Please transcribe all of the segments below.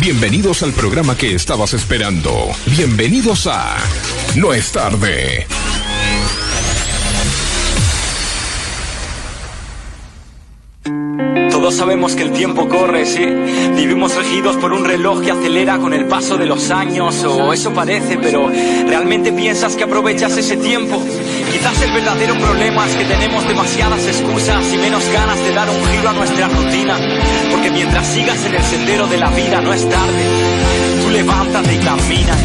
Bienvenidos al programa que estabas esperando. Bienvenidos a No es tarde. Todos sabemos que el tiempo corre, sí. Vivimos regidos por un reloj que acelera con el paso de los años, o eso parece, pero ¿realmente piensas que aprovechas ese tiempo? Quizás el verdadero problema es que tenemos demasiadas excusas y menos ganas de dar un giro a nuestra rutina. Porque mientras sigas en el sendero de la vida no es tarde. Tú levántate y camina.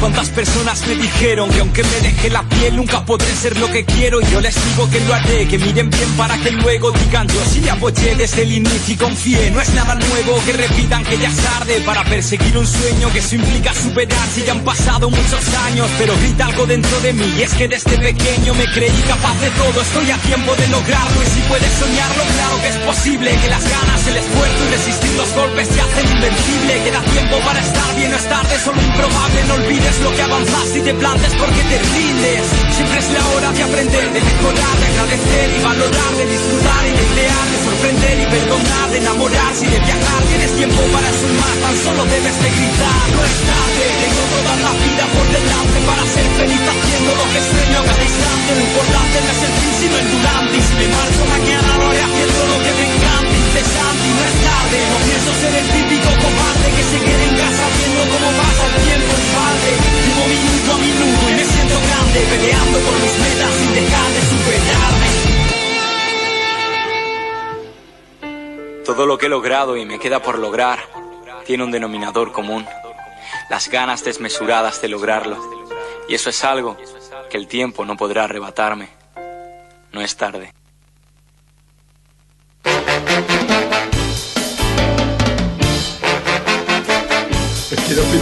¿Cuántas personas me dijeron que aunque me deje la piel nunca podré ser lo que quiero? Y yo les digo que lo haré, que miren bien para que luego digan yo sí le apoyé desde el inicio y confié. No es nada nuevo que repitan que ya es tarde para perseguir un sueño que eso implica superar si ya han pasado muchos años. Pero grita algo dentro de mí y es que desde pequeño me creí capaz de todo. Estoy a tiempo de lograrlo y si puedes soñarlo, claro que es posible. Que las ganas, el esfuerzo y resistir los golpes te hacen invencible. Queda tiempo para estar bien, no es tarde, solo improbable. No olvides lo que avanzas y te plantes porque te rindes. Siempre es la hora de aprender, de mejorar, de agradecer y valorar, de disfrutar y de crear, de sorprender y perdonar, de enamorarse y de viajar. Tienes tiempo para sumar, tan solo debes de gritar. No es tarde, tengo toda la vida por delante para ser feliz haciendo lo que sueño cada instante. Lo importante no es el fin, sino el durante. Y si me marcho mañana lo haré haciendo lo que me encanta, y no es tarde. No pienso ser el típico cobarde que se quede en casa viendo cómo pasa el tiempo en balde. Vivo minuto a minuto y me siento grande, peleando por mis metas sin dejar de superarme. Todo lo que he logrado y me queda por lograr tiene un denominador común. Las ganas desmesuradas de lograrlo. Y eso es algo que el tiempo no podrá arrebatarme. No es tarde.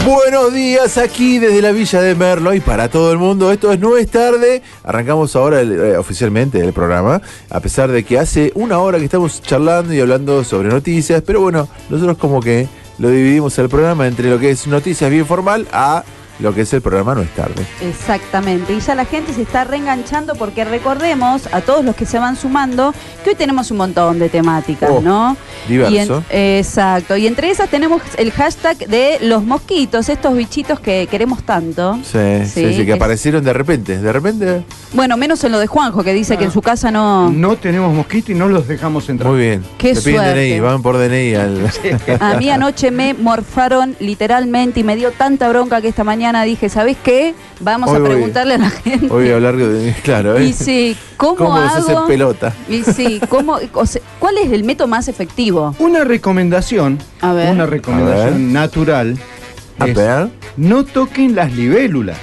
Buenos días aquí desde la Villa de Merlo y para todo el mundo. Esto es No es tarde. Arrancamos ahora eh, oficialmente el programa, a pesar de que hace una hora que estamos charlando y hablando sobre noticias, pero bueno, nosotros como que lo dividimos el programa entre lo que es noticias bien formal a lo que es el programa No es tarde. Exactamente, y ya la gente se está reenganchando porque recordemos a todos los que se van sumando que hoy tenemos un montón de temáticas, Oh, ¿no? diverso. Y en- exacto, y entre esas tenemos el hashtag de los mosquitos, estos bichitos que queremos tanto. Sí, sí, Sí, sí, que es- aparecieron de repente. De repente. Bueno, menos en lo de Juanjo, que dice que en su casa no... No tenemos mosquito y no los dejamos entrar. Muy bien. Qué Te piden suerte. DNI, van por DNI al. A mí anoche me morfaron literalmente y me dio tanta bronca que esta mañana dije, ¿sabes qué? Vamos Hoy a voy- preguntarle a la gente. Hoy voy a hablar de. Claro, ¿eh? Y sí, ¿cómo, ¿Cómo hago? hace pelota? Y sí, ¿cómo, o sea, ¿cuál es el método más efectivo? Una recomendación, A ver. una A ver. recomendación natural A es ver. no toquen las libélulas.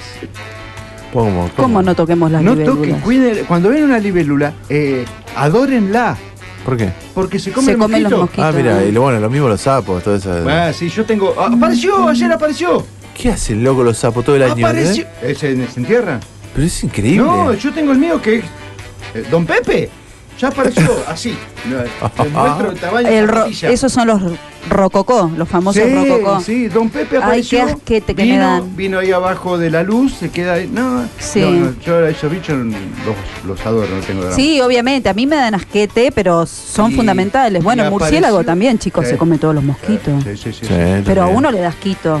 ¿Cómo? ¿Cómo no toquemos las no libélulas? toquen, cuiden, cuando ven una libélula, eh, adórenla, ¿Por qué? porque se come Se el comen los mosquito. mosquitos. Ah, mira, ¿no? y lo, bueno, lo mismo los sapos, todo eso. Ah, sí, yo tengo. ah, apareció, ayer apareció. ¿Qué hacen loco los sapos todo el año? Apareció. eh? ¿Se, se entierran? Pero es increíble. No, yo tengo el mío que es. eh, Don Pepe. Ya apareció así. Muestro el tamaño El ro- esos son los rococó, los famosos sí, rococó. Sí, Don Pepe Ay, apareció. qué asquete que me vino, dan. Vino ahí abajo de la luz, se queda ahí. No, Sí. no, no, yo a esos bichos los, los adoro, no tengo drama. Sí, obviamente, a mí me dan asquete, pero son Y- fundamentales. Bueno, el murciélago apareció- también, chicos, Sí. se come todos los mosquitos. Sí, sí, sí. Sí, sí. Pero a uno le da asquito.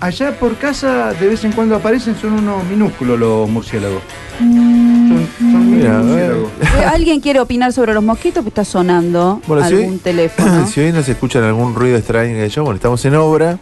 Allá por casa de vez en cuando aparecen, son unos minúsculos los murciélagos. Mm, Son, son mini Mira, a ver. murciélagos. Eh, ¿Alguien quiere opinar sobre los mosquitos? Que está sonando Bueno, si algún hoy- teléfono. si hoy nos escuchan algún ruido extraño que yo, bueno, estamos en obra.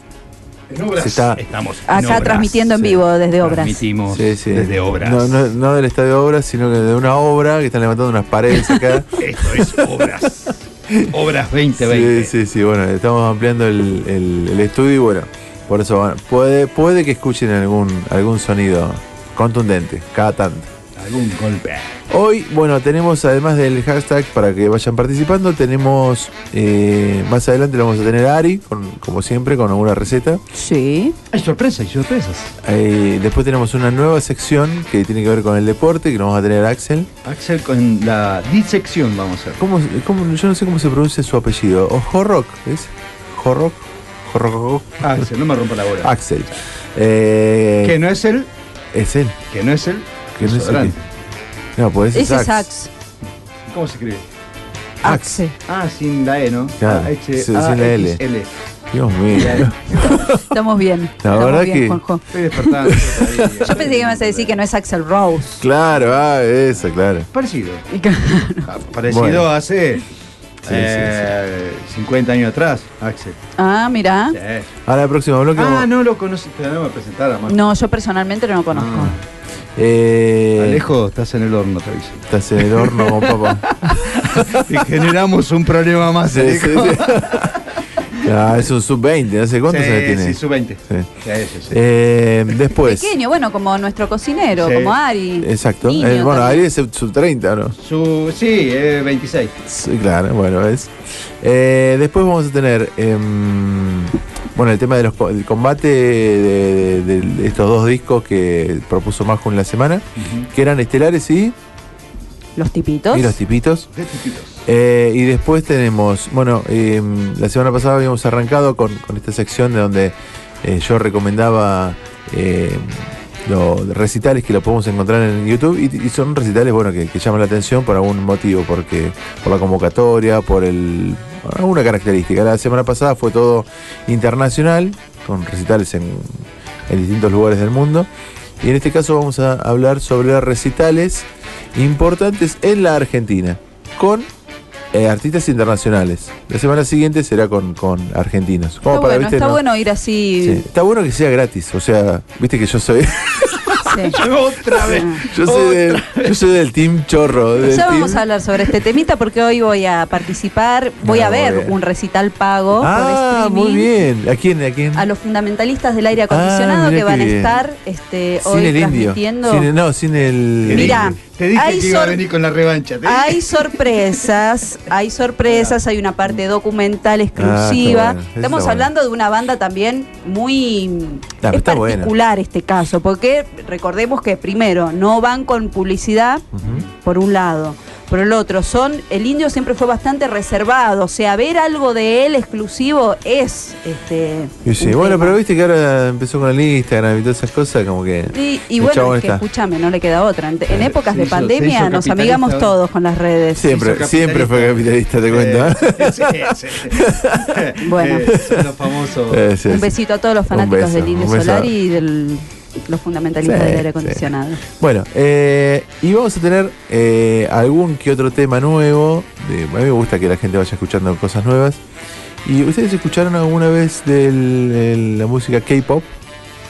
En obras. Está- Estamos en Acá obras. transmitiendo en sí. vivo desde obras. Transmitimos Sí, sí. desde obras. No, no, no del estadio de obras, sino que de una obra que están levantando unas paredes acá. Esto es obras. obras 2020. sí, sí, sí, bueno, estamos ampliando el, el- el estudio y bueno, por eso bueno, puede, puede que escuchen algún, algún sonido contundente, cada tanto. Algún golpe. Hoy, bueno, tenemos además del hashtag para que vayan participando, tenemos eh, más adelante lo vamos a tener a Ari, con- como siempre, con alguna receta. Sí. Hay sorpresas, hay sorpresas. Eh, después tenemos una nueva sección que tiene que ver con el deporte, que nos vamos a tener a Axel. Axel con la disección vamos a hacer. ¿Cómo, cómo- yo no sé cómo se pronuncia su apellido. O Horrock, ¿es? Horrock. Axel, no me rompa la bola. Axel. Eh, que no es él, Es él. que no es él, Que no es desodorante. No, pues ese Ese es es sax. ¿Cómo se escribe? Axe. Ah, sin la E, ¿no? Claro, Ah, H- sí, sin la L. Dios mío. Estamos bien. La Estamos verdad bien, que- Juanjo. Estoy despertando. todavía. Yo pensé que me ibas a decir que no es Axel Rose. Claro, ah, eso, claro. Parecido. Ah, Parecido Bueno. hace eh, 50 años atrás, Axel. Ah, mira. Sí. Ahora el próximo bloque. Ah, vamos- no lo conoces. Te vamos a presentar a No, yo personalmente no lo conozco. Eh, Alejo, estás en el horno, te aviso. Estás en el horno con papá. Y generamos un problema más, Sí, Alejo. Ah, es un sub-20, no sé cuántos Sí, años tiene. Sí, sub 20. Sí. Sí, sí, sí. Eh, después. Pequeño, bueno, como nuestro cocinero, Sí. como Ari. Exacto. Niño Eh, bueno, también. Ari es sub-30, ¿no? Su, sí, eh, 26. Sí, claro, bueno, es. Eh, después vamos a tener. em, bueno, el tema de del combate de, de- de estos dos discos que propuso Majo en la semana, que eran Estelares y, Los tipitos. y Los Tipitos. Eh, y después tenemos, bueno, em, la semana pasada habíamos arrancado con, con esta sección de donde eh, yo recomendaba em, los recitales que lo podemos encontrar en YouTube y, son recitales, bueno, que, llaman la atención por algún motivo, porque por la convocatoria, por el alguna característica. La semana pasada fue todo internacional, con recitales en, en distintos lugares del mundo. Y en este caso vamos a hablar sobre recitales importantes en la Argentina, con eh, artistas internacionales. La semana siguiente será con, con argentinos. Como Está para, bueno, ¿viste? está no? bueno ir así. Sí, Está bueno que sea gratis, o sea, viste que yo soy, sí. Otra vez. yo soy, del, yo soy del team chorro. Del Ya vamos team- a hablar sobre este temita porque hoy voy a participar, voy a ver un recital pago por Ah, streaming. muy bien. ¿A quién? ¿A quién? A los fundamentalistas del aire acondicionado Ah, mirá que van a estar este, sin hoy el indio. transmitiendo. Sin el- no, sin el. Mira, Te dije hay que iba a venir con la revancha. te Hay sorpresas, hay sorpresas, hay una parte documental exclusiva. Ah, bueno, eso Estamos hablando de una banda también muy Ah, es está buena. particular este caso, porque recordemos que primero no van con publicidad por un lado. Por el otro, son, el indio siempre fue bastante reservado, o sea, ver algo de él exclusivo es este. Y sí, bueno, tema. pero viste que ahora empezó con el Instagram y todas esas cosas, como que. Y, y bueno, es que escúchame, no le queda otra. En, en épocas se de hizo- pandemia nos amigamos todos con las redes. Siempre, siempre fue capitalista, te cuento. ¿eh? Sí, sí, sí. Bueno. Eh, son los famosos. Eh, sí, un sí. besito a todos los fanáticos beso, del Indio. Solar y de los fundamentalistas Sí, del aire sí. acondicionado. Bueno, eh, y vamos a tener eh, algún que otro tema nuevo. De- a mí me gusta que la gente vaya escuchando cosas nuevas. ¿Y ustedes escucharon alguna vez de la música K-pop?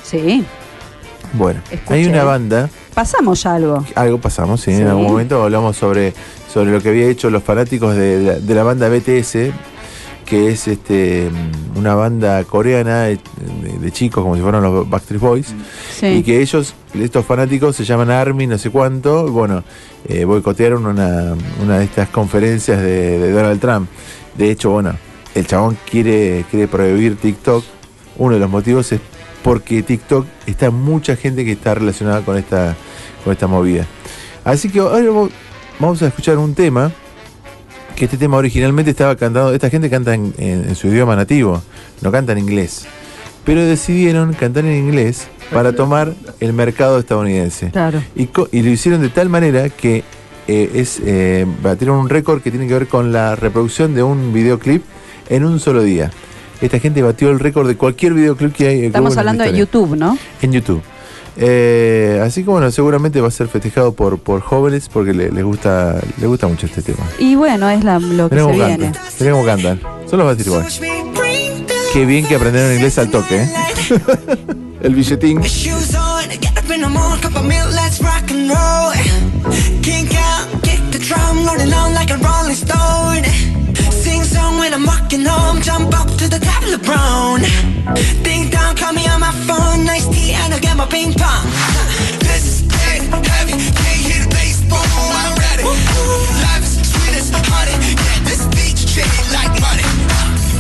Sí, Bueno, Escuché. hay una banda, pasamos ya algo. algo pasamos, sí, Sí. en algún momento hablamos sobre, sobre lo que había hecho los fanáticos de, de la- de la banda BTS, que es este mm, una banda coreana de, chicos, como si fueran los Backstreet Boys. Sí. Y que ellos, estos fanáticos, se llaman Army, no sé cuánto, bueno, eh, boicotearon una, una de estas conferencias de, de Donald Trump. De hecho, bueno, el chabón quiere, quiere prohibir TikTok. Uno de los motivos es porque TikTok está mucha gente que está relacionada con esta, con esta movida. Así que ahora vamos a escuchar un tema, que este tema originalmente estaba cantado, esta gente canta en, en- en su idioma nativo, no canta en inglés. Pero decidieron cantar en inglés para tomar el mercado estadounidense. Claro. Y, co- y lo hicieron de tal manera que eh, es eh, batieron un récord que tiene que ver con la reproducción de un videoclip en un solo día. Esta gente batió el récord de cualquier videoclip que hay. que Estamos hablando de. YouTube, ¿no? En YouTube. Eh, así que bueno, seguramente va a ser festejado por, por jóvenes porque le- les gusta les gusta mucho este tema. Y bueno, es la- lo que Mirá se cómo viene. cantan. Mirá cómo cantan. Son los Backstreet Boys. Qué bien que aprendieron inglés al toque, ¿eh? el billetín. Shoes on, get up in the morning, cup of milk, let's rock and roll. Kink out, kick the drum, rolling on like a rolling stone. Song when I'm walking home, jump up to the top of brown. Ding dong, call me on my phone, nice tea, and I'll get my ping pong. This is dead heavy, can't hear the bass, boom, I'm ready. Life is sweet as honey, yeah, this beach treat like money.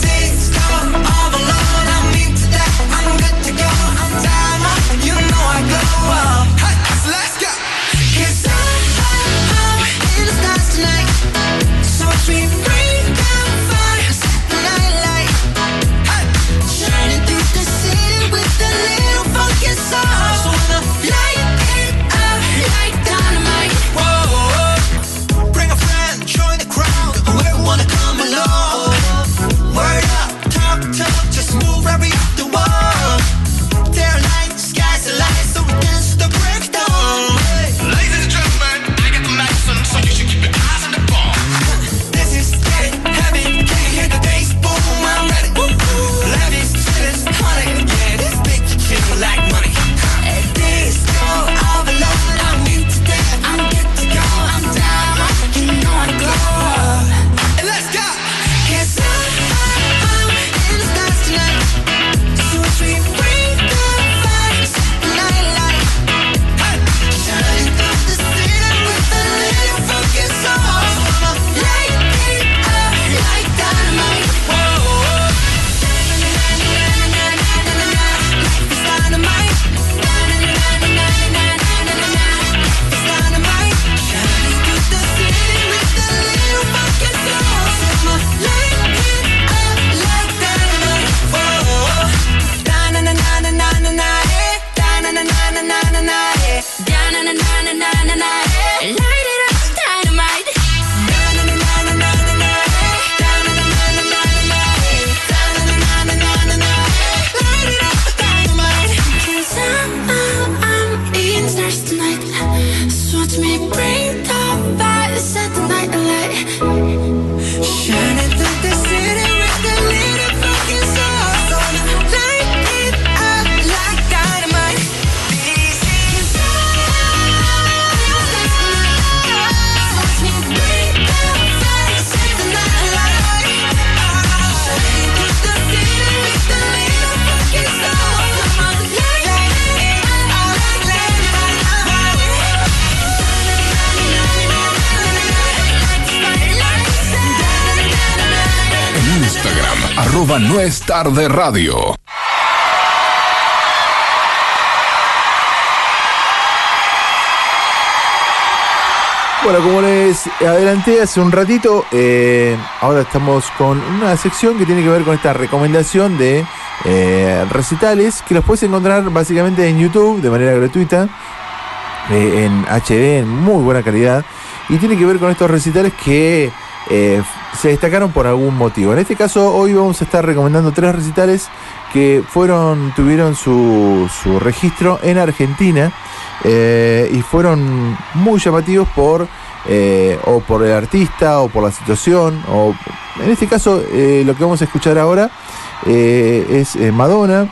Days gone all alone, I'm into that, I'm good to go, I'm down, you know I go up. Tarde radio. Bueno, como les adelanté hace un ratito, eh, ahora estamos con una sección que tiene que ver con esta recomendación de eh, recitales que los puedes encontrar básicamente en YouTube de manera gratuita, eh, en HD, en muy buena calidad, y tiene que ver con estos recitales que se destacaron por algún motivo. En este caso, hoy vamos a estar recomendando tres recitales que fueron, tuvieron su, registro en Argentina eh, y fueron muy llamativos por eh, o por el artista o por la situación o en este caso eh, lo que vamos a escuchar ahora es Madonna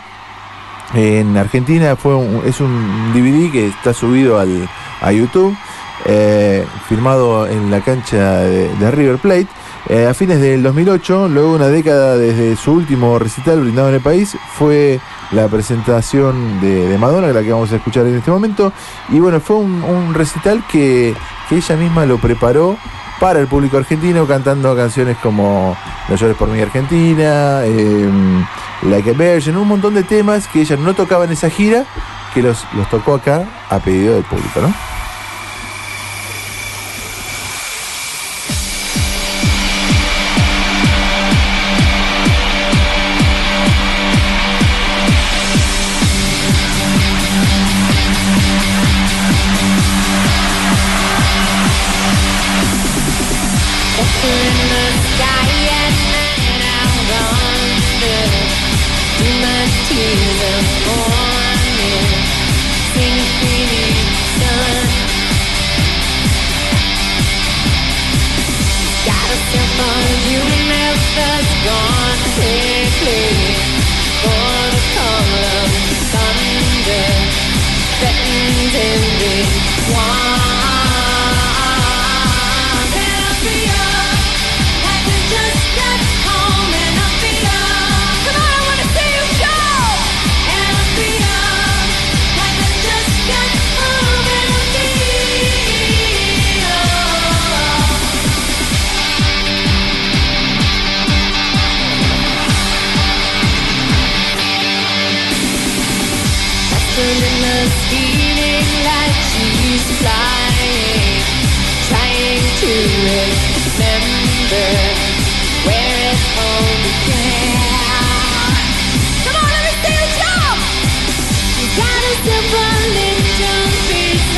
en Argentina fue un- es un DVD que está subido al, a YouTube filmado en la cancha de River Plate eh, a fines del 2008 luego de una década desde su último recital brindado en el país fue la presentación de, de Madonna, la que vamos a escuchar en este momento. Y bueno, fue un, recital que, que ella misma lo preparó para el público argentino, cantando canciones como No llores por mi Argentina, eh, Like a Virgin, un montón de temas que ella no tocaba en esa gira, que los, los tocó acá a pedido del público, ¿no? burning us, feeling like she's flying, trying to remember where it all began. Come on, let me see you jump. Got a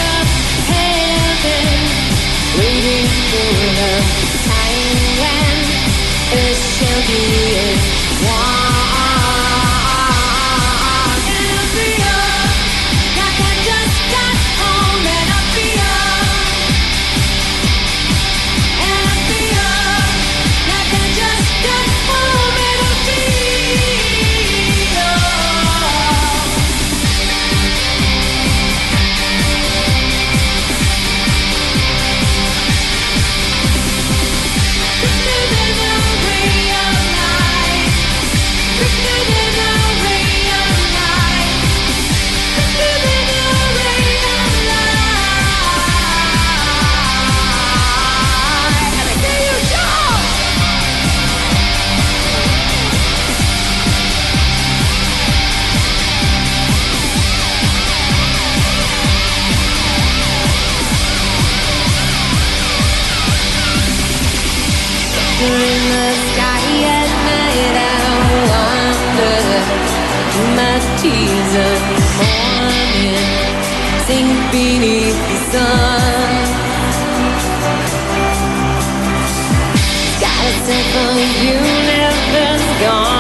of heaven, waiting for the time when it shall be one. beneath the sun. Gotta you, never gone.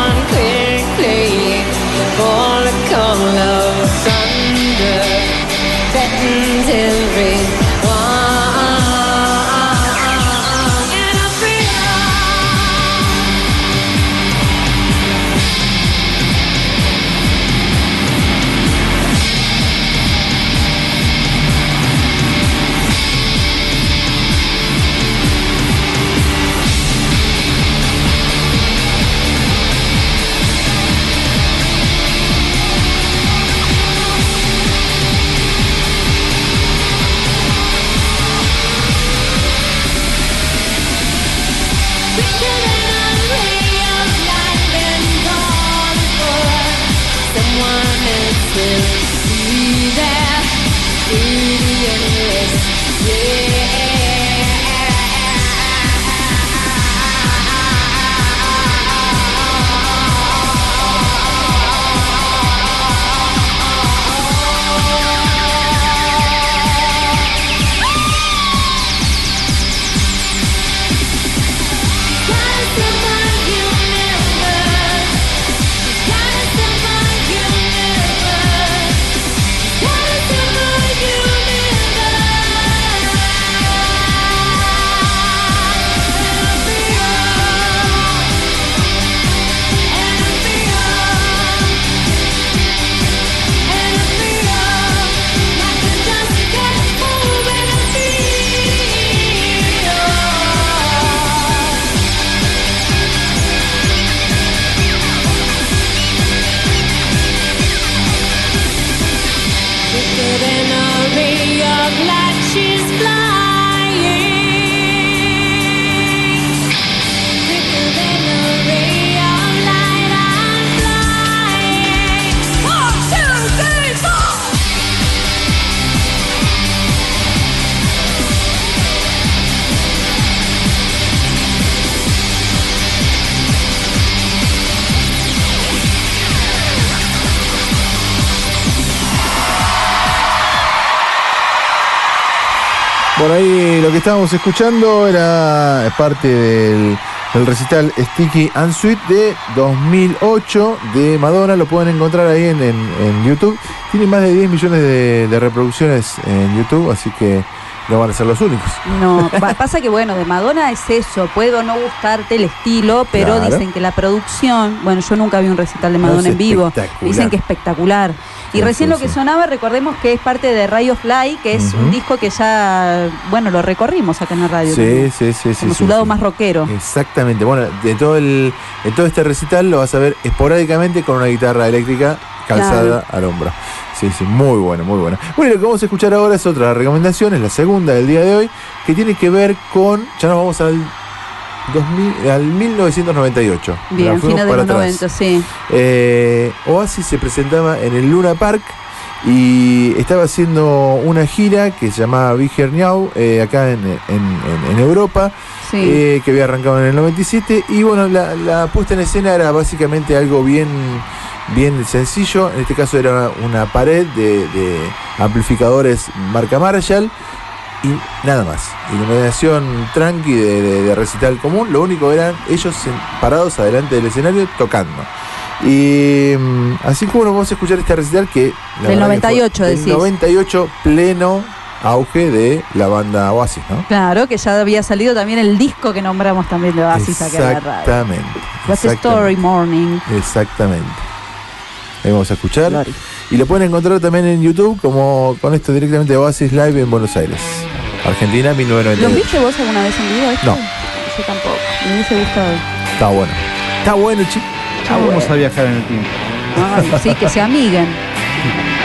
Ahí lo que estábamos escuchando era parte del, del recital Sticky and Sweet de 2008 de Madonna. Lo pueden encontrar ahí en, en- en YouTube. Tiene más de 10 millones de, de reproducciones en YouTube, así que no van a ser los únicos. No, pa- pasa que bueno, de Madonna es eso, puede o no gustarte el estilo, pero Claro. dicen que la producción, bueno, yo nunca vi un recital de Madonna en vivo, dicen que espectacular. Y recién sí, lo que sí. sonaba, recordemos que es parte de Radio Fly, que es un disco que ya, bueno, lo recorrimos acá en la radio. Sí, como- sí, sí. como sí, su lado más rockero. Exactamente. Bueno, de todo el, de todo este recital lo vas a ver esporádicamente con una guitarra eléctrica calzada al hombro. Sí, sí, muy bueno, muy bueno. Bueno, lo que vamos a escuchar ahora es otra recomendación, es la segunda del día de hoy, que tiene que ver con, ya nos vamos al 2000, al 1998. Bien, fines de los atrás. 90, sí. Eh, Oasis se presentaba en el Luna Park y estaba haciendo una gira que se llamaba Big Now, eh, acá en, en- en- en Europa, Sí. eh, que había arrancado en el 97. Y bueno, la, la puesta en escena era básicamente algo bien, bien sencillo. En este caso era una pared de, de amplificadores marca Marshall. Y nada más. Iluminación tranqui de, de- de recital común. Lo único eran ellos parados adelante del escenario tocando. Y mm, así como vamos a escuchar este recital que... Del verdad que fue 98 del decís. 98 pleno auge de la banda Oasis, ¿no? Claro, que ya había salido también el disco que nombramos también de Oasis acá en la radio. Exactamente. Story Morning. Exactamente. Ahí vamos a escuchar. Glory. Y lo pueden encontrar también en YouTube como con esto directamente de Oasis Live en Buenos Aires. Argentina, ¿Los 1998. viste vos alguna vez en vivo? esto? No. Yo tampoco. Me hubiese gustado. Está bueno. Está bueno, chicos. Vamos a viajar en el tiempo. Ay, sí, que se amiguen.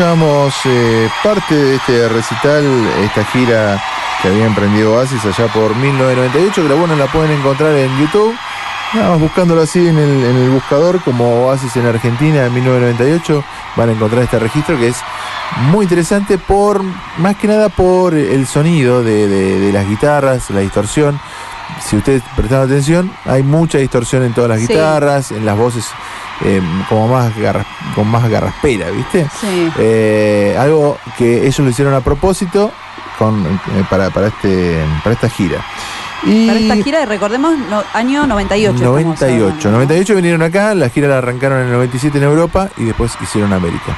ahí escuchábamos eh, parte de este recital, esta gira que había emprendido Oasis allá por 1998, que la bueno la pueden encontrar en YouTube. Nada más buscándolo así en el, en el buscador como Oasis en Argentina en 1998 van a encontrar este registro que es muy interesante por más que nada por el sonido de, de- de las guitarras, la distorsión. Si ustedes prestan atención, hay mucha distorsión en todas las Sí. guitarras, en las voces eh, como más garras- con más garraspera, ¿viste? Sí. Eh, algo que ellos lo hicieron a propósito con, eh, para, para, este, para esta gira. Y Para esta gira, recordemos, no- año 98. estamos 98. hablando, ¿no? 98 vinieron acá, la gira la arrancaron en el 97 en Europa y después hicieron América.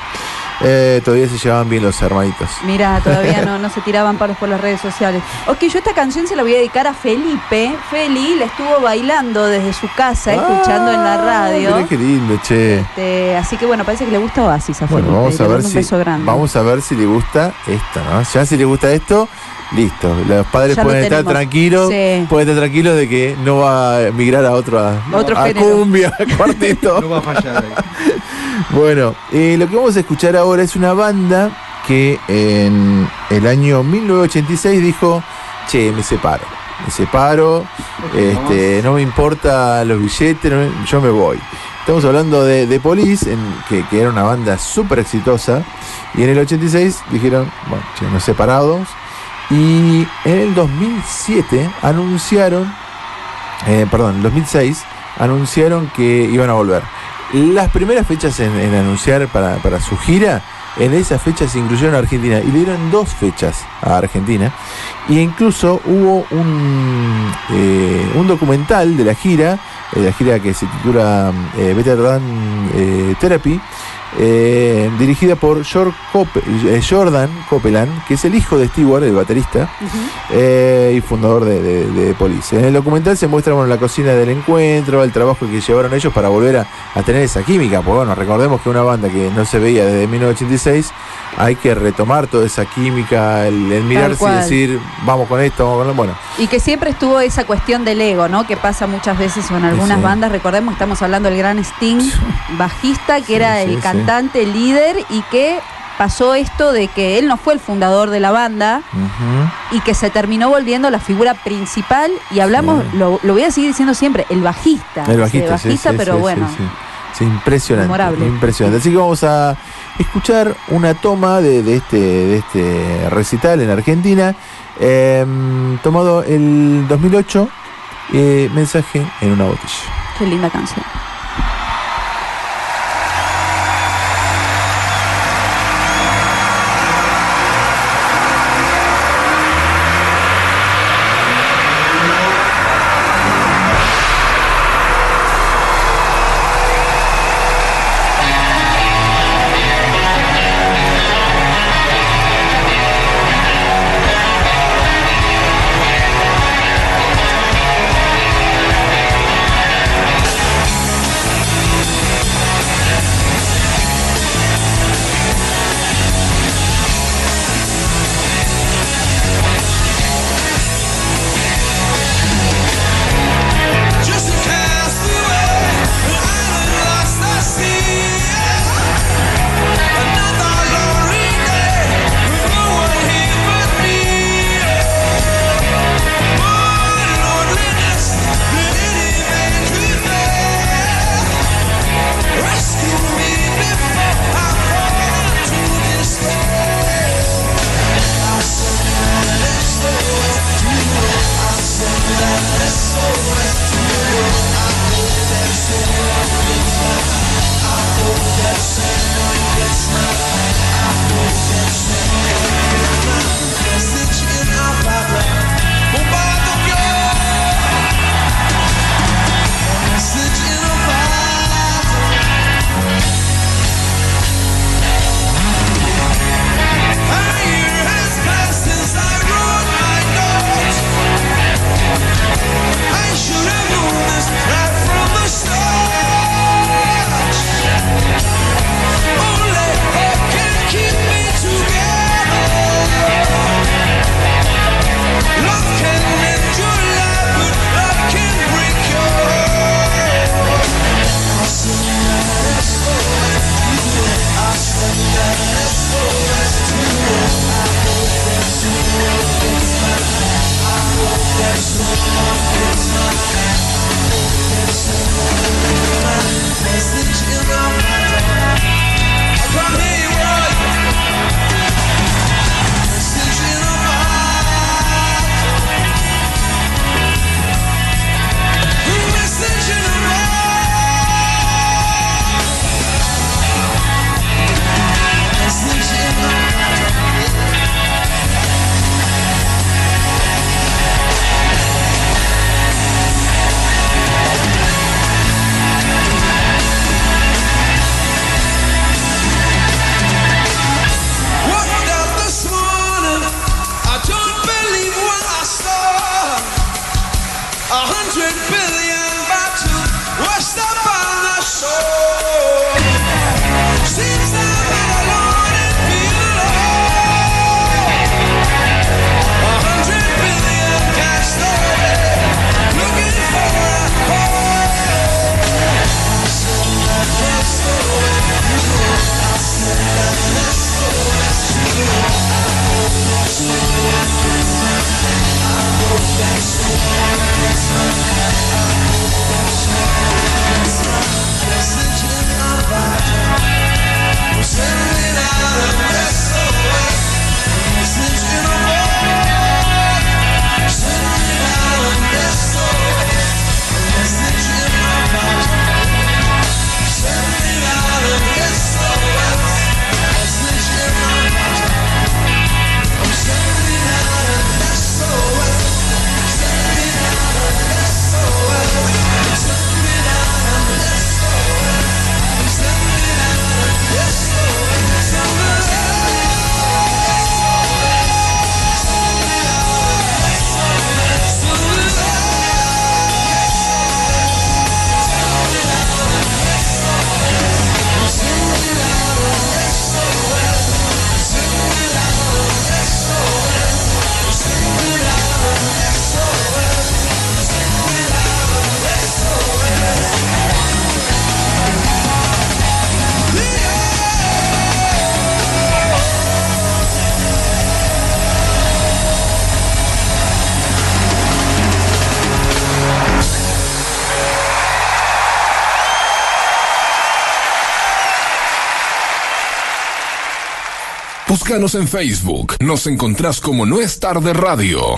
Eh, todavía se llevaban bien los hermanitos. Mira, todavía no, no se tiraban paros por las redes sociales. Ok, yo esta canción se la voy a dedicar a Felipe. Feli la estuvo bailando desde su casa, escuchando en la Ah, radio. mirá qué lindo, che. Este, así que bueno, parece que le gusta Oasis a Bueno, Felipe. vamos Le a ver si beso grande. vamos a ver si le gusta esto, ¿no? Ya si le gusta esto, listo. Los padres Ya lo pueden estar tranquilos, Sí. pueden estar tranquilos de que no va a migrar a otro a, Otro a cumbia, a cuarteto. No va a fallar ahí. Bueno, eh, lo que vamos a escuchar ahora es una banda que en el año 1986 dijo, che, me separo, me separo, este, no me importa los billetes, no me- yo me voy. Estamos hablando de, de Police, en- que, que era una banda súper exitosa, y en el 86 dijeron, bueno, che, nos separados, y en el 2007 anunciaron, eh, perdón, en el 2006 anunciaron que iban a volver. Las primeras fechas en, en anunciar para, para su gira, en esas fechas se incluyeron a Argentina y le dieron dos fechas a Argentina. Y incluso hubo un, eh, un documental de la gira, eh, la gira que se titula eh, Beta Jordan eh, Therapy, eh, dirigida por Cope- eh, Jordan Copeland, que es el hijo de Stewart, el baterista, eh, y fundador de, de, de Police. En el documental se muestra bueno, la cocina del encuentro, el trabajo que llevaron ellos para volver a, a tener esa química. Porque bueno, recordemos que una banda que no se veía desde 1986, hay que retomar toda esa química, el, el mirarse y decir, vamos con esto, vamos con lo bueno. Y que siempre estuvo esa cuestión del ego, ¿no? Que pasa muchas veces en algunas Sí. bandas. Recordemos, estamos hablando del gran Sting, bajista, que era sí, el cantante, el líder, y que pasó esto de que él no fue el fundador de la banda y que se terminó volviendo la figura principal. Y hablamos, Sí. lo, lo voy a seguir diciendo siempre, el bajista. El bajista, Sí, sí, sí, pero bueno. sí, sí. Sí, impresionante. Memorable. Impresionante. Así que vamos a escuchar una toma de, de este, de este recital en Argentina, em, tomado el 2008, eh, mensaje en una botella. Qué linda canción. Búscanos en Facebook. Nos encontrás como No es tarde radio.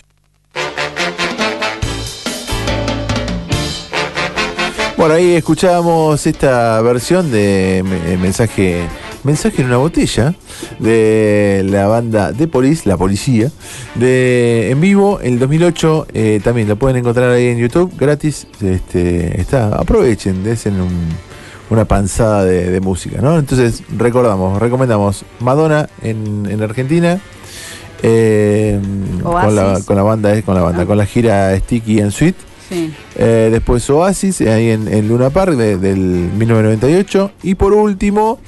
Bueno, ahí escuchábamos esta versión de me- mensaje mensaje en una botella de la banda de Police, la policía, de en vivo el 2008. eh, también lo pueden encontrar ahí en YouTube gratis. Este, está, aprovechen, desen un- una panzada de, de música, ¿no? Entonces recordamos, recomendamos Madonna en, en Argentina. eh, con, la, con la banda, eh, con la banda, Ah. con la gira Sticky and Sweet. Sí. Eh, después Oasis, eh, ahí en, en Luna Park de- del 1998. Y por último,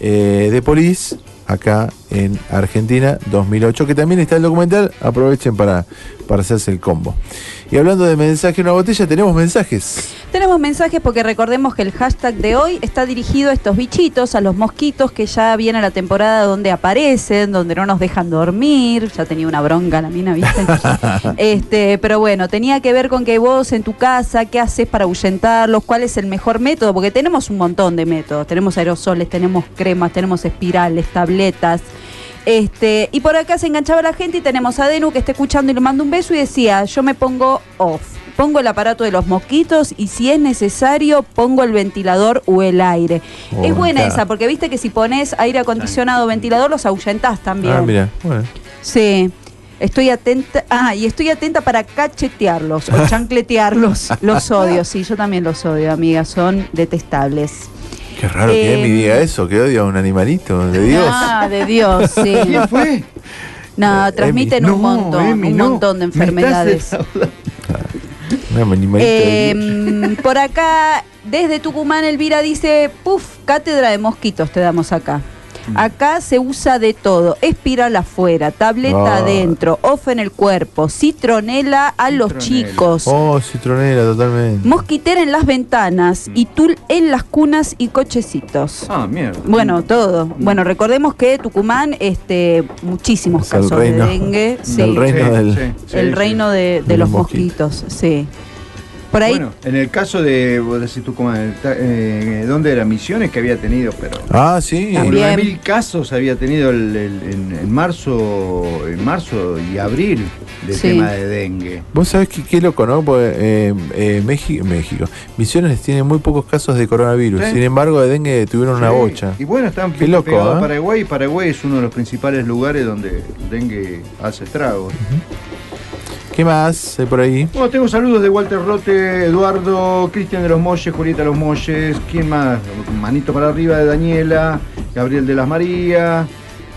eh, The Police, acá en Argentina, 2008, que también está el documental. Aprovechen para, para hacerse el combo. Y hablando de mensaje en una botella, tenemos mensajes. Tenemos mensajes porque recordemos que el hashtag de hoy está dirigido a estos bichitos, a los mosquitos que ya viene la temporada donde aparecen, donde no nos dejan dormir. Ya tenía una bronca la mina, ¿viste? este, pero bueno, tenía que ver con que vos en tu casa, ¿qué haces para ahuyentarlos? ¿Cuál es el mejor método? Porque tenemos un montón de métodos. Tenemos aerosoles, tenemos cremas, tenemos espirales, tabletas. Este, y por acá se enganchaba la gente y tenemos a Denu que está escuchando y le mando un beso y decía, yo me pongo off, pongo el aparato de los mosquitos y si es necesario pongo el ventilador o el aire. Oh, es buena claro. esa, porque viste que si pones aire acondicionado o ventilador los ahuyentás también. Ah, mira, bueno. Sí. Estoy atenta, ah, y estoy atenta para cachetearlos o chancletearlos. los odio, sí, yo también los odio, amiga, son detestables. Qué raro que Eh, Emi diga eso, que odia a un animalito, de Dios. Ah, de Dios, sí. ¿Quién fue? No, transmiten Emi. un No, montón, un no. montón de enfermedades. Eh, por acá, desde Tucumán, Elvira dice, puf, cátedra de mosquitos te damos acá. Mm. Acá se usa de todo, espiral afuera, tableta Ah. adentro, off en el cuerpo, citronela a los Citronela. chicos, Oh, citronera, totalmente. mosquitera en las ventanas y tul en las cunas y cochecitos. Ah, mierda. Bueno, todo. Bueno, recordemos que Tucumán, este, muchísimos Es el casos reino- de dengue. Sí. del reino del- sí, el sí. reino de, de de los los mosquitos, sí. Por ahí, Bueno, en el caso de, vos decís tú, como, eh, ¿dónde era? Misiones que había tenido, pero... Ah, sí. Mil casos había tenido el- el- en, en marzo en marzo y abril de Sí. tema de dengue. Vos sabés que qué loco, ¿no? Porque eh, eh, México, México, Misiones tiene muy pocos casos de coronavirus. Sí. Sin embargo, de dengue tuvieron una bocha. Y bueno, están Qué loco, pegados a. Paraguay. Paraguay es uno de los principales lugares donde el dengue hace estragos. ¿Qué más hay por ahí? Bueno, tengo saludos de Walter Rote, Eduardo, Cristian de los Molles, Julieta de los Molles, ¿quién más? Manito para arriba de Daniela, Gabriel de las Marías,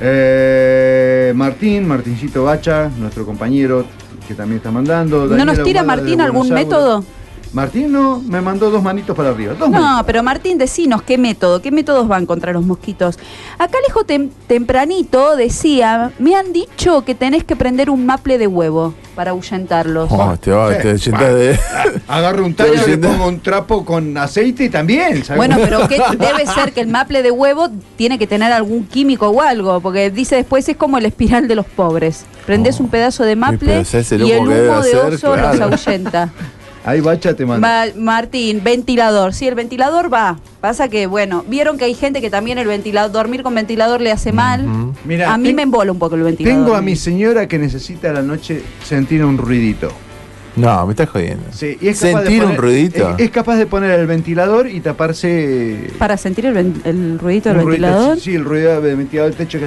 eh, Martín, Martincito Bacha, nuestro compañero que también está mandando. ¿no Daniela nos tira Martín algún método? Martín no, me mandó dos manitos para arriba. Dos No, manitos. pero Martín, decinos qué método, qué métodos van contra los mosquitos. Acá Alejo tem- tempranito decía, me han dicho que tenés que prender un maple de huevo para ahuyentarlos. Oh, te va, Sí. te sientas de. Agarro un tallo, le pongo un trapo con aceite y también. ¿sabes? Bueno, pero ¿qué debe ser que el maple de huevo tiene que tener algún químico o algo, porque dice después es como el espiral de los pobres. Prendés Oh. un pedazo de maple pero ¿sabes el y el humo que de hacer? oso los ahuyenta. Ahí Bacha te manda. Ma- Martín, ventilador. Sí, el ventilador va. Pasa que, bueno, vieron que hay gente que también el ventilador, dormir con ventilador le hace mal. Mira, a mí me embola un poco el ventilador. Tengo a mi señora que necesita a la noche sentir un ruidito. No, me estás jodiendo. Sí, y es capaz de Sentir un poner- ruidito. Es, es capaz de poner el ventilador y taparse. Para sentir el, ruidito del ruidito, ventilador. Sí, el ruido del ventilador del techo que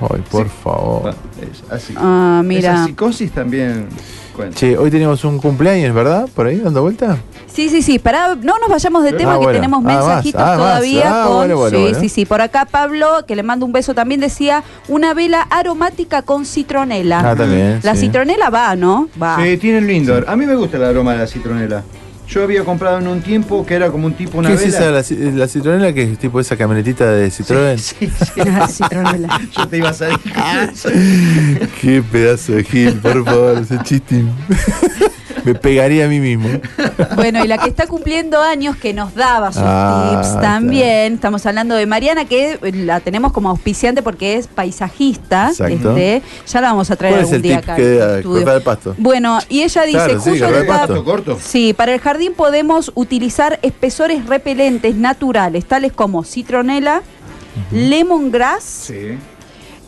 Ay, por sí. favor. Bueno, es así. Ah, mira. Esa psicosis también cuenta. Che, hoy tenemos un cumpleaños, ¿verdad? Por ahí dando vuelta. Sí, sí, sí. Para, no nos vayamos de Ah, tema que bueno. tenemos Ah, más. mensajitos Ah, más. todavía Ah, con. bueno, bueno, sí, bueno. sí, sí. Por acá Pablo, que le mando un beso también, decía una vela aromática con citronela. Ah, también, La sí. citronela va, ¿no? Va. Sí, tienen lindo. A mí me gusta el aroma de la citronela. Yo había comprado en un tiempo que era como un tipo una ¿Qué es esa? La, la Citronela que es tipo esa camionetita de Citroën. Sí, sí. La citronela. Yo te iba a salir. Qué pedazo de gil, por favor, ese chistín. Me pegaría a mí mismo. Bueno, y la que está cumpliendo años, que nos daba sus Ah, tips también. Estamos hablando de Mariana, que la tenemos como auspiciante porque es paisajista. Exacto. Este, ya la vamos a traer ¿Cuál es algún el día tip acá. que. Cortar el pasto. Bueno, y ella dice, Claro, sí, justo cortar el pasto. corto. Sí, para el jardín podemos utilizar espesores repelentes naturales, tales como citronela, lemongrass, Sí.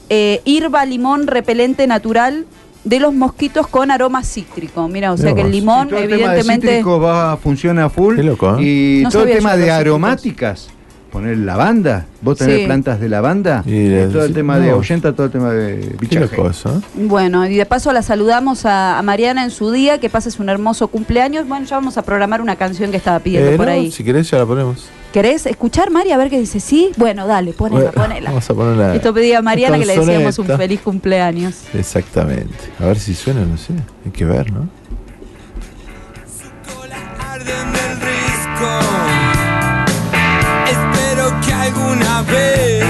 eh, Irba Limón Repelente Natural de los mosquitos con aroma cítrico. Mira, o sea que el limón, Y todo el tema de evidentemente. cítrico va, funciona a full. Qué loco, ¿eh? Y No todo el tema de cítricos. Poner lavanda. Vos tenés Sí. plantas de lavanda. Y de- todo el tema de ahuyenta, todo el tema de bichaje. eso, ¿eh? Bueno, y de paso la saludamos a, a Mariana en su día, que pases un hermoso cumpleaños. Bueno, ya vamos a programar una canción que estaba pidiendo Eh, por no, ahí. Si querés ya la ponemos. ¿Querés escuchar, Mari? A ver qué dice. ¿Sí? Bueno, dale, ponela, Bueno, ponela. Vamos a ponerla. Esto pedía Mariana que le decíamos un feliz cumpleaños. Exactamente. A ver si suena, no sé. Hay que ver, ¿no? arden del risco. Espero que alguna vez,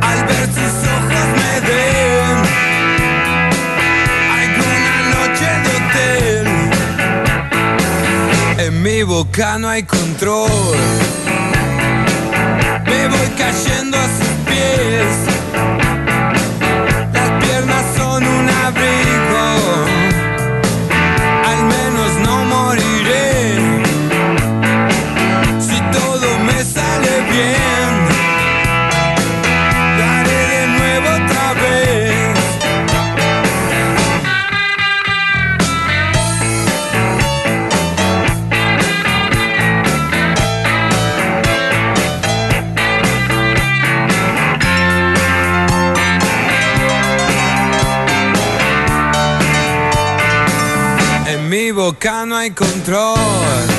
al ver sus ojos, me den alguna noche de hotel. En mi boca no hay control. Me voy cayendo a sus pies. Las piernas son un abrigo Boca no hay control.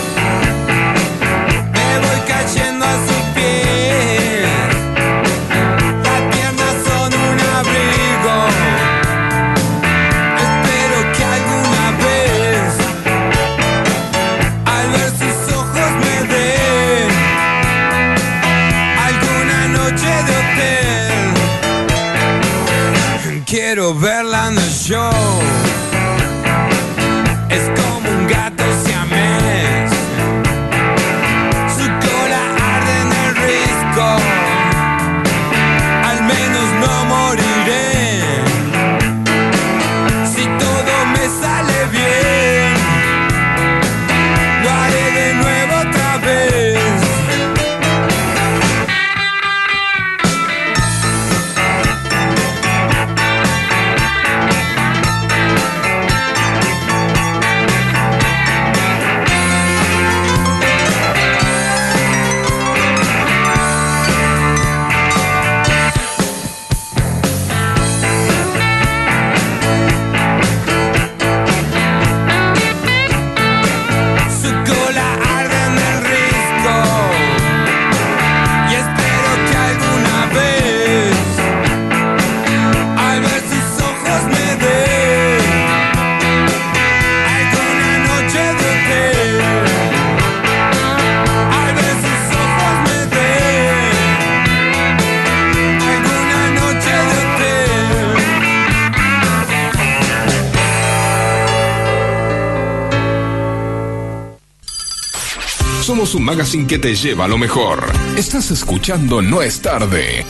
Somos un magazine que te lleva a lo mejor. Estás escuchando No es tarde.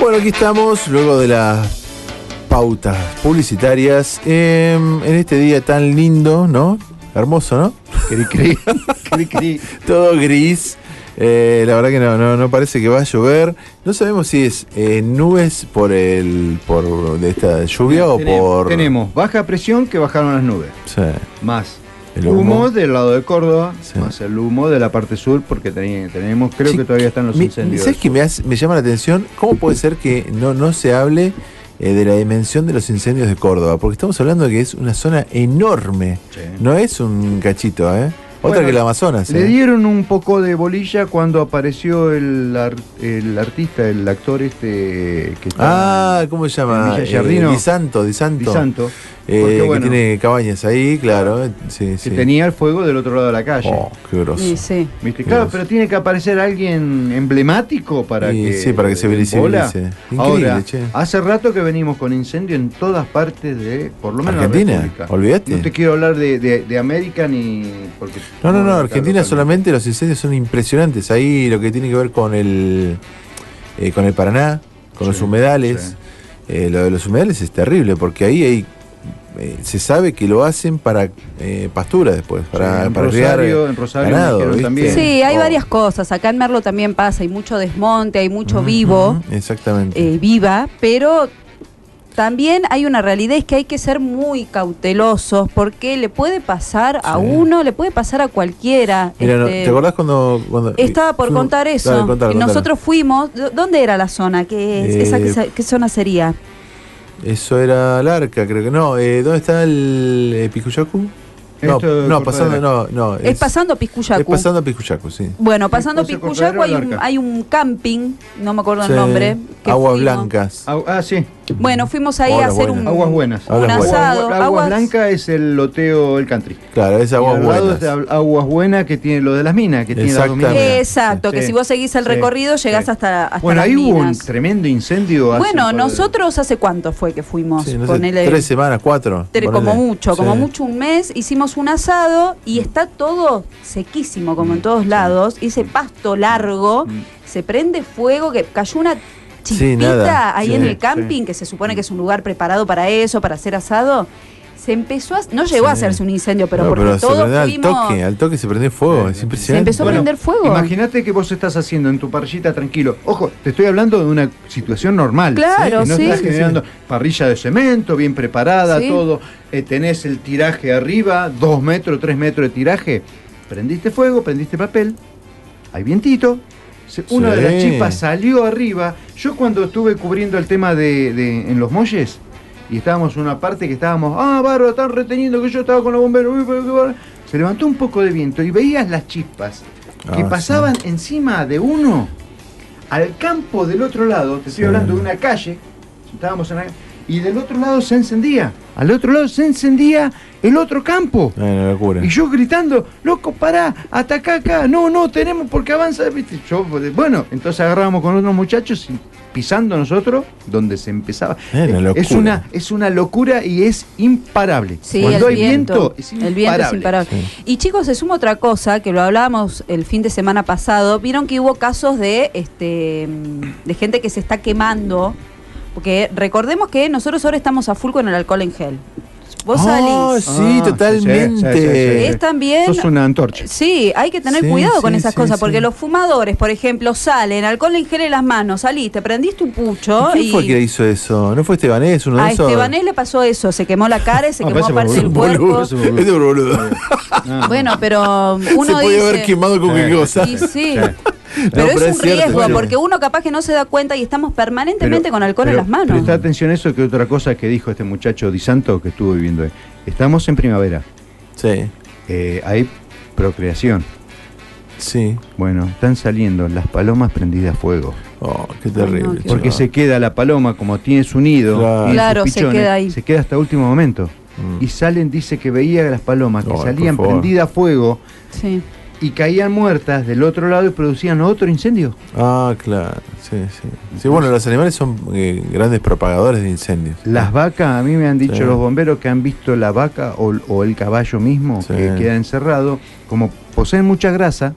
Bueno, aquí estamos, luego de las pautas publicitarias, em, en este día tan lindo, ¿no? Hermoso, ¿no? Cri, cri, cri, cri. Todo gris. Eh, la verdad que no, no, no parece que va a llover. No sabemos si es eh, nubes por el por de esta lluvia o tenemos, por. tenemos baja presión que bajaron las nubes. Sí. Más El humo. humo. del lado de Córdoba, Sí. más el humo de la parte sur, porque teni- tenemos, creo Sí, que todavía están los Me- incendios. ¿Sabes sur. me, hace- me llama la atención? ¿Cómo puede ser que no, no se hable eh, de la dimensión de los incendios de Córdoba? Porque estamos hablando de que es una zona enorme. Sí. No es un cachito, ¿eh? Otra Bueno, que el Amazonas. Le ¿eh? dieron un poco de bolilla cuando apareció el, ar- el artista, el actor este que está Ah, ¿cómo se llama? Eh, Giardino. Di Santo, Di Santo. Di Santo, Eh, bueno, que tiene cabañas ahí, claro. eh, Sí, que sí. tenía el fuego del otro lado de la calle. Oh, qué grosso. Y sí. ¿Viste? Qué Claro, pero tiene que aparecer alguien emblemático para Y que. sí, para que se visibilice. Ahora, che. hace rato que venimos con incendio en todas partes de, por lo menos Argentina, olvídate. No te quiero hablar de, de- de América ni. Porque, No, no, no, Argentina solamente los incendios son impresionantes. Ahí lo que tiene que ver con el eh, con el Paraná, con Sí, los humedales. sí. eh, lo de los humedales es terrible porque ahí hay eh, se sabe que lo hacen para eh, pastura después, para, Sí, en para Rosario- criar en Rosario ganado. Sí, hay Oh. varias cosas. Acá en Merlo también pasa, hay mucho desmonte, hay mucho vivo, Exactamente. eh, viva, pero también hay una realidad es que hay que ser muy cautelosos porque le puede pasar a Sí. uno, le puede pasar a cualquiera. Mira, no, Este, ¿te acordás cuando, cuando Estaba por fuimos- contar eso. Dale, contalo, y contalo. nosotros fuimos. ¿dó- ¿Dónde era la zona? ¿Qué, es? Eh, Esa, qué, sa- qué zona sería? Eso era Larca, creo que no. Eh, ¿Dónde está el eh, Picuyacu? No, no, pasando, no, no. Es, pasando Piscuyacu. Es pasando Picuyacu, sí. Bueno, pasando Piscuyacu hay un, hay un camping, no me acuerdo Sí. el nombre. que Aguas fuimos. blancas. Ah, sí. Bueno, fuimos ahí a Aguas hacer buenas. un, Aguas buenas. un Aguas buenas. asado. Agua, Aguas Blanca es el loteo El Country. Claro, es aguas buenas. está Aguas Buenas que tiene lo de las minas, que tiene las minas. Exacto, que Sí. si vos seguís el Sí. recorrido llegás Sí. hasta, hasta Bueno, las ahí hubo un tremendo incendio. hace un Bueno, nosotros hace cuánto fue que fuimos. Sí, no sé, Ponele- tres semanas, cuatro. Como mucho, como mucho un mes, hicimos un asado y está todo sequísimo, como en todos lados, y ese pasto largo, Mm. se prende fuego, que cayó una chispita ahí sí, en el sí. camping, que se supone que es un lugar preparado para eso, para hacer asado. Se empezó a, no llegó a Sí. hacerse un incendio, pero No, porque pero se todos prendió al toque, al toque se prendió fuego, Sí, es sí. impresionante. Se empezó a prender fuego. Imagínate que vos estás haciendo en tu parrillita tranquilo. Ojo, te estoy hablando de una situación normal. Claro, Que no sí. estás Sí, generando parrilla de cemento, bien preparada, Sí. todo. Eh, tenés el tiraje arriba, dos metros, tres metros de tiraje. Prendiste fuego, prendiste papel. Hay vientito. Una de las chispas salió arriba. Yo cuando estuve cubriendo el tema de, de- en los molles, y estábamos en una parte que estábamos, ah, barro, están reteniendo que yo estaba con los bomberos. uy, pero qué barro". Se levantó un poco de viento y veías las chispas que Ah, pasaban encima de uno al campo del otro lado. Te estoy Sí. hablando de una calle. Estábamos en la- y del otro lado se encendía. Al otro lado se encendía el otro campo. Una locura. Y yo gritando, loco, pará, ataca acá, no, no, tenemos porque avanza, ¿viste? Yo, bueno, entonces agarrábamos con otros muchachos y pisando nosotros, donde se empezaba. Eh, una es, una, es una locura y es imparable. Sí, Cuando el hay viento, viento, es el viento es imparable. imparable. Y chicos, se suma otra cosa que lo hablábamos el fin de semana pasado. Vieron que hubo casos de este de gente que se está quemando. Porque recordemos que nosotros ahora estamos a full con el alcohol en gel. Vos Ah, salís. sí, Ah, totalmente. sí, sí, sí, sí. Es también. Sos una antorcha. Sí, hay que tener Sí, cuidado con sí, esas sí, cosas, sí. porque los fumadores, por ejemplo, salen, alcohol en gel en las manos, saliste, prendiste un pucho ¿Quién y fue el que hizo eso? ¿No fue Estebanés? Uno a de esos? Estebanés le pasó eso, se quemó la cara y se Ah, quemó parte del cuerpo. boludo, boludo. Boludo. Bueno, pero uno Se podía dice... haber quemado con qué Sí. cosa. Sí, Pero es un es riesgo, bueno. porque uno capaz que no se da cuenta y estamos permanentemente Pero- con alcohol en las manos. Presta atención a eso, que otra cosa que dijo este muchacho Di Santo que estuvo viviendo ahí. Estamos en primavera, Sí, eh, hay procreación. sí. Bueno, están saliendo las palomas prendidas a fuego. Oh, qué no, terrible. qué Porque se queda la paloma, como tiene su nido, Claro. se queda ahí. se queda hasta último momento. Mm. Y salen, dice que veía las palomas que salían prendidas a fuego Sí. Y caían muertas del otro lado y producían otro incendio. Ah, claro. Sí, sí. Sí, bueno, los animales son eh, grandes propagadores de incendios. Las vacas, a mí me han dicho Sí. los bomberos que han visto la vaca o, o el caballo mismo Sí. que queda encerrado, como poseen mucha grasa,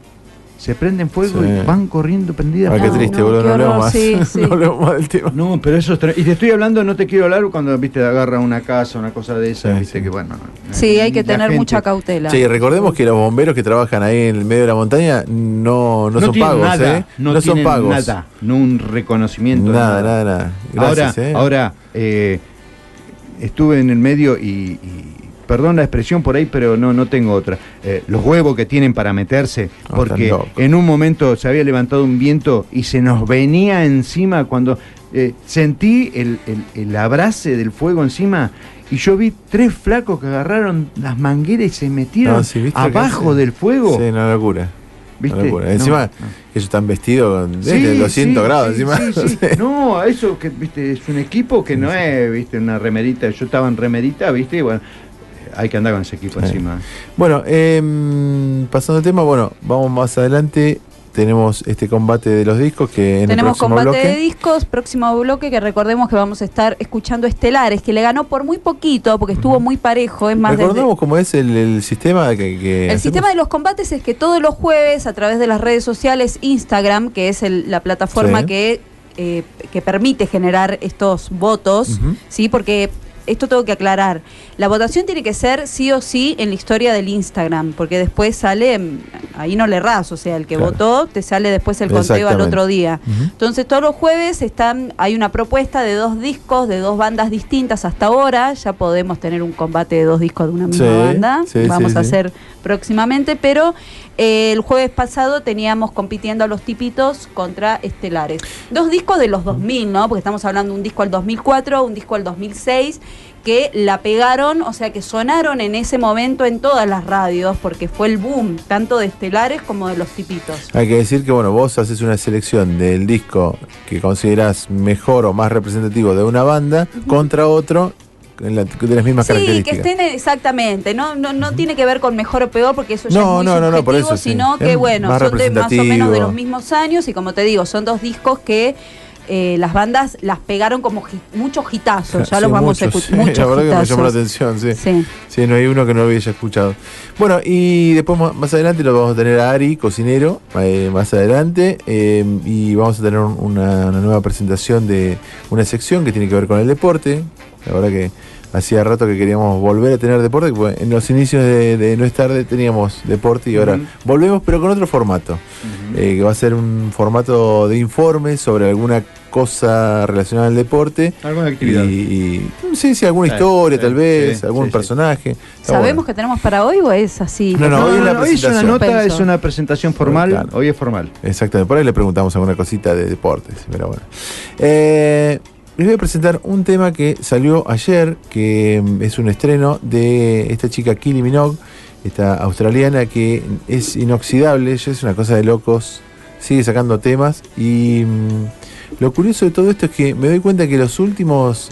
se prenden fuego Sí. y van corriendo prendidas. Ah, qué triste, no, boludo. qué No hablemos horror, más. sí, sí. No hablemos más del tema. No, pero eso es Y te estoy hablando, no te quiero hablar cuando viste agarra una casa, una cosa de esas, Sí, viste sí. que bueno. Sí, hay que tener gente- mucha cautela. Sí, recordemos que los bomberos que trabajan ahí en el medio de la montaña no, no, son pagos, nada, ¿eh? no, son tienen pagos. Nada, no un reconocimiento. Nada, nada, nada. Gracias, ahora, ¿eh? ahora eh, estuve en el medio y, y- perdón la expresión por ahí, pero no, no tengo otra. Eh, los huevos que tienen para meterse, Ah, porque en un momento se había levantado un viento y se nos venía encima cuando eh, sentí el, el, el abrace del fuego encima. Y yo vi tres flacos que agarraron las mangueras y se metieron No, sí, ¿viste lo que abajo del fuego. Sí, una locura. ¿Viste? Una locura. No, Encima, no. ellos están vestidos con Sí, desde 200 sí, grados. encima. sí, sí. No, eso que viste, es un equipo que no es, viste, una remerita. Yo estaba en remerita, viste, y bueno, hay que andar con ese equipo Sí. encima. Bueno, em, pasando el tema, bueno, vamos más adelante. Tenemos este combate de los discos que en Tenemos el próximo combate bloque. de discos, próximo bloque que recordemos que vamos a estar escuchando Estelares, que le ganó por muy poquito, porque estuvo muy parejo, es más desde- Recordamos cómo es el, el sistema que, que El hacemos? sistema de los combates es que todos los jueves, a través de las redes sociales, Instagram, que es el- la plataforma Sí. que, eh, que permite generar estos votos. ¿sí? Porque esto tengo que aclarar. La votación tiene que ser sí o sí en la historia del Instagram, porque después sale, ahí no le errás, o sea, el que Claro. votó te sale después el conteo al otro día. Entonces todos los jueves están, hay una propuesta de dos discos de dos bandas distintas hasta ahora. Ya podemos tener un combate de dos discos de una misma Sí, banda. sí, Vamos sí, a hacer próximamente, pero eh, el jueves pasado teníamos compitiendo a los tipitos contra Estelares. Dos discos de los 2000, ¿no? Porque estamos hablando de un disco al 2004, un disco al 2006 que la pegaron, o sea, que sonaron en ese momento en todas las radios, porque fue el boom, tanto de Estelares como de los tipitos. Hay que decir que bueno, vos haces una selección del disco que considerás mejor o más representativo de una banda contra otro de las mismas Sí, que características. estén exactamente, no, no, no tiene que ver con mejor o peor, porque eso ya No, es muy no, no, no, por subjetivo, sí. sino que Es bueno, son de más o menos de los mismos años y como te digo, son dos discos que eh, las bandas las pegaron como hit- muchos hitazos, ya Sí, los vamos a escuchar. sí, Muchos La verdad que me llamó la atención, sí. Sí. Sí, no hay uno que no lo hubiera escuchado. Bueno, y después más adelante lo vamos a tener a Ari, cocinero, eh, más adelante, eh, y vamos a tener un- una, una nueva presentación de una sección que tiene que ver con el deporte. La verdad que hacía rato que queríamos volver a tener deporte, porque en los inicios de, de No es tarde teníamos deporte y ahora volvemos, pero con otro formato, eh, que va a ser un formato de informe sobre alguna cosa relacionada al deporte. Alguna actividad. Y, y- sí, sí, alguna Sí, historia sí, tal vez, sí, algún personaje. ¿Sabemos bueno. que tenemos para hoy o es así? No, no, No, hoy es no, la no, hoy es una presentación. nota, es una presentación formal. Claro. Hoy es formal. Exactamente, por ahí le preguntamos alguna cosita de deportes, pero bueno. Eh, les voy a presentar un tema que salió ayer, que mm, es un estreno de esta chica Kylie Minogue, esta australiana que es inoxidable, ella es una cosa de locos, sigue sacando temas y mm, lo curioso de todo esto es que me doy cuenta que los últimos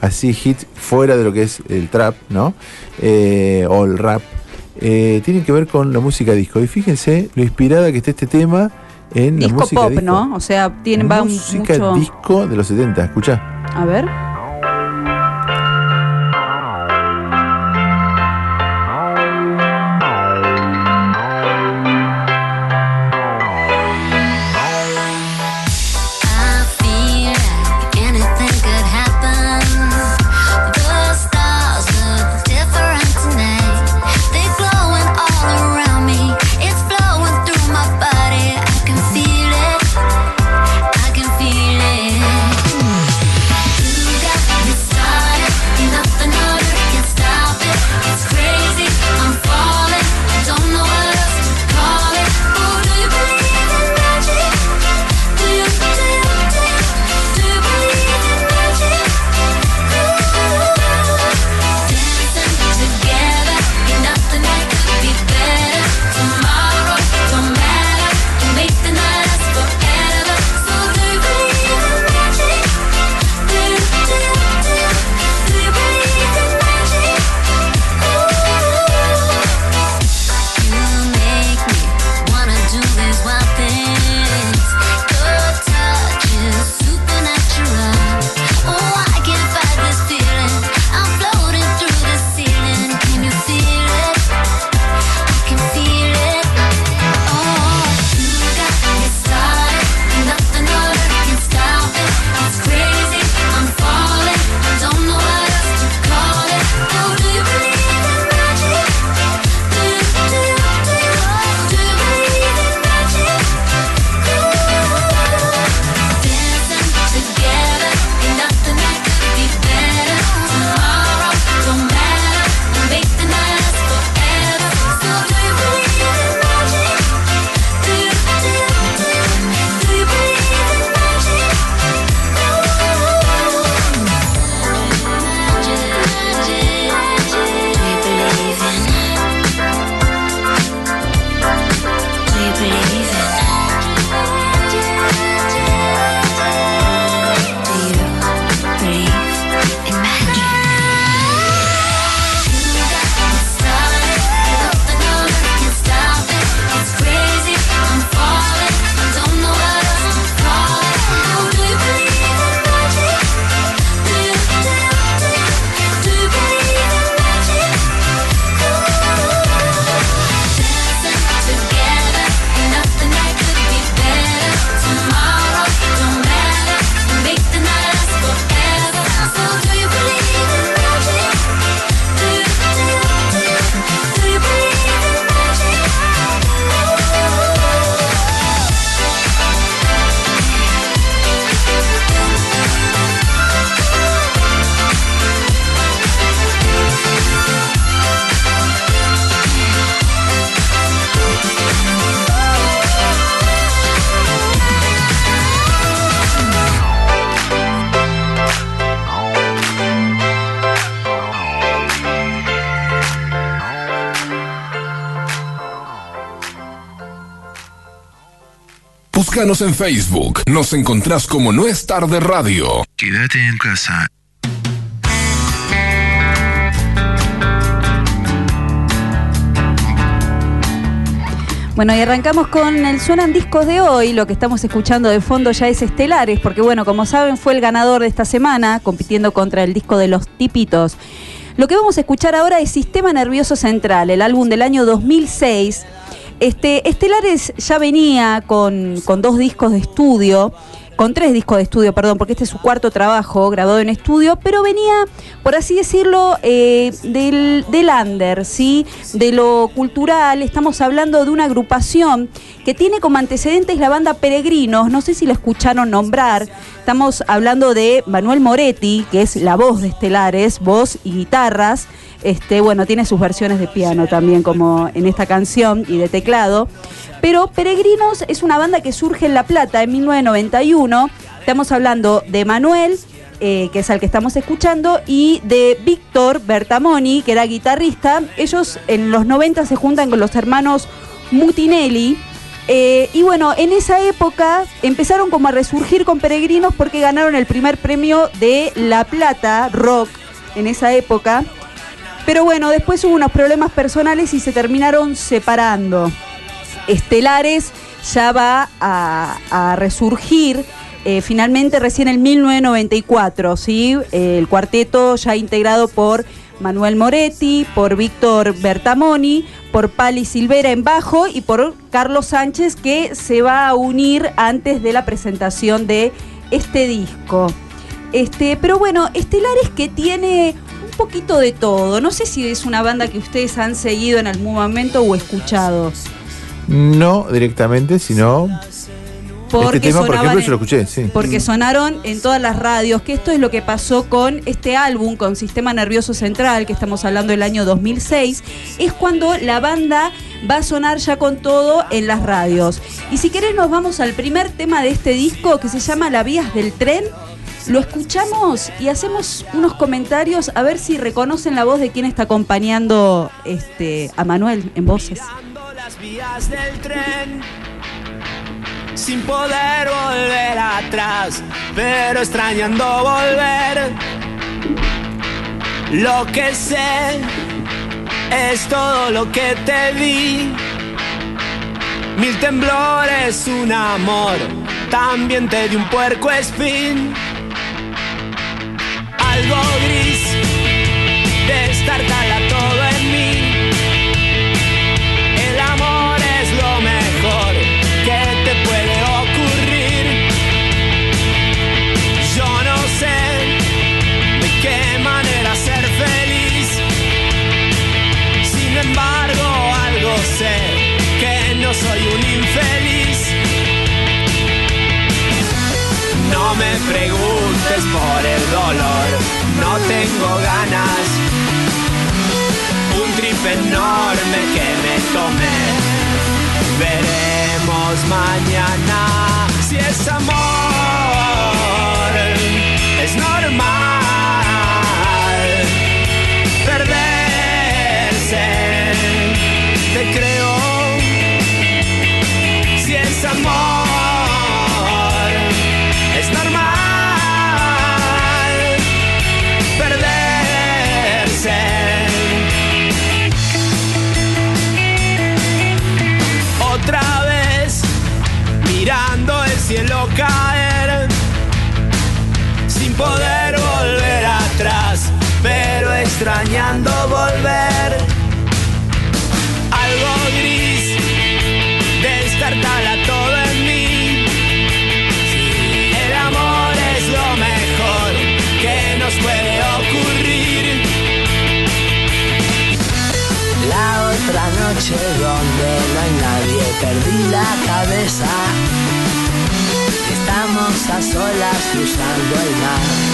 así hits fuera de lo que es el trap, ¿no? Eh, o el rap, eh, tienen que ver con la música disco. Y fíjense lo inspirada que está este tema en la Disco música pop, disco. ¿no? O sea, va un- mucho. disco de los 70, escucha. A ver. Búscanos en Facebook. Nos encontrás como No es tarde radio. Quédate en casa. Bueno, y arrancamos con el Suenan Discos de hoy. Lo que estamos escuchando de fondo ya es Estelares, porque bueno, como saben, fue el ganador de esta semana, compitiendo contra el disco de los tipitos. Lo que vamos a escuchar ahora es Sistema Nervioso Central, el álbum del año 2006. Este, Estelares ya venía con, con dos discos de estudio, con tres discos de estudio, perdón, porque este es su cuarto trabajo grabado en estudio, pero venía, por así decirlo, eh, del, del ¿sí? De lo cultural. Estamos hablando de una agrupación que tiene como antecedentes la banda Peregrinos, no sé si lo escucharon nombrar. Estamos hablando de Manuel Moretti, que es la voz de Estelares, voz y guitarras. Este, bueno, tiene sus versiones de piano también, como en esta canción, y de teclado. Pero Peregrinos es una banda que surge en La Plata en 1991. Estamos hablando de Manuel, eh, que es al que estamos escuchando, y de Víctor Bertamoni, que era guitarrista. Ellos en los 90 se juntan con los hermanos Mutinelli. Eh, y bueno, en esa época empezaron como a resurgir con Peregrinos porque ganaron el primer premio de La Plata Rock en esa época. Pero bueno, después hubo unos problemas personales y se terminaron separando. Estelares ya va a, resurgir eh, finalmente recién en 1994, ¿sí? El cuarteto ya integrado por Manuel Moretti, por Víctor Bertamoni, por Pali Silvera en bajo y por Carlos Sánchez que se va a unir antes de la presentación de este disco. Este, pero bueno, Estelares que tiene poquito de todo. No sé si es una banda que ustedes han seguido en algún momento o escuchado. No directamente, sino. Porque este tema, por sonaban ejemplo, en- yo lo escuché, sí. Porque sonaron en todas las radios, que esto es lo que pasó con este álbum, con Sistema Nervioso Central, que estamos hablando del año 2006, es cuando la banda va a sonar ya con todo en las radios. Y si querés nos vamos al primer tema de este disco, que se llama La Vías del Tren. Lo escuchamos y hacemos unos comentarios a ver si reconocen la voz de quien está acompañando este, a Manuel en voces. las vías del tren sin poder volver atrás, pero extrañando volver. Lo que sé es todo lo que te di. Mil temblores, un amor, también te di un puerco espín. Algo gris, tengo ganas un trip enorme que me tomé. Veremos mañana si es amor, extrañando volver. Algo gris descartala todo en mí. El amor es lo mejor que nos puede ocurrir. La otra noche donde no hay nadie perdí la cabeza. Estamos a solas cruzando el mar,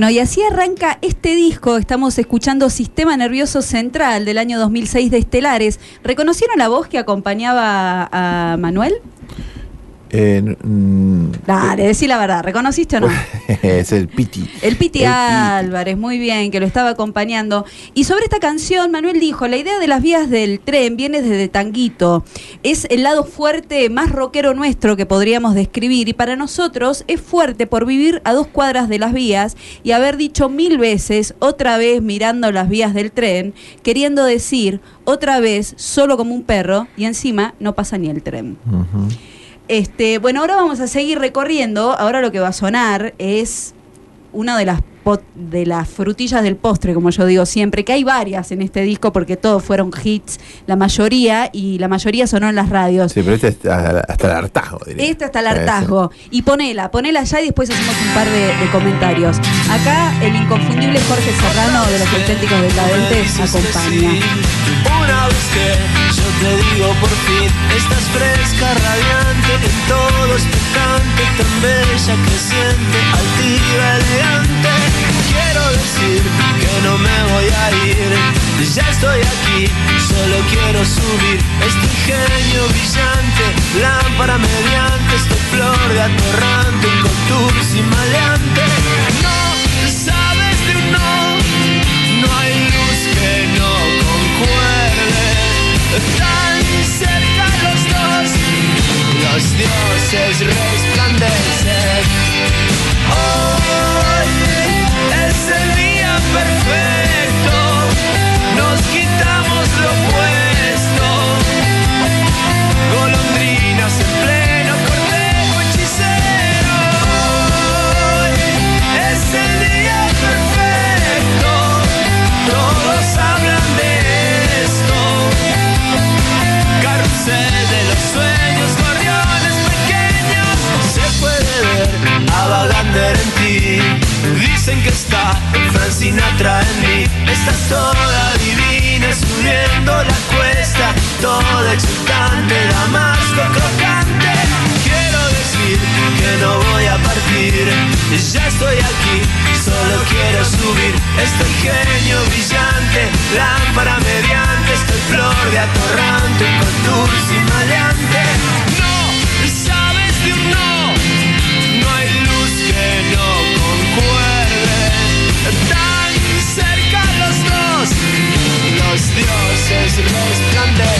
Bueno, y así arranca este disco. Estamos escuchando Sistema Nervioso Central del año 2006 de Estelares. ¿Reconocieron la voz que acompañaba a Manuel? Eh, mm, Dale, decí la verdad. ¿Reconociste o no? es el Piti. El Piti El Álvarez, muy bien, que lo estaba acompañando. Y sobre esta canción, Manuel dijo, la idea de las vías del tren viene desde Tanguito. Es el lado fuerte más rockero nuestro que podríamos describir. Y para nosotros es fuerte por vivir a dos cuadras de las vías y haber dicho mil veces, otra vez mirando las vías del tren, queriendo decir, otra vez, solo como un perro, y encima no pasa ni el tren. Este, bueno, ahora vamos a seguir recorriendo. Ahora lo que va a sonar es una de las pot- de las frutillas del postre, como yo digo siempre, que hay varias en este disco porque todos fueron hits, la mayoría, y la mayoría sonó en las radios. Sí, pero este es hasta, hasta el hartazgo, diría. Esta está el hartazgo. Y ponela, ponela ya y después hacemos un par de, de comentarios. Acá el inconfundible Jorge Serrano de los auténticos decadentes acompaña. Una vez que yo te digo por fin, estás fresca, radiante, en todo expectante, tan bella, creciente, altiva, elegante. Quiero decir que no me voy a ir, ya estoy aquí, solo quiero subir este ingenio brillante, lámpara mediante, este flor de atorrante, con y maleante. No sabes de un no. No hay luz que no concuerde. Tan cerca los dos, los dioses resplandecen. Hoy Dicen que está Frank Sinatra en mí. Estás toda divina, subiendo la cuesta. Toda exultante, damasco crocante. Quiero decir que no voy a partir. Ya estoy aquí, solo quiero subir. Este genio brillante, lámpara mediante. Este flor de atorrante, con dulce y maleante. Dioses resplandecen.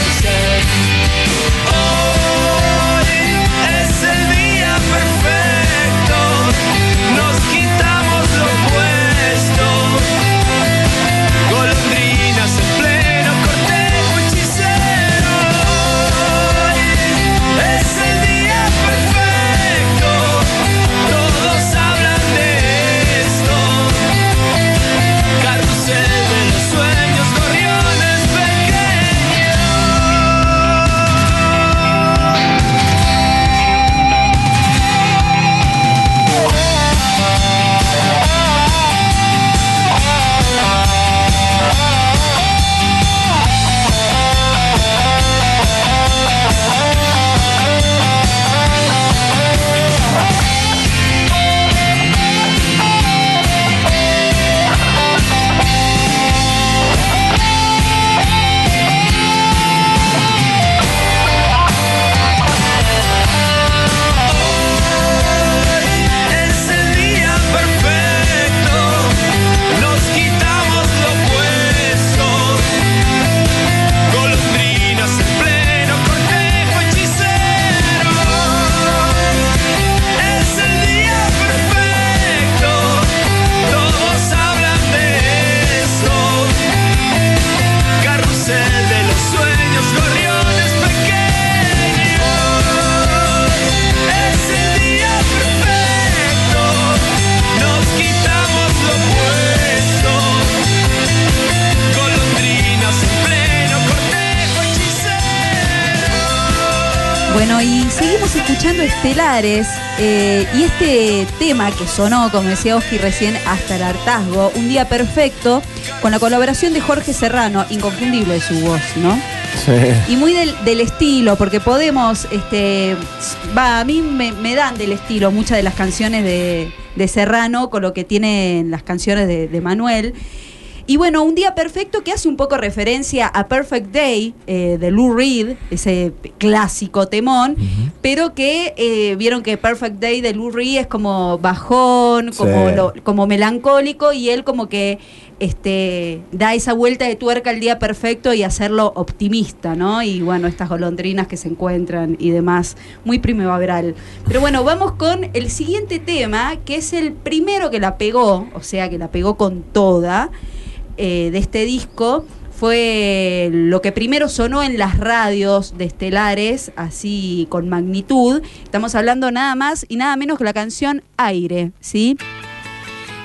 Eh, y este tema que sonó, como decía Oski recién, hasta el hartazgo, Un Día Perfecto, con la colaboración de Jorge Serrano, inconfundible su voz, ¿no? Y muy del, del estilo, porque podemos, este, va, a mí me, me dan del estilo muchas de las canciones de, de Serrano con lo que tienen las canciones de, de Manuel. Y bueno, un día perfecto que hace un poco referencia a Perfect Day eh, de Lou Reed, ese clásico temón, pero que eh, vieron que Perfect Day de Lou Reed es como bajón, como, Sí. lo- como melancólico y él como que este, da esa vuelta de tuerca al día perfecto y hacerlo optimista, ¿no? Y bueno, estas golondrinas que se encuentran y demás, muy primaveral. Pero bueno, vamos con el siguiente tema, que es el primero que la pegó, o sea, que la pegó con toda eh, de este disco. Fue lo que primero sonó en las radios de Estelares, así con magnitud. Estamos hablando nada más y nada menos que la canción Aire, ¿sí?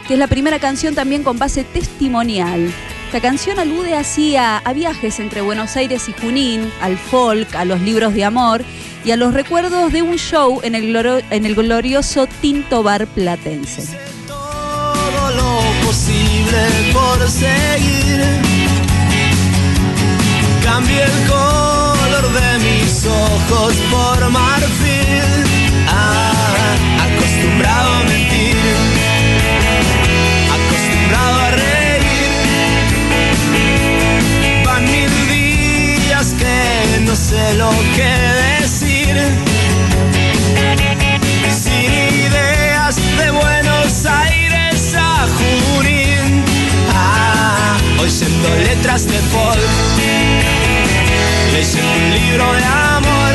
que es la primera canción también con base testimonial. Esta canción alude así a, viajes entre Buenos Aires y Junín, al folk, a los libros de amor y a los recuerdos de un show en el, en el glorioso Tinto Bar Platense. todo lo posible por seguir. Cambié el color de mis ojos por marfil. Ah, acostumbrado a mentir, acostumbrado a reír. Van mil días que no sé lo que Oyendo letras de folk, leyendo un libro de amor.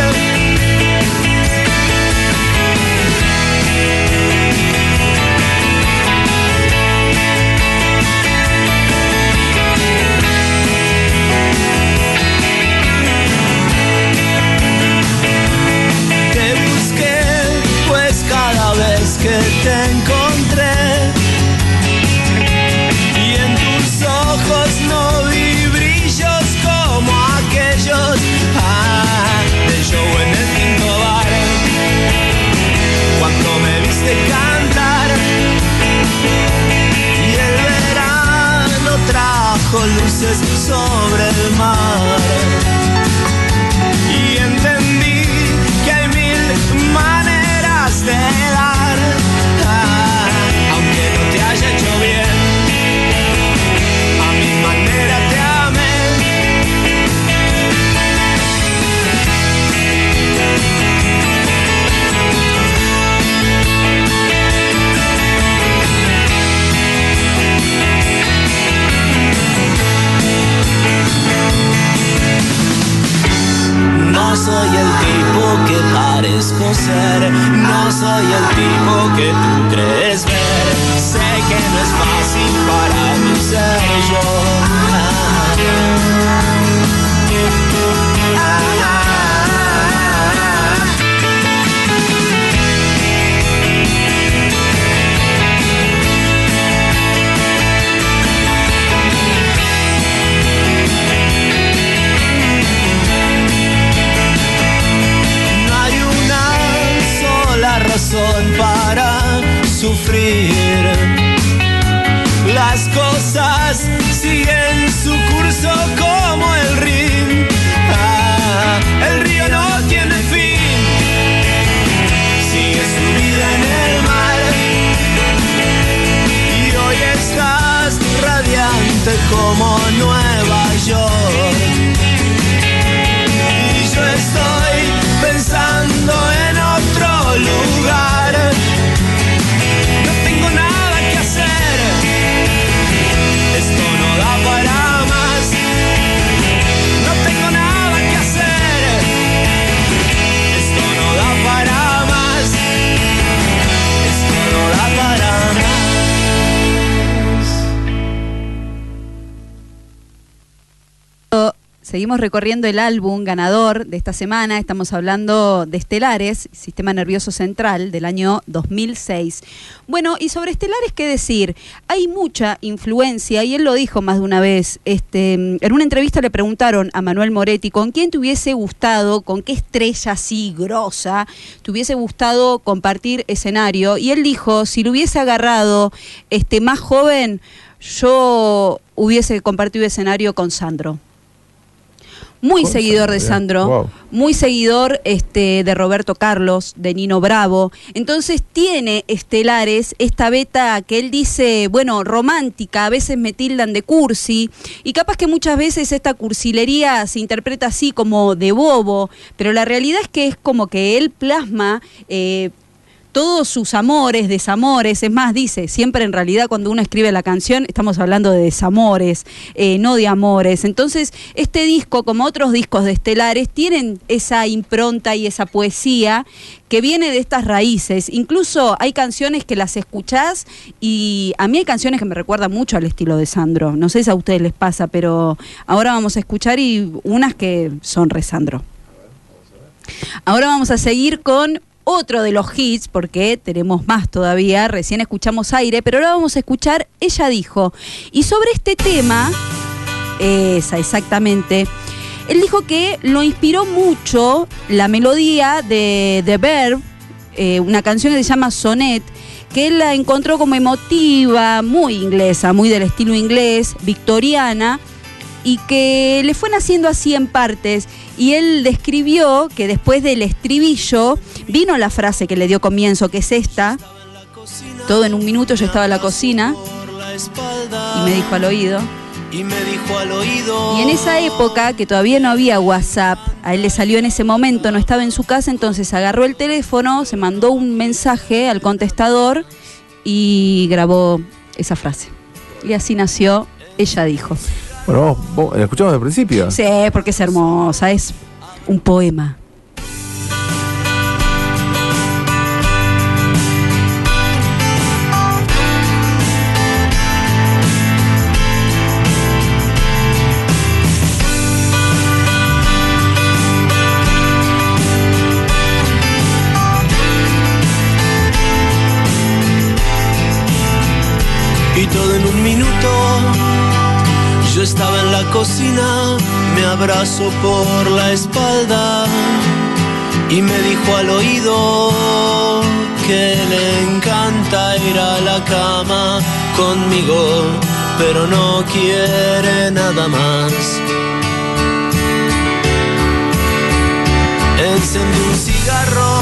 Te busqué, pues cada vez que te sobre el mar tipo que parezco ser, no soy el tipo que tú crees ver. Recorriendo el álbum ganador de esta semana. Estamos hablando de Estelares, Sistema Nervioso Central, del año 2006. Bueno, y sobre Estelares, ¿qué decir? Hay mucha influencia, y él lo dijo más de una vez. Este, en una entrevista le preguntaron a Manuel Moretti con quién te hubiese gustado, con qué estrella así grosa, te hubiese gustado compartir escenario. Y él dijo, si lo hubiese agarrado este, más joven, yo hubiese compartido escenario con Sandro. Muy seguidor de Sandro, Sandro, wow. muy seguidor este, de Roberto Carlos, de Nino Bravo. Entonces tiene estelares esta beta que él dice, bueno, romántica, a veces me tildan de cursi, y capaz que muchas veces esta cursilería se interpreta así como de bobo, pero la realidad es que es como que él plasma... eh, todos sus amores, desamores, es más, dice, siempre en realidad cuando uno escribe la canción estamos hablando de desamores, eh, no de amores. Entonces, este disco, como otros discos de Estelares, tienen esa impronta y esa poesía que viene de estas raíces. Incluso hay canciones que las escuchás y a mí hay canciones que me recuerdan mucho al estilo de Sandro. No sé si a ustedes les pasa, pero ahora vamos a escuchar y unas que son re Sandro. Ahora vamos a seguir con otro de los hits, porque tenemos más todavía, recién escuchamos aire, pero ahora vamos a escuchar Ella dijo. Y sobre este tema, esa exactamente, él dijo que lo inspiró mucho la melodía de The Verb, eh, una canción que se llama Sonet, que él la encontró como emotiva, muy inglesa, muy del estilo inglés, victoriana, y que le fue naciendo así en partes. Y él describió que después del estribillo vino la frase que le dio comienzo, que es esta. Todo en un minuto yo estaba en la cocina y me dijo al oído. Y me dijo al oído. Y en esa época, que todavía no había WhatsApp, a él le salió en ese momento, no estaba en su casa, entonces agarró el teléfono, se mandó un mensaje al contestador y grabó esa frase. Y así nació, ella dijo. Bueno, vamos, vamos, la escuchamos al principio. Sí, porque es hermosa, es un poema. Estaba en la cocina, me abrazó por la espalda y me dijo al oído que le encanta ir a la cama conmigo, pero no quiere nada más. Encendí un cigarro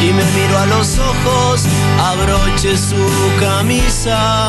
y me miro a los ojos, abroché su camisa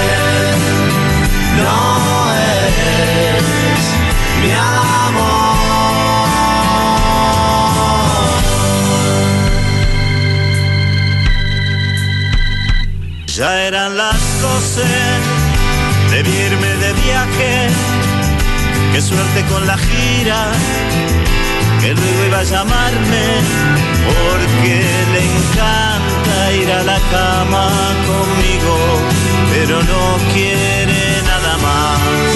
no eres mi amor. Ya eran las doce, debí irme de viaje, qué suerte con la gira, que luego iba a llamarme, porque le encanta ir a la cama conmigo, pero no quiere nada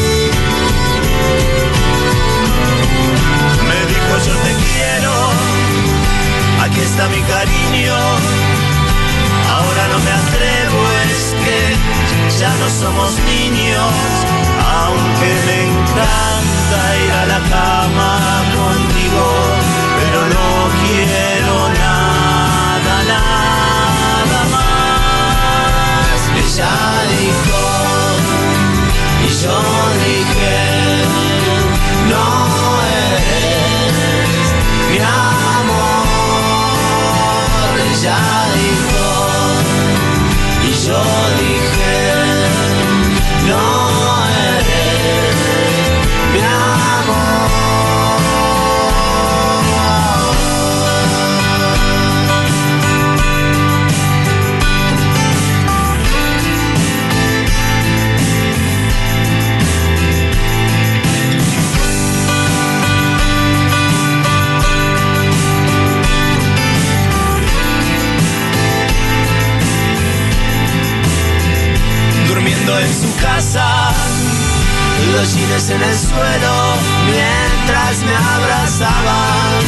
en el suelo mientras me abrazaban.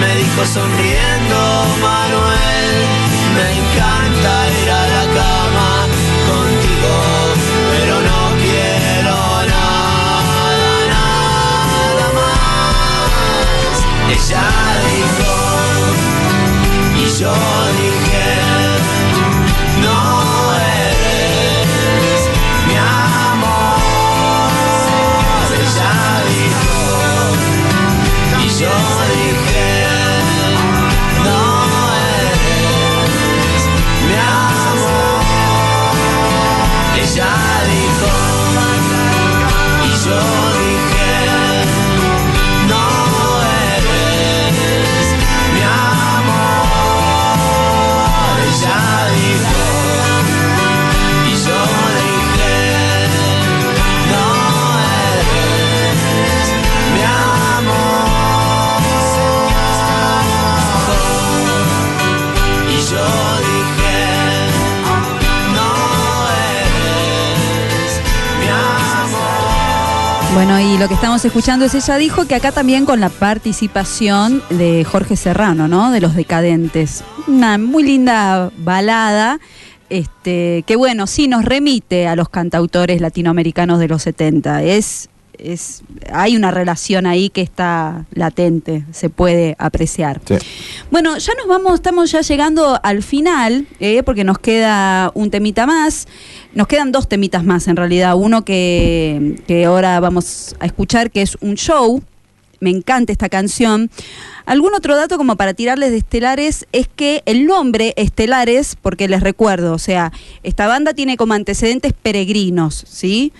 Me dijo sonriendo Manuel, me encanta ir a la cama contigo, pero no quiero nada, nada más. Ella Bueno, y lo que estamos escuchando es ella dijo que acá también con la participación de Jorge Serrano, ¿no? De los decadentes. Una muy linda balada. Este, que bueno, sí nos remite a los cantautores latinoamericanos de los 70. Es, es, hay una relación ahí que está latente, se puede apreciar. Sí. Bueno, ya nos vamos, estamos ya llegando al final, eh, porque nos queda un temita más. Nos quedan dos temitas más en realidad. Uno que, ahora vamos a escuchar, que es un show. Me encanta esta canción. Algún otro dato como para tirarles de Estelares es que el nombre Estelares, porque les recuerdo, o sea, esta banda tiene como antecedentes peregrinos, ¿sí?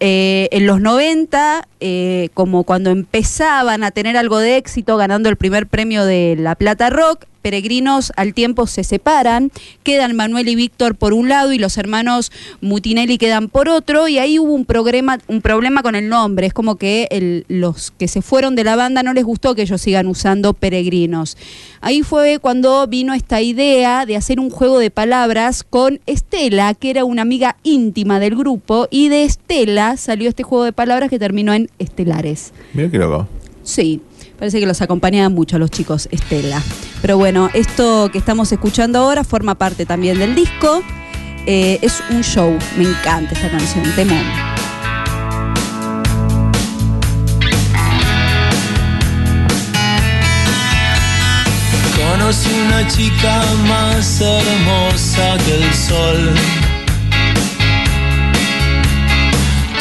Eh, en los 90, eh, como cuando empezaban a tener algo de éxito ganando el primer premio de La Plata Rock, Peregrinos al tiempo se separan, quedan Manuel y Víctor por un lado y los hermanos Mutinelli quedan por otro y ahí hubo un, programa, un problema con el nombre, es como que el- los que se fueron de la banda no les gustó que ellos sigan usando Peregrinos. Ahí fue cuando vino esta idea de hacer un juego de palabras con Estela, que era una amiga íntima del grupo, y de Estela salió este juego de palabras que terminó en Estelares. Mira qué loco. Sí, parece que los acompañaban mucho a los chicos Estela. Pero bueno, esto que estamos escuchando ahora forma parte también del disco. Eh, es un show, me encanta esta canción, temón. Conocí una chica más hermosa que el sol.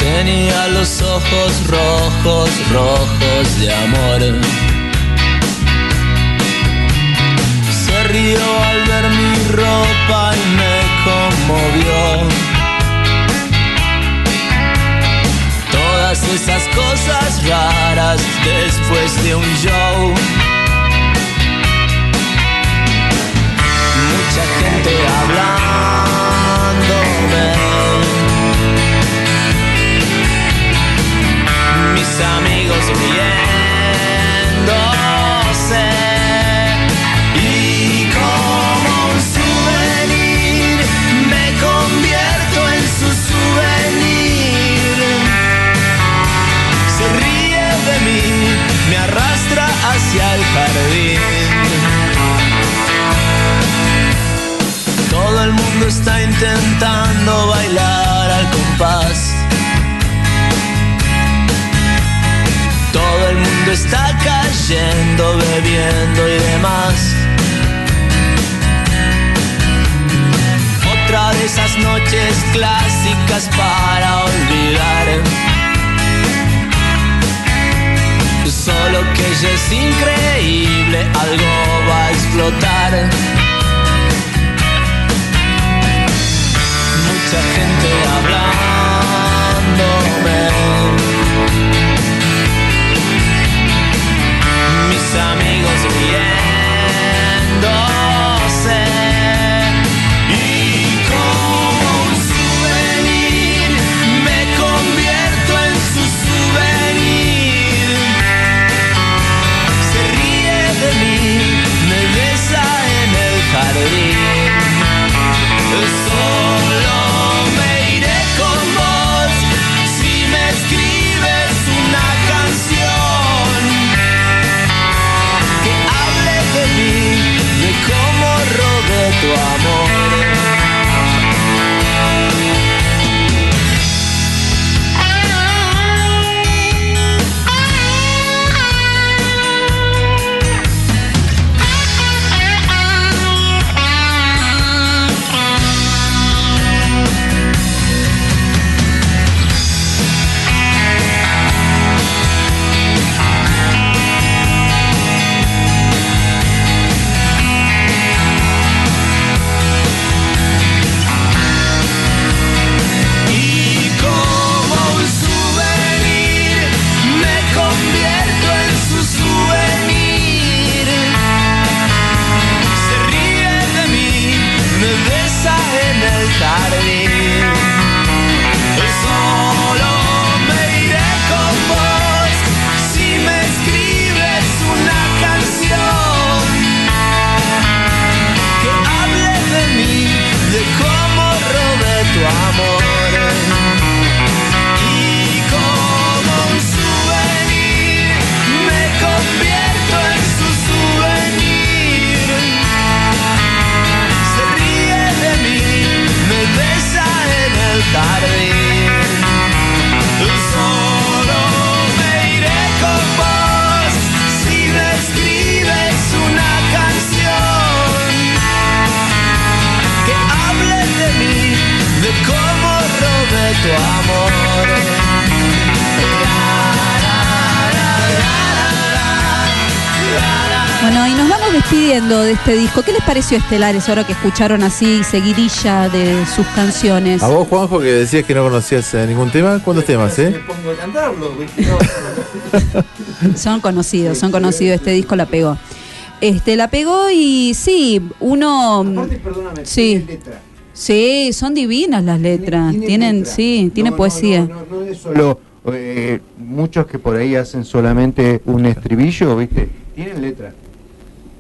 Tenía los ojos rojos, rojos de amor. Se rió al ver mi ropa y me conmovió. Todas esas cosas raras después de un show. mucha gente hablándome. Amigos riéndose. Es increíble, algo va a explotar. mucha gente hablándome. Este disco. ¿Qué les pareció Estelares ahora que escucharon así seguidilla de sus canciones? A vos, Juanjo, que decías que no conocías eh, ningún tema, ¿cuántos temas, eh? pongo a cantarlo. Son conocidos, son conocidos. Este disco la pegó. Este, la pegó y sí, uno. Aparte, perdóname, Sí. tiene letra. Sí, son divinas las letras. Tiene Tienen, letra. sí, tiene no, poesía. No, no, no es solo eh, muchos que por ahí hacen solamente un estribillo, ¿viste? Tienen letra.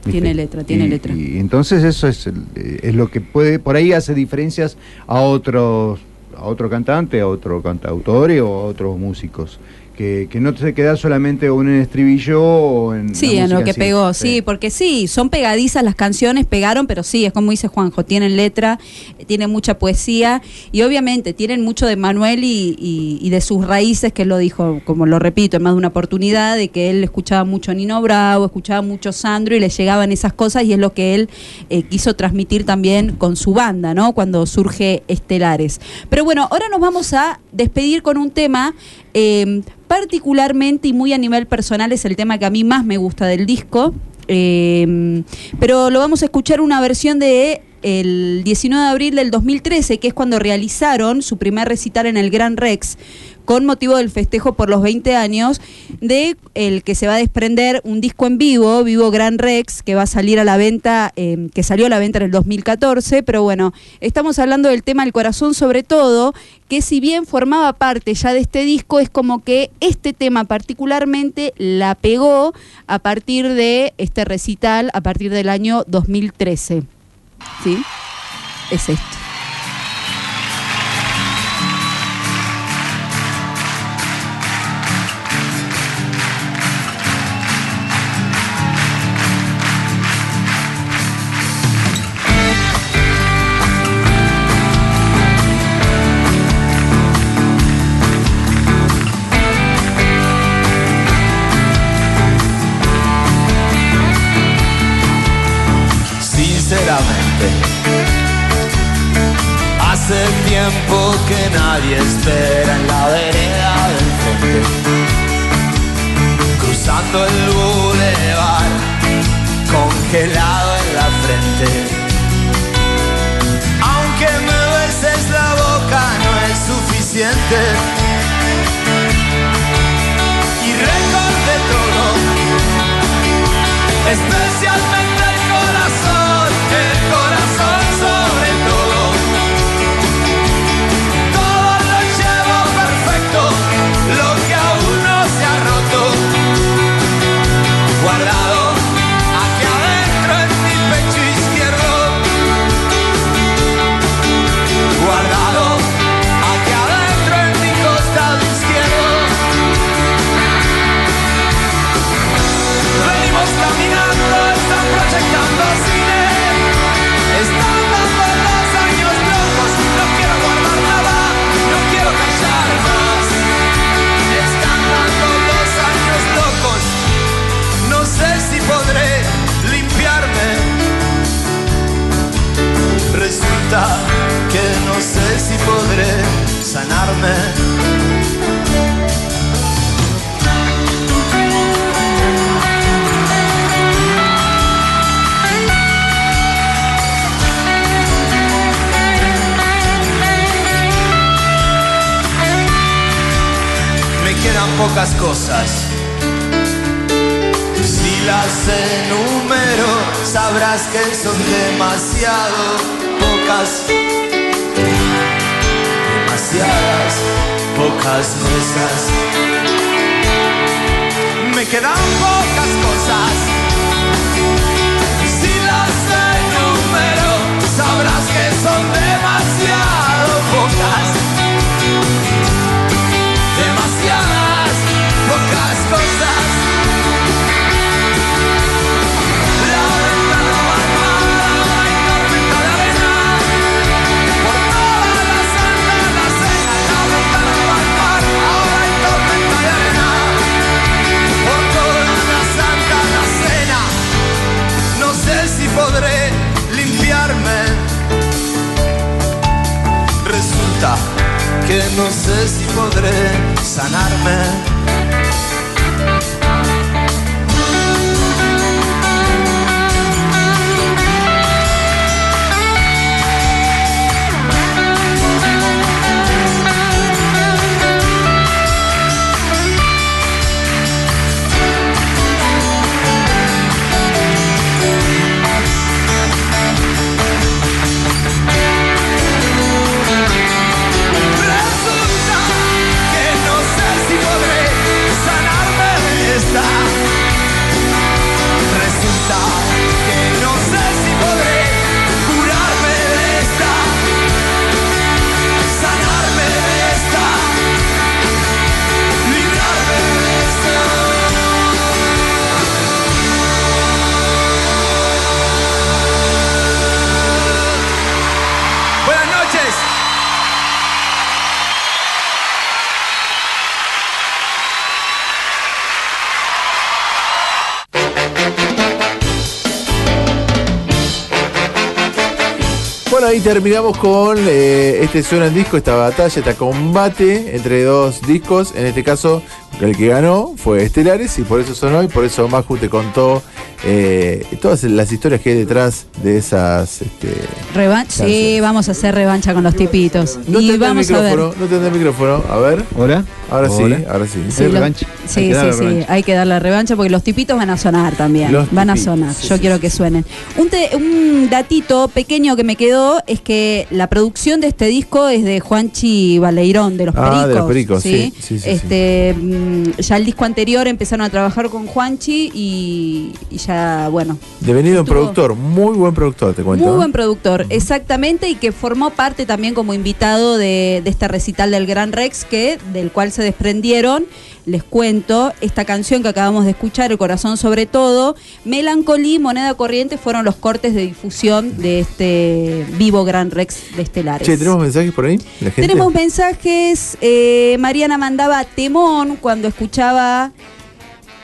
Tiene letra, tiene Y- letra. Y entonces eso es, eh, es lo que puede, por ahí hace diferencias a otros, a otro cantante, a otro cantautor o a otros músicos. Que, que no se queda solamente en un estribillo o en. Sí, en lo que pegó, sí, porque sí, son pegadizas las canciones, pegaron, pero sí, es como dice Juanjo, tienen letra, eh, tienen mucha poesía y obviamente tienen mucho de Manuel y, y- y de sus raíces, que él lo dijo, como lo repito, en más de una oportunidad, de que él escuchaba mucho a Nino Bravo, escuchaba mucho Sandro y le llegaban esas cosas y es lo que él eh, quiso transmitir también con su banda, ¿no? Cuando surge Estelares. Pero bueno, ahora nos vamos a despedir con un tema eh, particularmente y muy a nivel personal es el tema que a mí más me gusta del disco. eh, pero lo vamos a escuchar una versión de el 19 de abril del 2013, que es cuando realizaron su primer recital en el Gran Rex, con motivo del festejo por los 20 años, de el que se va a desprender un disco en vivo, Vivo Gran Rex, que va a salir a la venta, eh, que salió a la venta en el 2014, pero bueno, estamos hablando del tema El Corazón sobre todo, que si bien formaba parte ya de este disco, es como que este tema particularmente la pegó a partir de este recital, a partir del año 2013. ¿Sí? Es esto. Terminamos con eh, este suena en disco, esta batalla, este combate entre dos discos. En este caso, el que ganó fue Estelares y por eso sonó y por eso Maju te contó eh, todas las historias que hay detrás de esas. Este, Revancha. Sí, vamos a hacer revancha con los tipitos. no y tendrá el vamos a ver. micrófono, no tendrá el micrófono. A ver. Hola. Ahora sí, Hola. ahora sí. Sí, lo- revancha. Sí, sí, sí, hay que dar la revancha porque los tipitos van a sonar también. Los van a sonar. sí, Yo sí, quiero sí. que suenen. Un, te- un datito pequeño que me quedó es que la producción de este disco es de Juanchi Baleirón, de los Ah, Pericos. de Los Pericos, sí, este, mm, Ya el disco anterior empezaron a trabajar con Juanchi y, y ya, bueno, Devenido un productor, muy buen productor, te cuento. muy ¿eh? buen productor, exactamente, y que formó parte también como invitado de, de este recital del Gran Rex, que del cual se desprendieron, les cuento, esta canción que acabamos de escuchar, El Corazón sobre todo, Melancolía y Moneda Corriente fueron los cortes de difusión de este vivo Gran Rex de Estelares. Che, ¿tenemos mensajes por ahí? ¿La gente? Tenemos mensajes. eh, Mariana mandaba temón cuando escuchaba.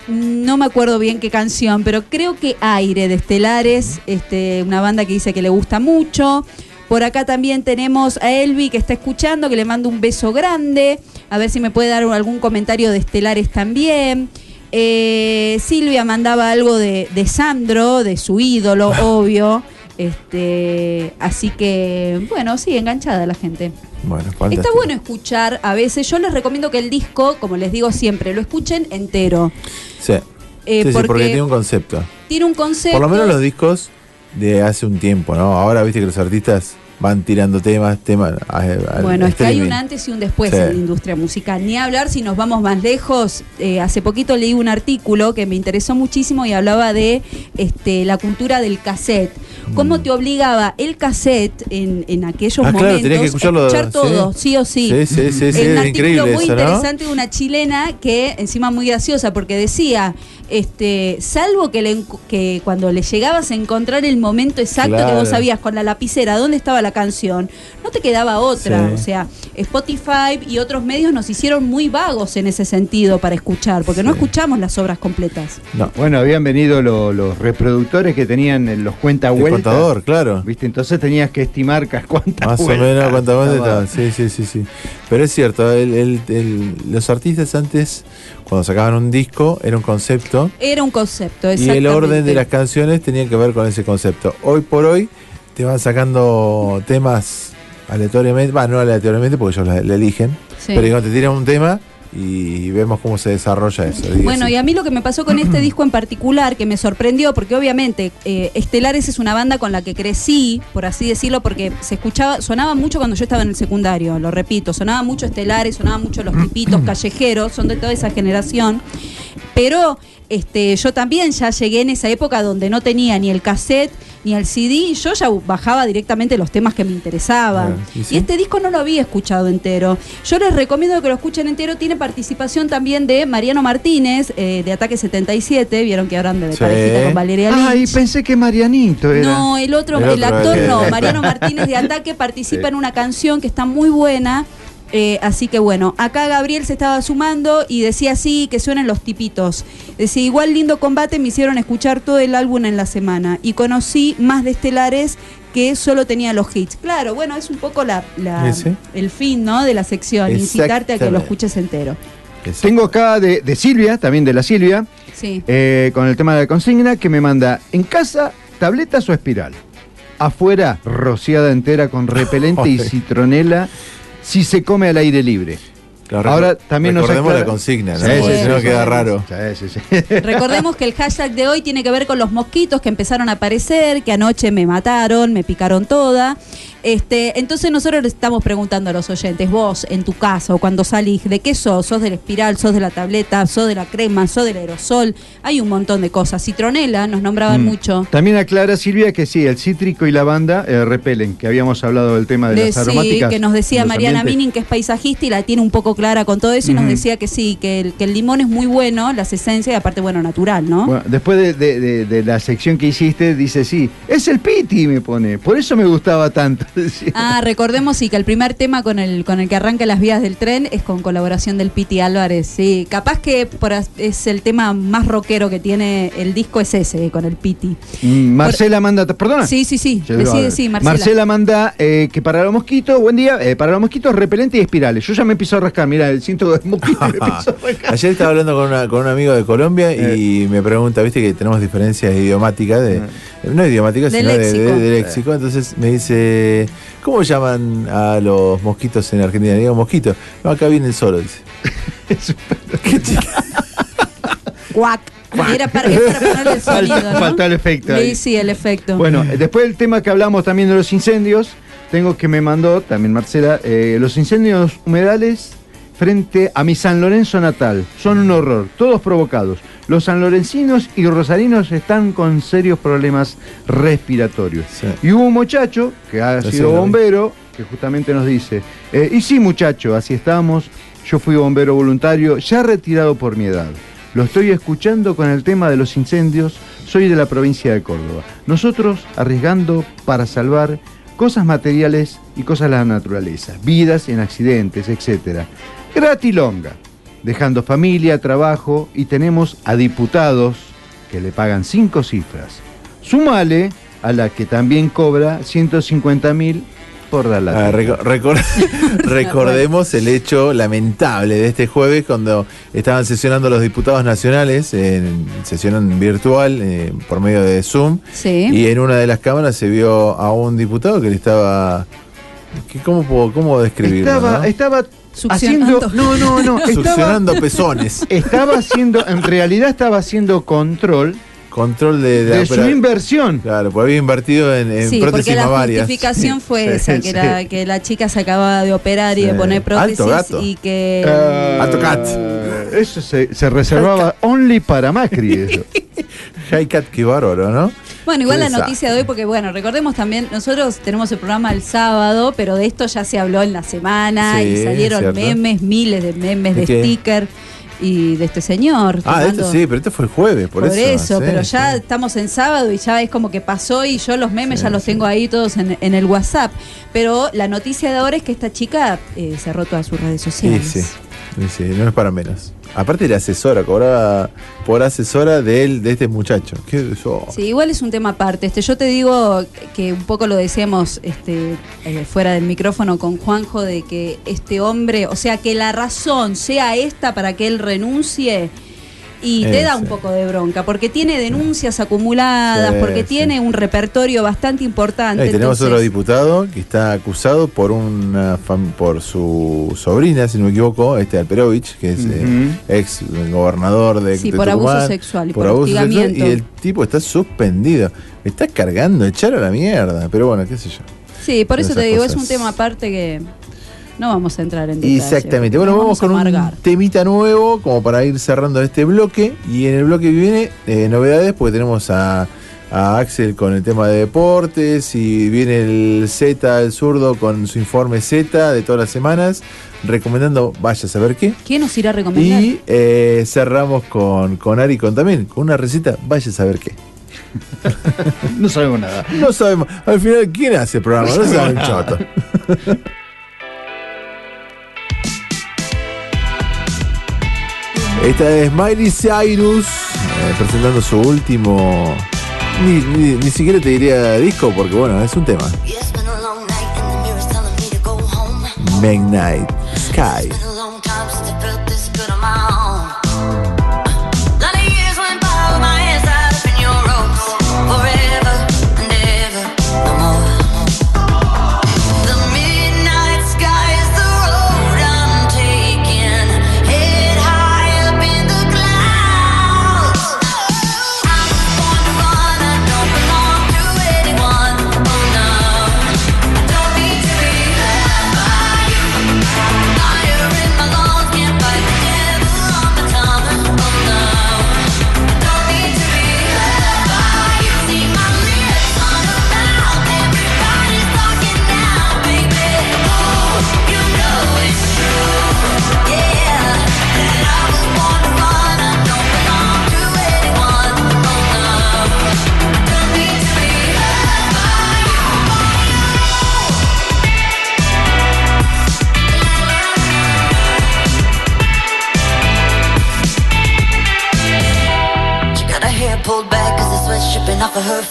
No me acuerdo bien qué canción, pero creo que Aire de Estelares, este, una banda que dice que le gusta mucho. Por acá también tenemos a Elvi que está escuchando, que le mando un beso grande. A ver si me puede dar algún comentario de Estelares también. Eh, Silvia mandaba algo de, de Sandro, de su ídolo, obvio. Este, así que, bueno, sí, enganchada la gente. Bueno, Está bueno escuchar a veces. Yo les recomiendo que el disco, como les digo siempre, lo escuchen entero. Sí. Eh, Sí, sí, porque... porque tiene un concepto. Tiene un concepto. Por lo menos los discos de hace un tiempo, ¿no? Ahora viste que los artistas van tirando temas, temas. a- Bueno, es que hay un antes y un después Sí. en la industria musical. Ni hablar si nos vamos más lejos. eh, hace poquito leí un artículo que me interesó muchísimo y hablaba de este, la cultura del cassette. Cómo te obligaba el cassette en, en aquellos Mm. Ah, momentos que escucharlo, a escuchar todo, sí. sí, o sí. Sí, sí, un artículo muy eso, ¿no? interesante de una chilena que encima muy graciosa porque decía, este, salvo que, le que cuando le llegabas a encontrar el momento exacto que vos sabías con la lapicera dónde estaba la canción, no te quedaba otra. Sí. O sea, Spotify y otros medios nos hicieron muy vagos en ese sentido para escuchar, porque no escuchamos las obras completas. No. Bueno, habían venido lo- los reproductores que tenían en los cuenta El vueltas. contador, claro. ¿Viste? Entonces tenías que estimar cuántas Más o vueltas menos cuántas estaban. Sí, sí, sí, sí. Pero es cierto, el- el- el- los artistas antes, cuando sacaban un disco, era un concepto. Era un concepto, Y exactamente. el orden de las canciones tenía que ver con ese concepto. Hoy por hoy te van sacando temas aleatoriamente, va, no aleatoriamente porque ellos la eligen, Sí. pero digamos, te tiran un tema y vemos cómo se desarrolla eso. Bueno, así. y a mí lo que me pasó con este disco en particular, que me sorprendió, porque obviamente eh, Estelares es una banda con la que crecí, por así decirlo, porque se escuchaba, sonaba mucho cuando yo estaba en el secundario, lo repito, sonaba mucho Estelares, sonaba mucho Los Tipitos, Callejeros, son de toda esa generación, pero este, yo también ya llegué en esa época donde no tenía ni el cassette ni el CD, y yo ya bajaba directamente los temas que me interesaban. Claro, ¿y y este disco no lo había escuchado entero. Yo les recomiendo que lo escuchen entero. Tiene participación también de Mariano Martínez, eh, de Ataque 77. Vieron que ahora anda de Sí. parejita con Valeria Lynch. Ay, pensé que Marianito era. No, el otro, El el, otro, actor no. Mariano Martínez de Ataque participa Sí. en una canción que está muy buena. Eh, así que bueno, acá Gabriel se estaba sumando y decía así que suenan los tipitos. Decía, igual lindo combate, me hicieron escuchar todo el álbum en la semana y conocí más de estelares que solo tenía los hits. Claro, bueno, es un poco la, el fin ¿no? de la sección, incitarte a que lo escuches entero. Tengo acá de, de Silvia, también de la Silvia, Sí. eh, con el tema de la consigna, que me manda en casa tabletas o espiral. Afuera, rociada entera con repelente y citronela si se come al aire libre. Claro, Ahora también nos recordemos aclara- la consigna, ¿no? Sí, sí, Porque sí, si no sí, queda sí. raro. Sí, sí, sí. Recordemos que el hashtag de hoy tiene que ver con los mosquitos que empezaron a aparecer, que anoche me mataron, me picaron toda. Este, entonces nosotros le estamos preguntando a los oyentes, vos en tu casa o cuando salís, ¿de qué sos? ¿Sos de la espiral? ¿Sos de la tableta? ¿Sos de la crema? ¿Sos del aerosol? Hay un montón de cosas. Citronela, nos nombraban Mm. mucho. También aclara Silvia que sí, el cítrico y lavanda eh, repelen, que habíamos hablado del tema de De- las sí, aromáticas. que nos decía Mariana ambientes. Minin que es paisajista y la tiene un poco clara con todo eso y nos decía que sí, que el, que el limón es muy bueno, las esencias y aparte, bueno, natural, ¿no? Bueno, después de, de- de- de la sección que hiciste, dice sí, es el Piti, me pone. Por eso me gustaba tanto. Ah, recordemos sí que el primer tema con el con el que arranca las vías del tren es con colaboración del Piti Álvarez. Sí, capaz que por es el tema más rockero que tiene el disco es ese con el Piti. Mm, Marcela manda, perdona. Sí, sí, sí. Decide, Marcela. Marcela manda eh, que para los mosquitos, buen día, eh, para los mosquitos repelente y espirales. Yo ya me empiezo a rascar, mira, el cinto de mosquito. Ayer estaba hablando con, una- con un amigo de Colombia y me pregunta, viste que tenemos diferencias idiomáticas, de, no idiomáticas, De sino de, léxico. de- de léxico. Entonces me dice, ¿cómo llaman a los mosquitos en Argentina? Digo, mosquitos. No, acá viene el solo, dice. Qué chica. Cuac. Y Era para, ponerle el sonido, Falta, ¿no? falta el efecto. Sí, ahí. sí, el efecto. Bueno, después del tema que hablamos también de los incendios, tengo que me mandó también Marcela, eh, los incendios humedales frente a mi San Lorenzo natal. Son un horror, todos provocados. Los sanlorencinos y rosarinos están con serios problemas respiratorios. Sí. Y hubo un muchacho que ha sido bombero que justamente nos dice, eh, y sí muchacho, así estamos, yo fui bombero voluntario, ya retirado por mi edad. Lo estoy escuchando con el tema de los incendios, soy de la provincia de Córdoba. Nosotros arriesgando para salvar cosas materiales y cosas de la naturaleza, vidas en accidentes, etc. Gratilonga, dejando familia, trabajo y tenemos a diputados que le pagan cinco cifras. Sumale a la que también cobra 150 mil por la Ah, reco- recordemos el hecho lamentable de este jueves cuando estaban sesionando los diputados nacionales en sesión virtual eh, por medio de Zoom sí. y en una de las cámaras se vio a un diputado que le estaba ¿cómo, puedo- cómo describirlo? Estaba, no? estaba. Haciendo. No, no, no. Estaba, Succionando pezones. estaba haciendo. En realidad estaba haciendo control Control de, de su inversión. Claro, porque había invertido en, en Sí, prótesis porque la mamarias. justificación fue Sí, esa, sí, que, la, que la chica se acababa de operar y de poner prótesis Alto gato. y que... Eh, Alto cat. Eso se, se reservaba only para Macri. Eso. Hey Cat, qué bárbaro, ¿no? Bueno, igual la noticia de hoy, porque bueno, recordemos también, nosotros tenemos el programa el sábado, pero de esto ya se habló en la semana Sí, y salieron memes, miles de memes ¿De sticker y de este señor. Ah, este sí, pero este fue el jueves, por, Por, eso, sí, pero ya sí. estamos en sábado y ya es como que pasó y yo los memes Sí, ya los tengo ahí todos en, en el WhatsApp. Pero la noticia de ahora es que esta chica eh, cerró todas sus redes sociales. sí, sí, no es para menos. Aparte era asesora, cobraba por asesora de él, de este muchacho. ¿Qué, yo- Sí, igual es un tema aparte. Este, yo te digo que un poco lo decíamos este, eh, fuera del micrófono con Juanjo de que este hombre, o sea, que la razón sea esta para que él renuncie. Y te da un poco de bronca, porque tiene denuncias acumuladas, Sí, porque sí. tiene un repertorio bastante importante. Ahí tenemos entonces- otro diputado que está acusado por una fam- por su sobrina, si no me equivoco, este Alperovich, que es eh, ex gobernador de, Sí, de por abuso sexual y por hostigamiento. y el tipo está suspendido. Está cargando, echar a la mierda. Pero bueno, qué sé yo. Sí, por eso te digo, es un tema aparte que no vamos a entrar en detalle. Exactamente. Bueno, vamos con un temita nuevo, como para ir cerrando este bloque. Y en el bloque que viene, eh, novedades, porque tenemos a, a Axel con el tema de deportes. Y viene el Z, el zurdo, con su informe Z de todas las semanas, recomendando vaya a saber qué. ¿Quién nos irá a recomendar? Y eh, cerramos con, con Ari con también, con una receta, vaya a saber qué. No sabemos nada. No sabemos, al final, ¿quién hace el programa? No saben choto. Esta es Miley Cyrus eh, presentando su último. Ni, ni- ni siquiera te diría disco, porque bueno, es un tema. It's been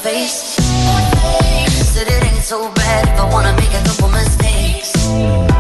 face. Said it ain't so bad if I wanna make a couple mistakes.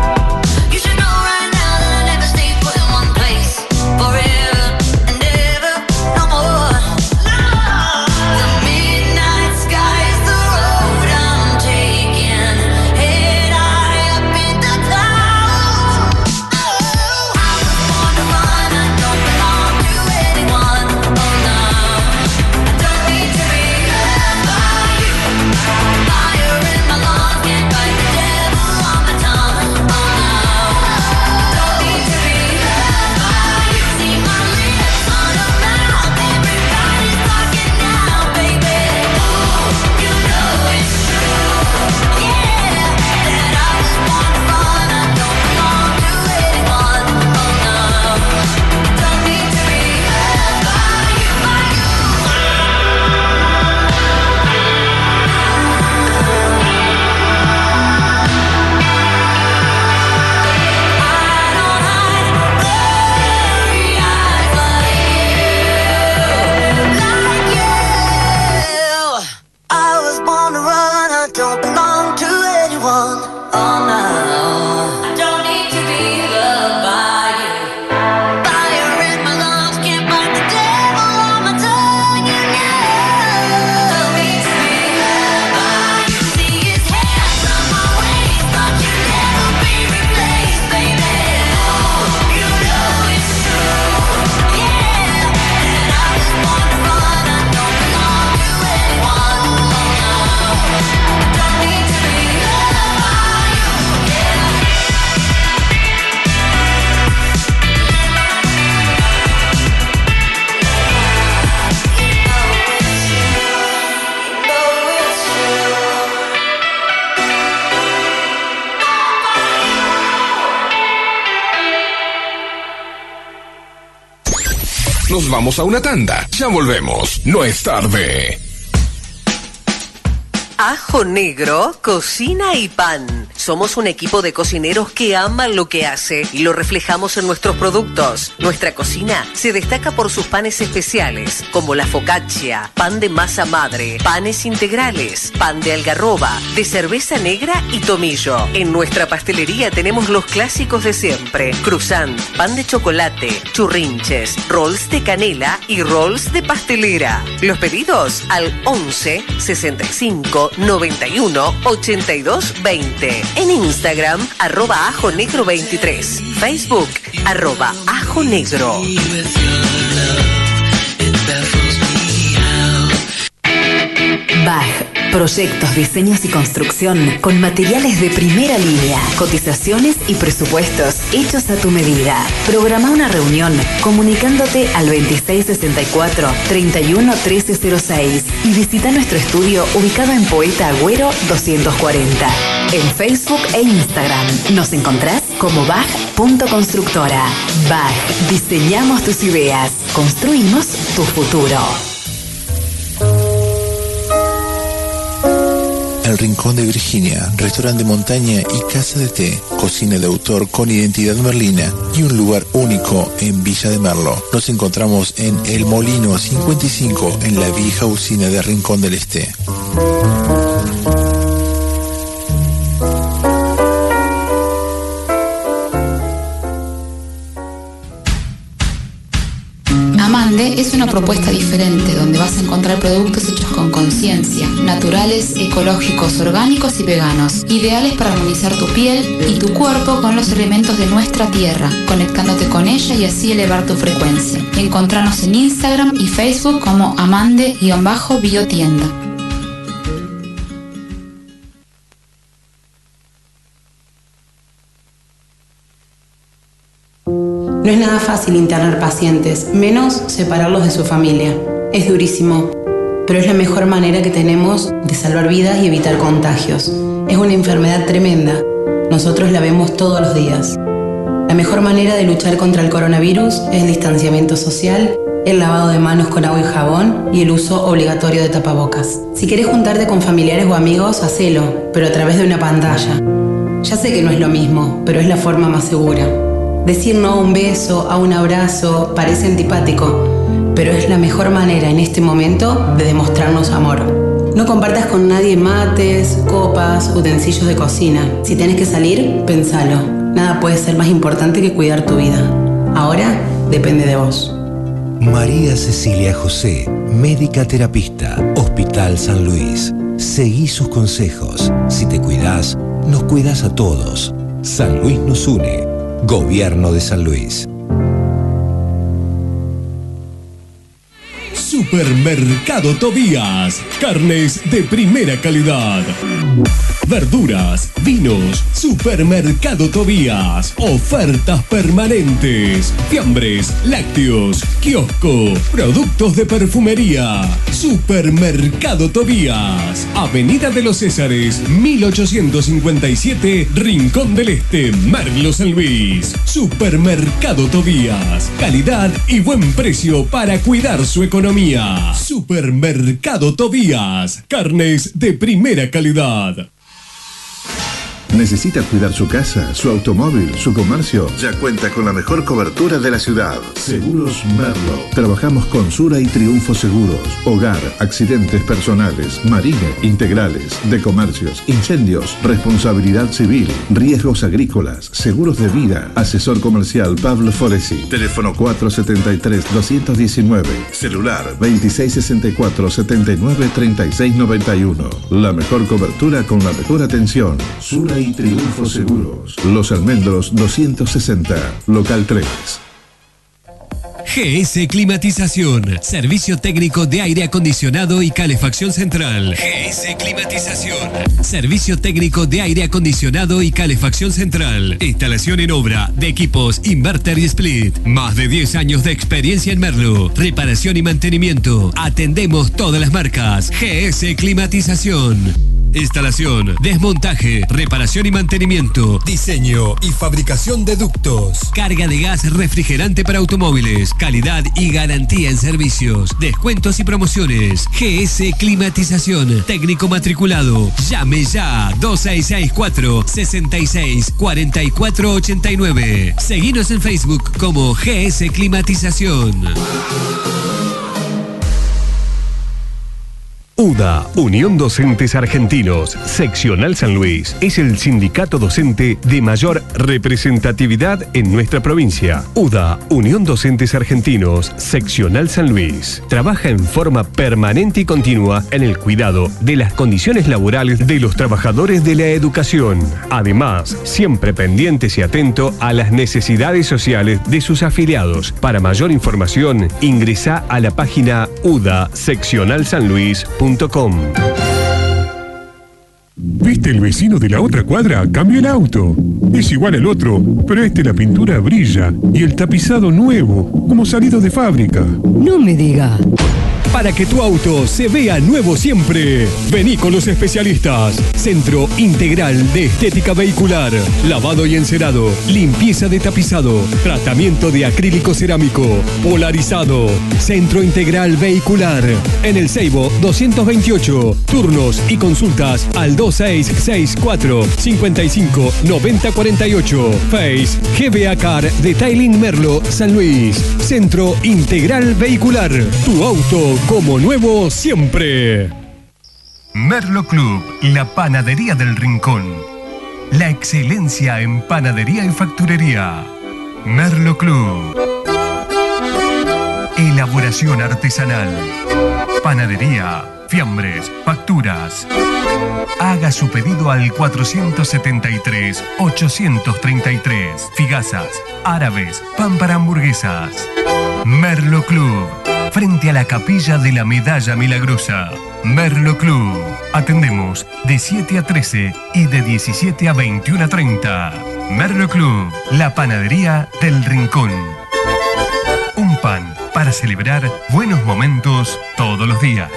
A una tanda. Ya volvemos. No es tarde. Ajo Negro, cocina y pan. Somos un equipo de cocineros que aman lo que hace y lo reflejamos en nuestros productos. Nuestra cocina se destaca por sus panes especiales, como la focaccia, pan de masa madre, panes integrales, pan de algarroba, de cerveza negra y tomillo. En nuestra pastelería tenemos los clásicos de siempre: croissant, pan de chocolate, churrinches, rolls de canela y rolls de pastelera. Los pedidos al 11 65 91 82 20. En Instagram, arroba ajo negro 23. Facebook, arroba ajo negro. Proyectos, diseños y construcción con materiales de primera línea, cotizaciones y presupuestos hechos a tu medida. Programa una reunión comunicándote al 2664 31 1306 y visita nuestro estudio ubicado en Poeta Agüero 240. En Facebook e Instagram nos encontrás como BAG.constructora. BAG, diseñamos tus ideas, construimos tu futuro. El Rincón de Virginia, restaurante de montaña y casa de té, cocina de autor con identidad merlina y un lugar único en Villa de Merlo. Nos encontramos en El Molino 55 en la vieja usina de Rincón del Este. Amande es una propuesta diferente donde vas a encontrar productos ecológicos, orgánicos y veganos, ideales para armonizar tu piel y tu cuerpo con los elementos de nuestra tierra, conectándote con ella y así elevar tu frecuencia. Encontranos en Instagram y Facebook como amande-biotienda. No es nada fácil internar pacientes, menos separarlos de su familia. Es durísimo, pero es la mejor manera que tenemos de salvar vidas y evitar contagios. Es una enfermedad tremenda. Nosotros la vemos todos los días. La mejor manera de luchar contra el coronavirus es el distanciamiento social, el lavado de manos con agua y jabón y el uso obligatorio de tapabocas. Si querés juntarte con familiares o amigos, hacelo, pero a través de una pantalla. Ya sé que no es lo mismo, pero es la forma más segura. Decir no a un beso, a un abrazo, parece antipático, pero es la mejor manera en este momento de demostrarnos amor. No compartas con nadie mates, copas, utensilios de cocina. Si tenés que salir, pensalo. Nada puede ser más importante que cuidar tu vida. Ahora depende de vos. María Cecilia José, médica terapista, Hospital San Luis. Seguí sus consejos. Si te cuidas, nos cuidas a todos. San Luis nos une. Gobierno de San Luis. Supermercado Tobías. Carnes de primera calidad. Verduras, vinos, Supermercado Tobías. Ofertas permanentes. Fiambres, lácteos, kiosco, productos de perfumería. Supermercado Tobías. Avenida de los Césares, 1857, Rincón del Este, Merlo San Luis. Supermercado Tobías. Calidad y buen precio para cuidar su economía. Supermercado Tobías. Carnes de primera calidad. ¿Necesita cuidar su casa, su automóvil, su comercio? Ya cuenta con la mejor cobertura de la ciudad. Seguros Merlo. Trabajamos con Sura y Triunfo Seguros. Hogar, accidentes personales, marine, integrales, de comercios, incendios, responsabilidad civil, riesgos agrícolas, seguros de vida. Asesor comercial Pablo Foresi. Teléfono 473-219. Celular 2664-793691. La mejor cobertura con la mejor atención. Sura y Triunfo Seguros. Los Almendros 260. Local 3. GS Climatización, servicio técnico de aire acondicionado y calefacción central. GS Climatización, servicio técnico de aire acondicionado y calefacción central. Instalación en obra de equipos inverter y split. Más de 10 años de experiencia en Merlo. Reparación y mantenimiento. Atendemos todas las marcas. GS Climatización. Instalación, desmontaje, reparación y mantenimiento, diseño y fabricación de ductos, carga de gas refrigerante para automóviles, calidad y garantía en servicios, descuentos y promociones. GS Climatización, técnico matriculado. Llame ya 2664 66 44 89. Seguinos en Facebook como GS Climatización. UDA, Unión Docentes Argentinos, Seccional San Luis, es el sindicato docente de mayor representatividad en nuestra provincia. UDA, Unión Docentes Argentinos, Seccional San Luis, trabaja en forma permanente y continua en el cuidado de las condiciones laborales de los trabajadores de la educación. Además, siempre pendientes y atento a las necesidades sociales de sus afiliados. Para mayor información, ingresa a la página ¿Viste el vecino de la otra cuadra? Cambió el auto. Es igual al otro, pero este la pintura brilla y el tapizado nuevo, como salido de fábrica. No me diga. Para que tu auto se vea nuevo siempre, vení con los especialistas. Centro Integral de Estética Vehicular. Lavado y encerado. Limpieza de tapizado. Tratamiento de acrílico cerámico. Polarizado. Centro Integral Vehicular. En el Ceibo 228. Turnos y consultas al 2664 55 90 48. Face GBA Car Detailing Merlo San Luis. Centro Integral Vehicular. Tu auto como nuevo siempre. Merlo Club, la panadería del rincón. La excelencia en panadería y facturería. Merlo Club. Elaboración artesanal. Panadería, fiambres, facturas. Haga su pedido al 473-833. Figazas, árabes, pan para hamburguesas. Merlo Club, frente a la capilla de la Medalla Milagrosa. Merlo Club. Atendemos de 7 a 13 y de 17 a 21 a 30. Merlo Club, la panadería del Rincón. Un pan para celebrar buenos momentos todos los días.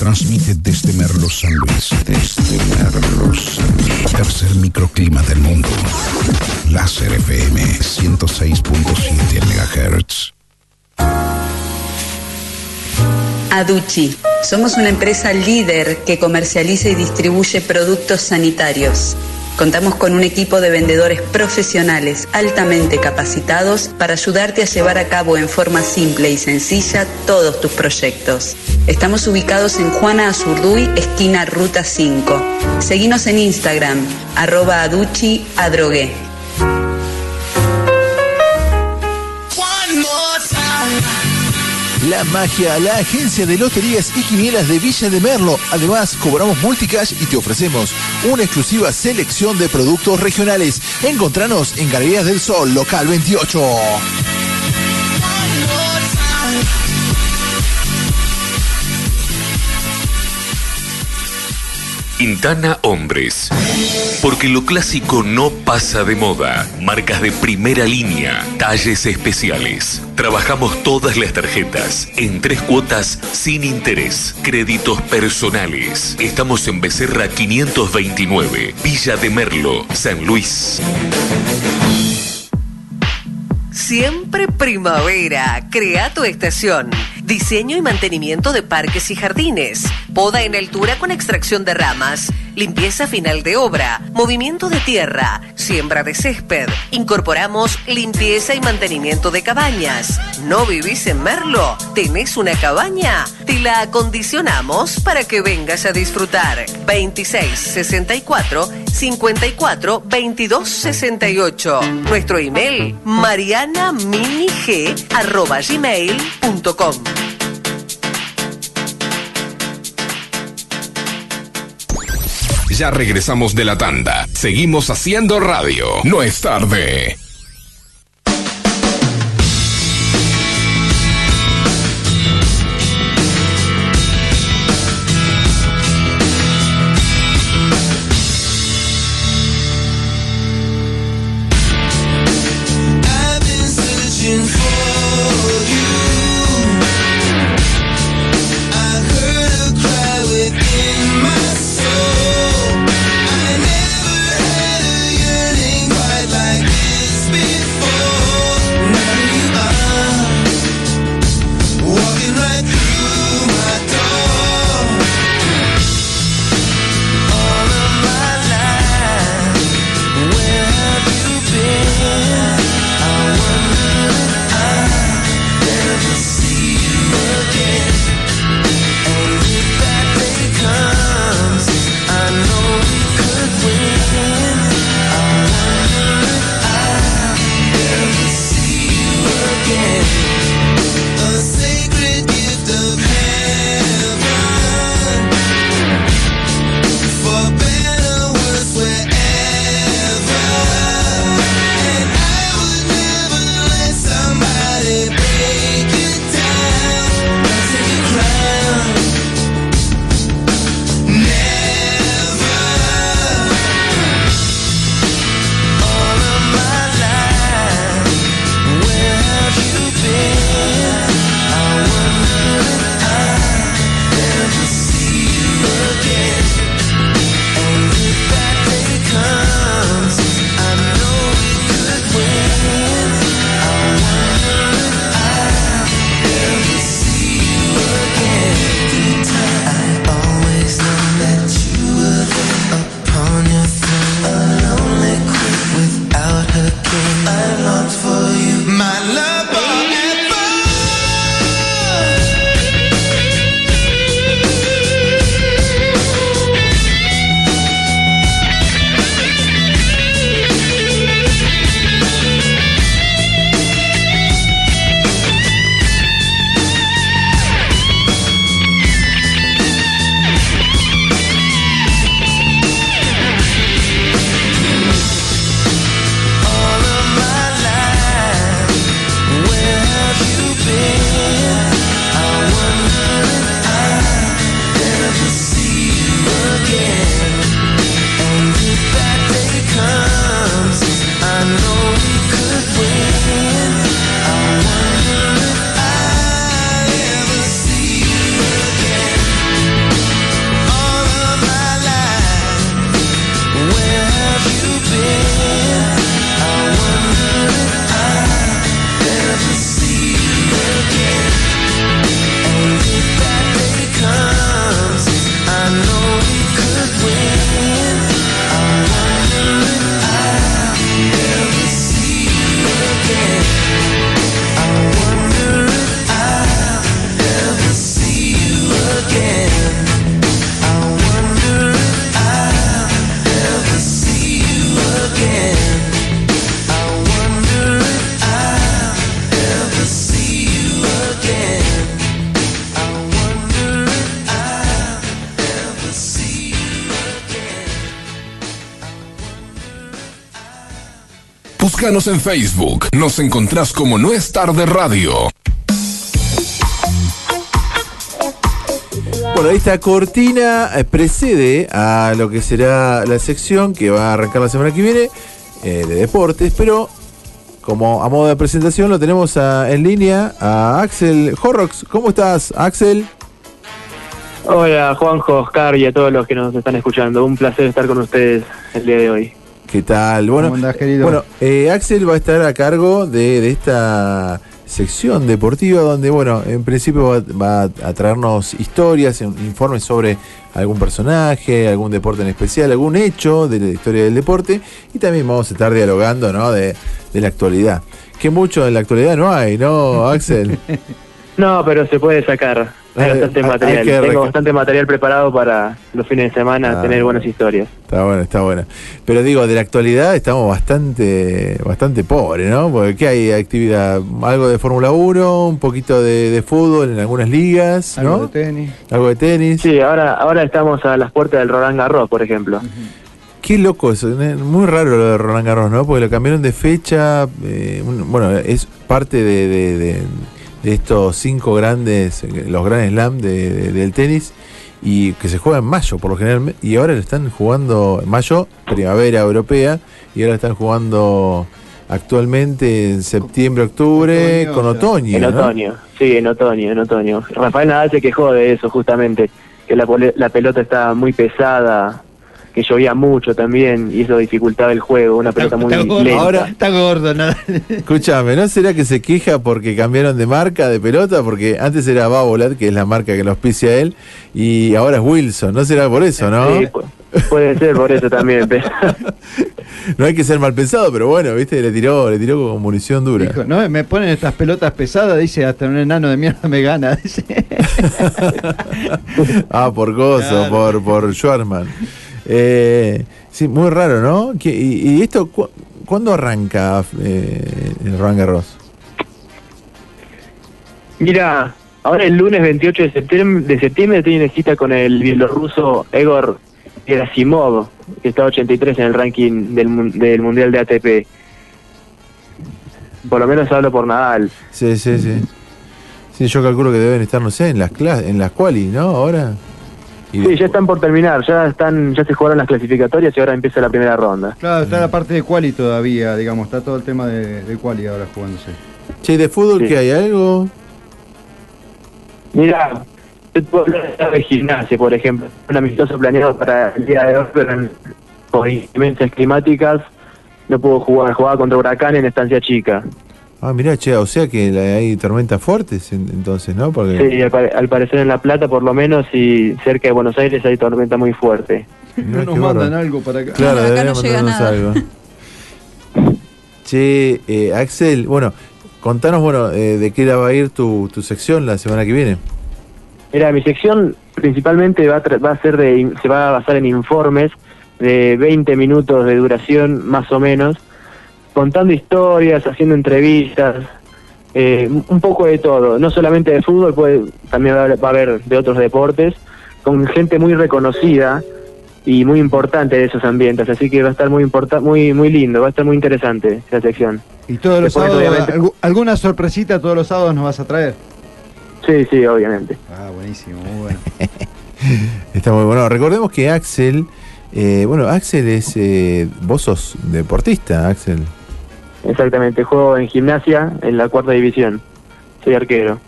Transmite desde Merlo San Luis. Desde Merlo San Luis. Tercer microclima del mundo. Láser FM 106.7 MHz. Aduchi. Somos una empresa líder que comercializa y distribuye productos sanitarios. Contamos con un equipo de vendedores profesionales altamente capacitados para ayudarte a llevar a cabo en forma simple y sencilla todos tus proyectos. Estamos ubicados en Juana Azurduy, esquina Ruta 5. Seguinos en Instagram, arroba aduchi adrogué. La Magia, la agencia de loterías y quinielas de Villa de Merlo. Además, cobramos multicash y te ofrecemos una exclusiva selección de productos regionales. Encontranos en Galerías del Sol, local 28. Quintana Hombres. Porque lo clásico no pasa de moda. Marcas de primera línea, talles especiales. Trabajamos todas las tarjetas en tres cuotas sin interés. Créditos personales. Estamos en Becerra 529, Villa de Merlo, San Luis. Siempre primavera. Crea tu estación. Diseño y mantenimiento de parques y jardines. Poda en altura con extracción de ramas. Limpieza final de obra. Movimiento de tierra. Siembra de césped. Incorporamos limpieza y mantenimiento de cabañas. ¿No vivís en Merlo? ¿Tenés una cabaña? Te la acondicionamos para que vengas a disfrutar. 26 64 54 22 68. Nuestro email marianaminig Ya regresamos de la tanda. Seguimos haciendo radio. No es tarde. Búscanos en Facebook. Nos encontrás como No es tarde radio. Bueno, esta cortina eh, precede a lo que será la sección que va a arrancar la semana que viene eh, de deportes, pero como a modo de presentación lo tenemos a- en línea a Axel Horrocks. ¿Cómo estás, Axel? Hola Juanjo, Oscar y a todos los que nos están escuchando. Un placer estar con ustedes el día de hoy. ¿Qué tal? Bueno, ¿Cómo andás, querido? bueno eh, Axel va a estar a cargo de, de esta sección deportiva donde, bueno, en principio va, va a traernos historias, in- informes sobre algún personaje, algún deporte en especial, algún hecho de la historia del deporte y también vamos a estar dialogando, ¿no? De, de la actualidad. Que mucho en la actualidad no hay, ¿no, Axel? No, pero se puede sacar. Hay Eh, bastante hay- material. hay que Tengo bastante material preparado para los fines de semana Ah. tener buenas historias. Está bueno, está bueno. Pero digo, de la actualidad estamos bastante bastante pobres, ¿no? Porque ¿qué hay actividad? Algo de Fórmula 1, un poquito de, de fútbol en algunas ligas, ¿no? Algo de tenis. Algo de tenis. Sí, ahora, ahora estamos a las puertas del Roland Garros, por ejemplo. Qué loco eso, muy raro lo de Roland Garros, ¿no? Porque lo cambiaron de fecha, eh, bueno, es parte de, de- de- de estos cinco grandes, eh, los Grand Slam de- de- del tenis, y que se juega en mayo por lo general, y ahora lo están jugando en mayo, primavera europea, y ahora están jugando actualmente en septiembre, octubre, con otoño. En ¿no? otoño, sí, en otoño, en otoño. Rafael Nadal se quejó de eso justamente, que la, la pelota está muy pesada, que llovía mucho también y eso dificultaba el juego, una pelota muy lenta. Ahora- Está gordo, nada. Escúchame, ¿no será que se queja porque cambiaron de marca de pelota? Porque antes era Babolat, que es la marca que lo auspicia él, y ahora es Wilson. ¿No será por eso, no? Sí, pu- puede ser por eso también. pero- No hay que ser mal pensado, pero bueno, viste, le tiró, le tiró con munición dura. Dijo, no, me ponen estas pelotas pesadas, dice, hasta un enano de mierda me gana. Dice. ah, por Gozo, Claro. por, por Schwarman. Eh, sí, muy raro, ¿no? ¿Qué- ¿Y, y esto cu- cuándo arranca eh, el Roland Garros? Mira, ahora el lunes 28 de septiembre, de septiembre tiene cita con el bielorruso Egor Gerasimov, que está 83 en el ranking del, del Mundial de ATP. Por lo menos hablo por Nadal. Sí, sí, sí. Sí, yo calculo que deben estar, no sé, en las clas en las quali, ¿no? Ahora. Y Sí, ya están por terminar, ya están, ya se jugaron las clasificatorias y ahora empieza la primera ronda. Claro, está la parte de quali todavía, digamos, está todo el tema de, de quali ahora jugándose. Che, ¿de fútbol Sí. qué hay? ¿Algo? Mira, yo te puedo hablar de gimnasia, por ejemplo. Un amistoso planeado para el día de hoy, pero en- por inclemencias climáticas no pudo jugar. Jugaba contra Huracán en Estancia Chica. Ah, mirá, che, o sea que hay tormentas fuertes en- entonces, ¿no? Porque... Sí, al, pare- al parecer en La Plata por lo menos y cerca de Buenos Aires hay tormenta muy fuerte. Mirá No nos mandan algo para acá. Claro, No, acá deberían no llega mandarnos nada. algo. Che, eh, Axel, bueno, contanos, bueno, eh, de qué la va a ir tu, tu sección la semana que viene. Mira, mi sección principalmente va a, tra- va a ser de, se va a basar en informes de 20 minutos de duración más o menos, contando historias, haciendo entrevistas, eh, un- poco de todo, no solamente de fútbol, puede, también va a, haber- va a haber de otros deportes, con gente muy reconocida y muy importante de esos ambientes, así que va a estar muy importa muy muy lindo, va a estar muy interesante esa sección. Y todos los sábados, obviamente- alguna sorpresita todos los sábados nos vas a traer. Sí, sí, obviamente. Ah, buenísimo, muy bueno. Está muy bueno. Recordemos que Axel, eh, bueno, Axel es, eh, vos sos deportista, Axel. Exactamente, juego en gimnasia en la cuarta división, soy arquero.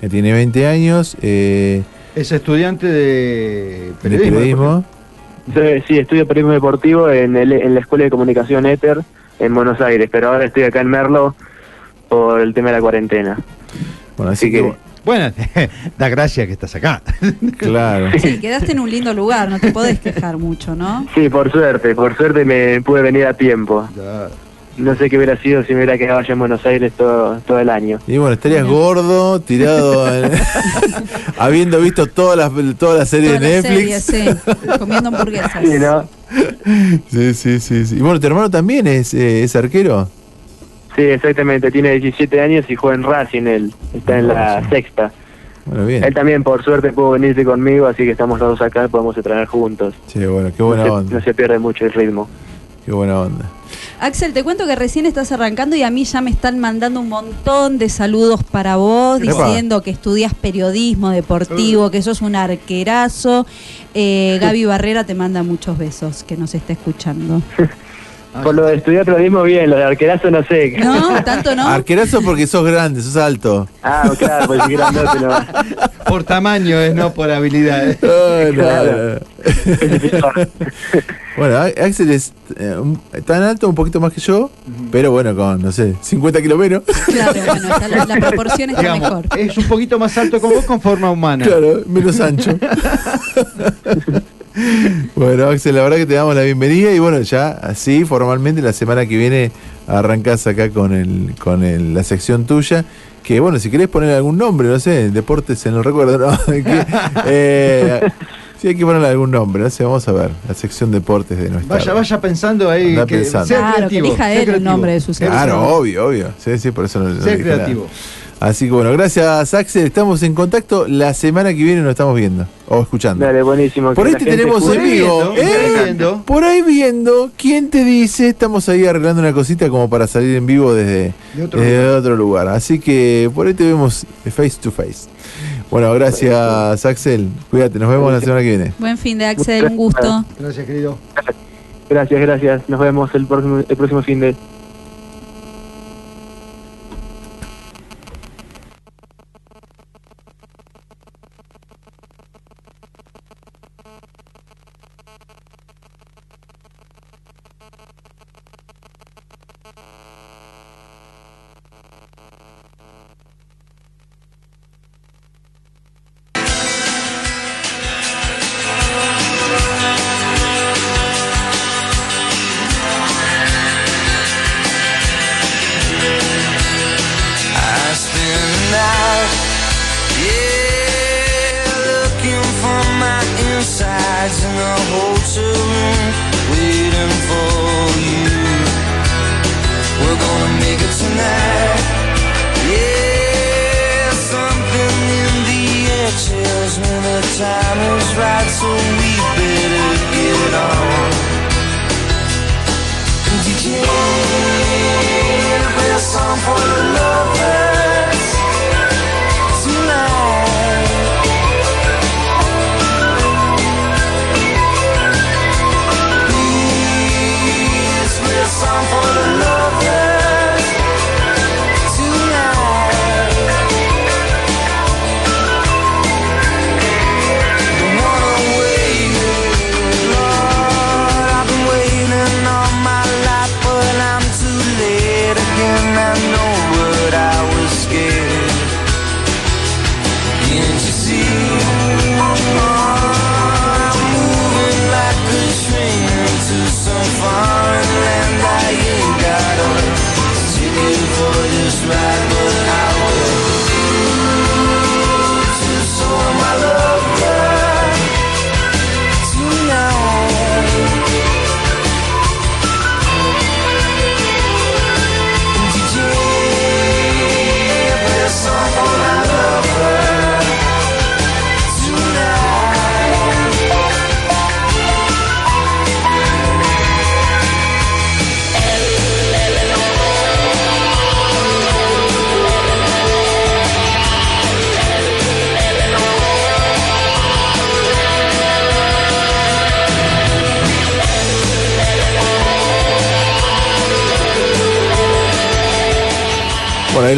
que tiene 20 años, eh, Es estudiante de de periodismo. periodismo. Sí, sí, estudio periodismo deportivo en, el- en la Escuela de Comunicación ETER en Buenos Aires, pero ahora estoy acá en Merlo por el tema de la cuarentena. Bueno, así Así que, que- Bueno, da gracia que estás acá. claro. Sí, quedaste en un lindo lugar, no te podés quejar mucho, ¿no? Sí, por suerte, por suerte me pude venir a tiempo. No sé qué hubiera sido si me hubiera quedado allá en Buenos Aires todo, todo el año. Y bueno, estarías gordo, tirado, en- habiendo visto todas las todas las series Toda de la Netflix. serie, sí, comiendo hamburguesas. Sí, ¿no? Sí, sí, sí, sí. Y bueno, tu hermano también es, eh, es arquero. Sí, exactamente, tiene 17 años y juega en Racing, él está en la sexta. Bueno, bien. Él también, por suerte, pudo venirse conmigo, así que estamos los dos acá, podemos entrenar juntos. Sí, bueno, qué buena no, se, onda. no se pierde mucho el ritmo. Qué buena onda. Axel, te cuento que recién estás arrancando y a mí ya me están mandando un montón de saludos para vos, Epa. diciendo que estudias periodismo deportivo, que sos un arquerazo. Eh, Gaby Barrera te manda muchos besos, que nos está escuchando. Por lo de estudiar periodismo, bien, lo de arquerazo no sé. No, tanto no. Arquerazo porque sos grande, sos alto. Ah, claro, pues si grandote no. Por tamaño es, no por habilidad. Claro. Bueno, Axel es eh, un- tan alto, un poquito más que yo, pero bueno, con, no sé, 50 kilos menos. Claro, bueno, la, la proporción está Digamos, mejor. es un poquito más alto con vos con forma humana. Claro, menos ancho. bueno, Axel, la verdad que te damos la bienvenida y bueno, ya así formalmente la semana que viene arrancás acá con el con el- la sección tuya. Que bueno, si querés poner algún nombre, no sé, deportes en el recuerdo, no, que, eh, sí hay que ponerle algún nombre, no sé, vamos a ver, la sección deportes de nuestra. Vaya, vaya pensando ahí. Que pensando. sea Claro, que creativo, elija sea él el creativo. nombre de su sección. Claro, obvio, obvio. Sí, sí, por eso no, no Sea nada. Así que bueno, gracias Axel, estamos en contacto. La semana que viene nos estamos viendo o escuchando. Dale, buenísimo. Por ahí te tenemos en vivo. Viendo, ¿eh? viendo. Por ahí viendo, ¿quién te dice? Estamos ahí arreglando una cosita como para salir en vivo desde, De otro desde lugar. otro lugar. Así que por ahí te vemos face to face. Bueno, gracias Axel. Cuídate, nos vemos la semana que viene. Buen fin de Axel, un gusto. Gracias, querido. Gracias, gracias. Nos vemos el próximo, el próximo fin de.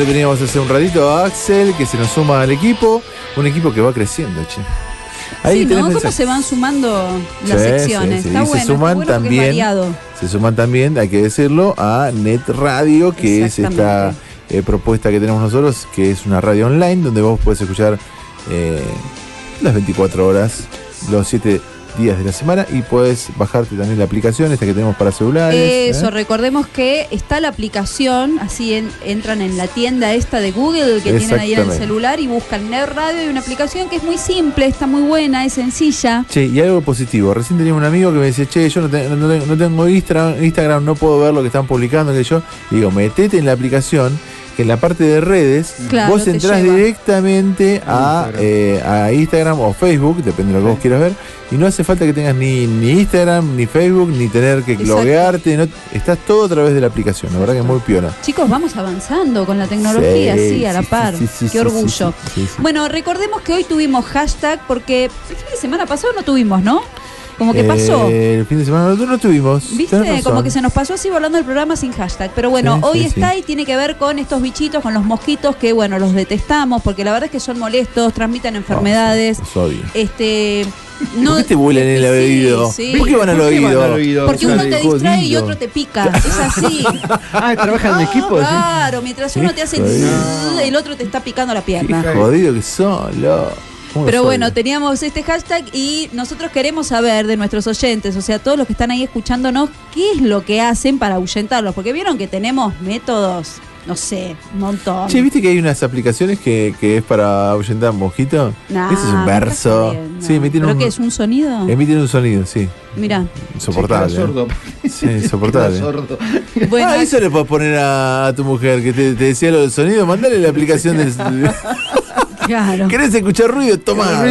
Lo teníamos hace un ratito a Axel, que se nos suma al equipo. Un equipo que va creciendo, che. Ahí sí, ¿no? ¿Cómo se van sumando las Sí, secciones? sí, sí. Está Y bueno, se suman bueno también, se suman también, hay que decirlo, a Net Radio, que es esta eh, propuesta que tenemos nosotros, que es una radio online donde vos puedes escuchar eh, las 24 horas, los 7 días de la semana y puedes bajarte también la aplicación esta que tenemos para celulares. Eso, ¿eh? recordemos que está la aplicación, así en- entran en la tienda esta de Google que tienen ahí en el celular y buscan Net Radio y una aplicación que es muy simple, está muy buena, es sencilla. Che, y algo positivo. Recién tenía un amigo que me dice, che, yo no, te- no- no- no tengo Instagram, Instagram, no puedo ver lo que están publicando, que yo. Y digo, metete en la aplicación que en la parte de redes Claro, vos entrás directamente a Instagram. eh, a Instagram o Facebook, depende de lo que vos quieras ver, y no hace falta que tengas ni, ni Instagram, ni Facebook, ni tener que Exacto. loguearte, no, estás todo a través de la aplicación, la verdad que es muy piola. Chicos, vamos avanzando con la tecnología, sí, Sí, a la sí, par. sí, sí, Qué sí, orgullo. sí, sí, sí. Bueno, recordemos que hoy tuvimos hashtag porque el fin de semana pasado no tuvimos, ¿no? Como que Eh, pasó. El fin de semana nosotros no tuvimos. ¿Viste? razón. Como que se nos pasó así volando el programa sin hashtag. Pero bueno, Sí, hoy sí, está sí. y tiene que ver con estos bichitos, con los mosquitos que, bueno, los detestamos porque la verdad es que son molestos, transmiten enfermedades. Los odio. Este. No, ¿Por qué te vuelan en el Sí, oído? sí. ¿Por qué van al ¿Por qué van oído? al oído? Porque uno te Jodido. distrae y otro te pica. Es así. Ah, trabajan en equipo. ¿sí? Claro, mientras uno te hace el otro te está picando la Qué pierna. jodido que son, lo. ¿Cómo Pero bueno, teníamos este hashtag y nosotros queremos saber de nuestros oyentes, o sea, todos los que están ahí escuchándonos, qué es lo que hacen para ahuyentarlos. Porque vieron que tenemos métodos, no sé, un montón. Che, ¿viste que hay unas aplicaciones que, que es para ahuyentar mosquitos? Nah, Ese es un verso. Sí, emiten ¿Pero un, qué es un sonido? emiten un sonido, sí. Mira. Insoportable. Sí, queda sordo. ¿eh? Sí, insoportable. Sordo. Bueno, ah, eso le puedes poner a, a tu mujer que te, te decía lo del sonido. Mandale la aplicación del. claro. ¿Querés escuchar ruido? Toma.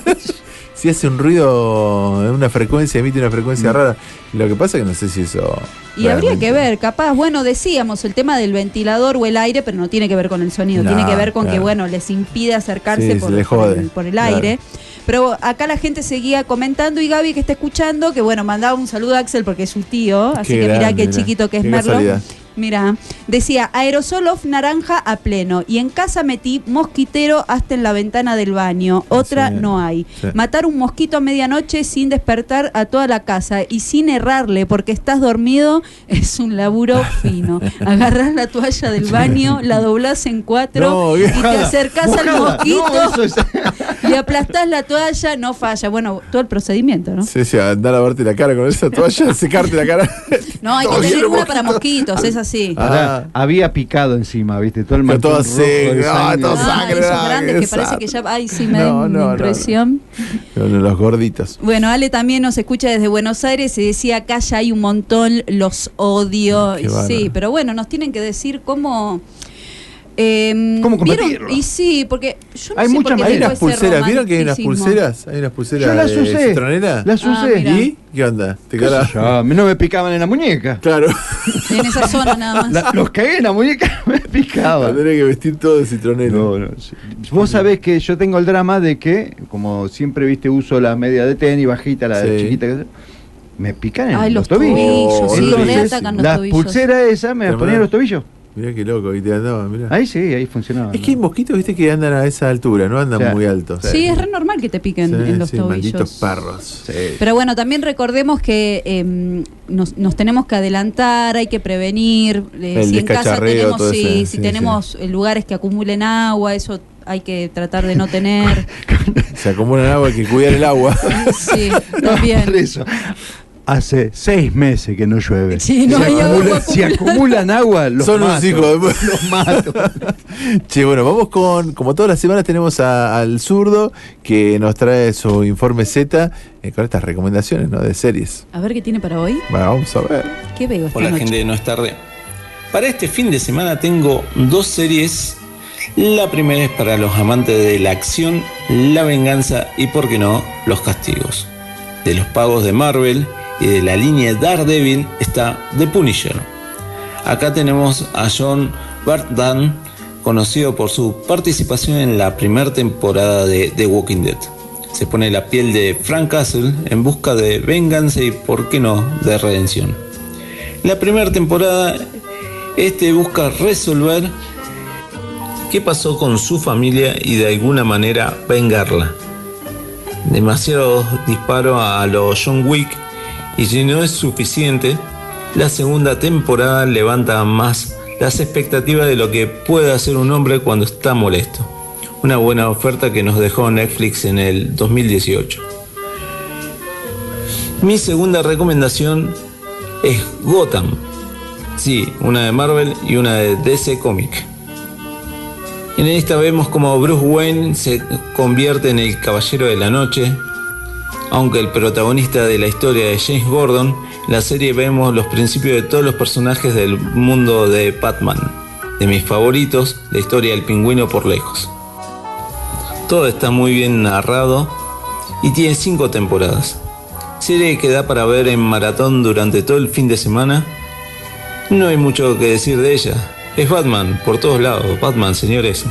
si hace un ruido en una frecuencia, emite una frecuencia rara. Lo que pasa es que no sé si eso. Y habría que ver, capaz, bueno, decíamos el tema del ventilador o el aire, pero no tiene que ver con el sonido, No, tiene que ver con que, bueno, les impide acercarse Sí, por, le el, por el claro. aire. Pero acá la gente seguía comentando y Gaby que está escuchando, que bueno, mandaba un saludo a Axel porque es su tío, así Qué que mirá grande, qué mirá. chiquito que es Qué Merlo. casualidad. Mira, decía, aerosol off naranja a pleno. Y en casa metí mosquitero hasta en la ventana del baño. Otra Sí, no hay. sí. Matar un mosquito a medianoche sin despertar a toda la casa y sin errarle porque estás dormido es un laburo fino. Agarrás la toalla del baño, la doblás en cuatro No, y te acercás al mosquito, No, eso es- le aplastás la toalla, no falla. Bueno, todo el procedimiento, ¿no? Sí, sí, andar a lavarte la cara con esa toalla, secarte la cara. No, hay que Todo tener una para mosquitos, es así. Pará, había picado encima, ¿viste? Todo el Pero todo rojo de seco, ah, sangre. todo Ah, sangre, esos ah, grandes que parece que ya. Ay, sí, me No, da no, no, no. impresión. Los, gorditos. Bueno, Ale también nos escucha desde Buenos Aires y decía acá ya hay un montón, los odio. Sí, pero bueno, nos tienen que decir cómo. Eh, ¿Cómo combatirlo? Y sí, porque yo no Hay sé muchas por qué Hay tengo unas pulseras, ¿vieron que hay unas pulseras? Hay unas pulseras Yo las de usé. citronera. Las Ah, usé. mira. ¿Y? ¿Qué onda? ¿Te ¿Qué sé cara? yo? A mí no me picaban en la muñeca. Claro. En esa zona nada más. La- los cagué en la muñeca, me picaban. Tendré que vestir todo de citronera. No, no, sí. Vos sabés que yo tengo el drama de que, como siempre viste, uso la media de tenis, bajita, la Sí. chiquita, que- me pican en Ay, los, los tobillos. tobillos, sí, Entonces, reatacan los las tobillos. pulseras esas me las ponía en los tobillos. Mirá qué loco, y te andaba, mirá. Ahí sí, ahí funcionaba. Es que hay mosquitos, viste, que andan a esa altura, no andan O sea, muy altos. Sí, es re normal que te piquen Sí, en los sí, tobillos. malditos perros. Pero bueno, también recordemos que eh, nos, nos tenemos que adelantar, hay que prevenir. eh, El si en casa tenemos, todo sí, ese, si sí, tenemos eh, lugares que acumulen agua, eso hay que tratar de no tener. Se acumulan agua, hay que cuidar el agua. sí, Por también. eso. Hace seis meses que no llueve. Sí, no hay agua acumula- acumulan agua, los Son mato. hijos de- Los mato. Che, bueno, vamos con, como todas las semanas tenemos a- al zurdo que nos trae su informe Z eh, con estas recomendaciones ¿no? de series. A ver qué tiene para hoy. Bueno, vamos a ver. ¿Qué veo esta Hola noche? gente de No es tarde. Para este fin de semana tengo dos series. La primera es para los amantes de la acción, la venganza y, por qué no, los castigos. De los pagos de Marvel y de la línea Daredevil está The Punisher. Acá tenemos a John Bartdan, conocido por su participación en la primera temporada de The Walking Dead. Se pone la piel de Frank Castle en busca de venganza y, por qué no, de redención. La primera temporada, este busca resolver qué pasó con su familia y de alguna manera vengarla. Demasiados disparos a los John Wick y si no es suficiente, la segunda temporada levanta más las expectativas de lo que puede hacer un hombre cuando está molesto. Una buena oferta que nos dejó Netflix en el 2018. Mi segunda recomendación es Gotham. Sí, una de Marvel y una de DC Comic. En esta vemos como Bruce Wayne se convierte en el Caballero de la Noche, aunque el protagonista de la historia es James Gordon, en la serie vemos los principios de todos los personajes del mundo de Batman. de mis favoritos, la historia del pingüino por lejos. Todo está muy bien narrado y tiene cinco temporadas. Serie que da para ver en maratón durante todo el fin de semana. No hay mucho que decir de ella. Es Batman por todos lados. Batman, señores.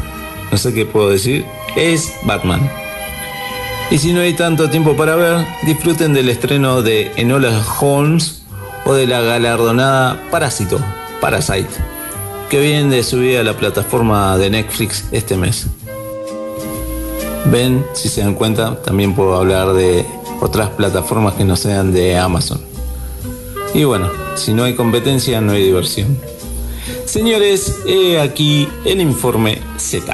No sé qué puedo decir. Es Batman. Y si no hay tanto tiempo para ver, disfruten del estreno de Enola Holmes o de la galardonada Parásito, Parasite, que vienen de subir a la plataforma de Netflix este mes. Ven, si se dan cuenta, también puedo hablar de otras plataformas que no sean de Amazon. Y bueno, si no hay competencia, no hay diversión. Señores, he aquí el informe Z.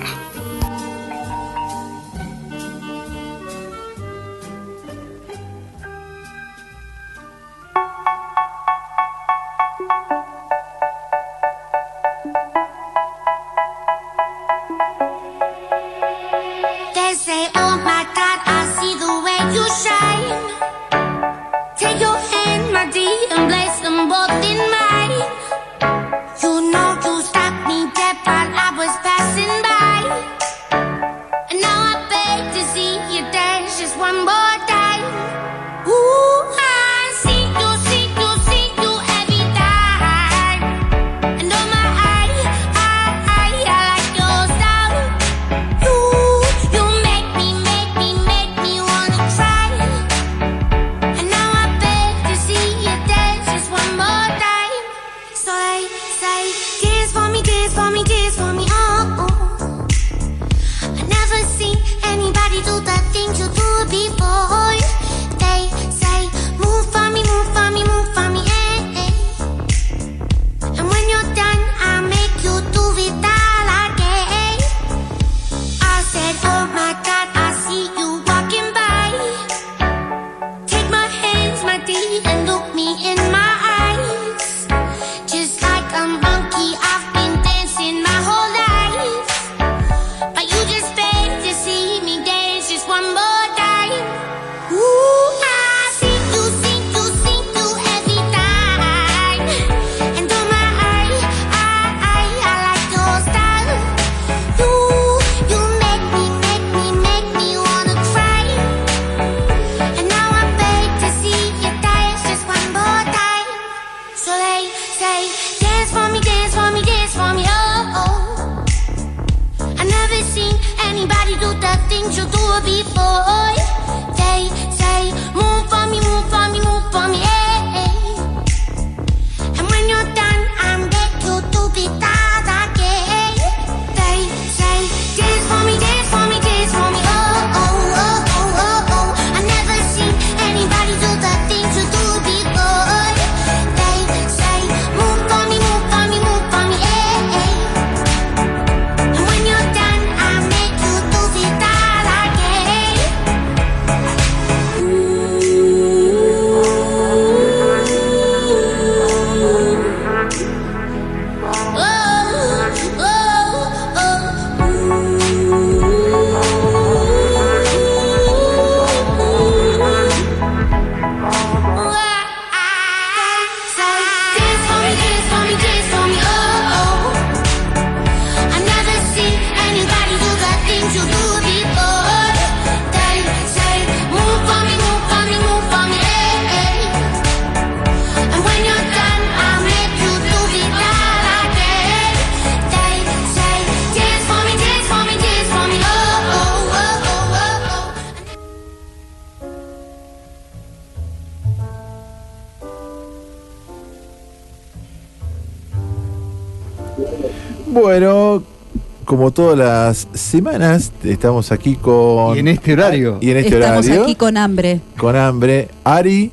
como todas las semanas, estamos aquí con. Y en este horario. Y en este Estamos horario. aquí con hambre. Con hambre. Ari,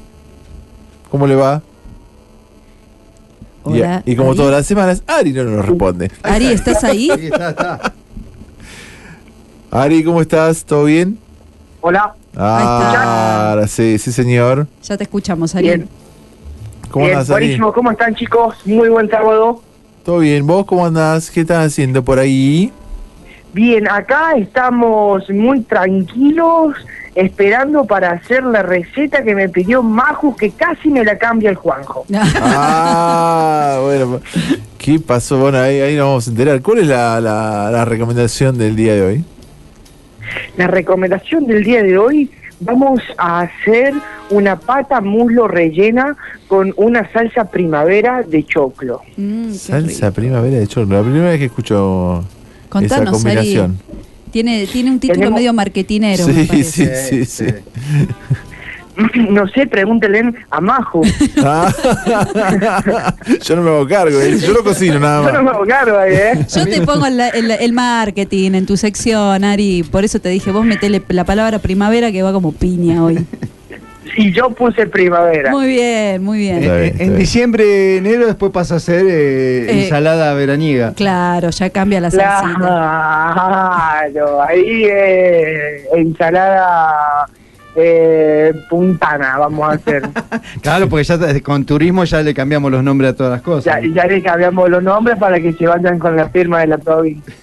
¿cómo le va? Y- Hola, y, como Ari. todas las semanas, Ari no nos responde. Ari, ¿estás ahí? Ahí está, está. Ari, ¿cómo estás? ¿Todo bien? Hola. Ah, ahora sí, sí, señor. Ya te escuchamos, Ariel. Bien. ¿Cómo Bien, andás, Ari? buenísimo. ¿Cómo están, chicos? Muy buen sábado. ¿Todo bien? ¿Vos cómo andás? ¿Qué estás haciendo por ahí? Bien, acá estamos muy tranquilos esperando para hacer la receta que me pidió Maju, que casi me la cambia el Juanjo. Ah, bueno. ¿Qué pasó? Bueno, ahí, ahí nos vamos a enterar. ¿Cuál es la, la- la recomendación del día de hoy? La recomendación del día de hoy, vamos a hacer una pata muslo rellena con una salsa primavera de choclo. Salsa primavera de choclo. La primera vez que escucho Contanos, esa combinación. Tiene, tiene un título Tenemos- medio marketinero. me Sí, parece. sí, sí, sí. No sé, pregúntenle a Majo. Ah, yo no me hago cargo, eh, yo no cocino nada Yo no más. me hago cargo ahí, ¿eh? Yo te pongo el, el- el marketing en tu sección, Ari. Por eso te dije, vos metele la palabra primavera que va como piña hoy. Y yo puse primavera. Muy bien, muy bien. En diciembre, enero, después pasa a ser eh, Eh, ensalada veraniega. Claro, ya cambia la salsita. Claro, ahí eh, ensalada eh, puntana vamos a hacer. Claro, porque ya con turismo ya le cambiamos los nombres a todas las cosas. ya, ya le cambiamos los nombres para que se vayan con la firma de la provincia.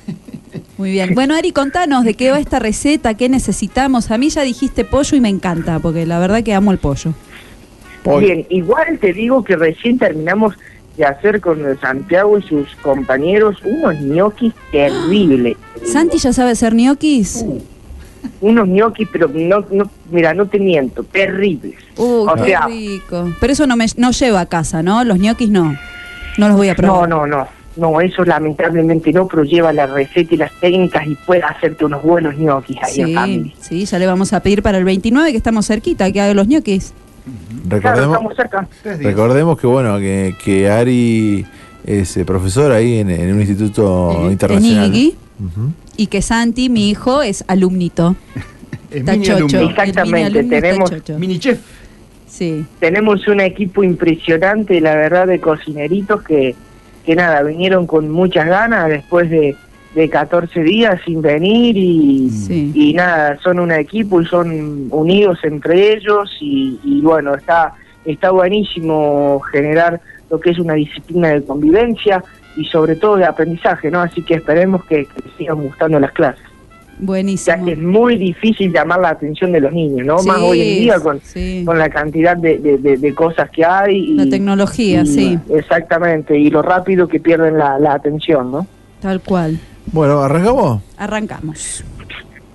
Muy bien. Bueno, Ari, contanos de qué va esta receta, qué necesitamos. A mí ya dijiste pollo y me encanta, porque la verdad que amo el pollo. Bien, igual te digo que recién terminamos de hacer con Santiago y sus compañeros unos ñoquis terribles. ¿Santi ya sabe hacer ñoquis? Unos ñoquis, pero no, no, mira, no te miento, terribles. Uh, o qué sea, rico. Pero eso no me no llevo a casa, ¿no? Los ñoquis no. No los voy a probar. no, no, no, eso lamentablemente no, pero lleva la receta y las técnicas y puede hacerte unos buenos ñoquis ahí en Sí, familia. sí, ya le vamos a pedir para el 29, que estamos cerquita, que haga los ñoquis. Claro, Recordemos, estamos cerca. recordemos que bueno, que, que Ari es eh, profesor ahí en, en un instituto En internacional. Igui. Ujú. Y que Santi, mi hijo, es alumnito. Está mini chocho. Exactamente, mini tenemos-. Mini chef. Sí. Tenemos un equipo impresionante, la verdad, de cocineritos que, que nada, vinieron con muchas ganas después de, de 14 días sin venir y, y nada, son un equipo y son unidos entre ellos y, y bueno, está, está buenísimo generar lo que es una disciplina de convivencia y sobre todo de aprendizaje, ¿no? Así que esperemos que, que sigan gustando las clases. Buenísimo. Ya que es muy difícil llamar la atención de los niños, ¿no? Más hoy en día con, sí. con la cantidad de, de- de- de cosas que hay. Y, La tecnología, y- sí. Exactamente, y lo rápido que pierden la, la atención, ¿no? Tal cual. Bueno, ¿arrancamos? Arrancamos.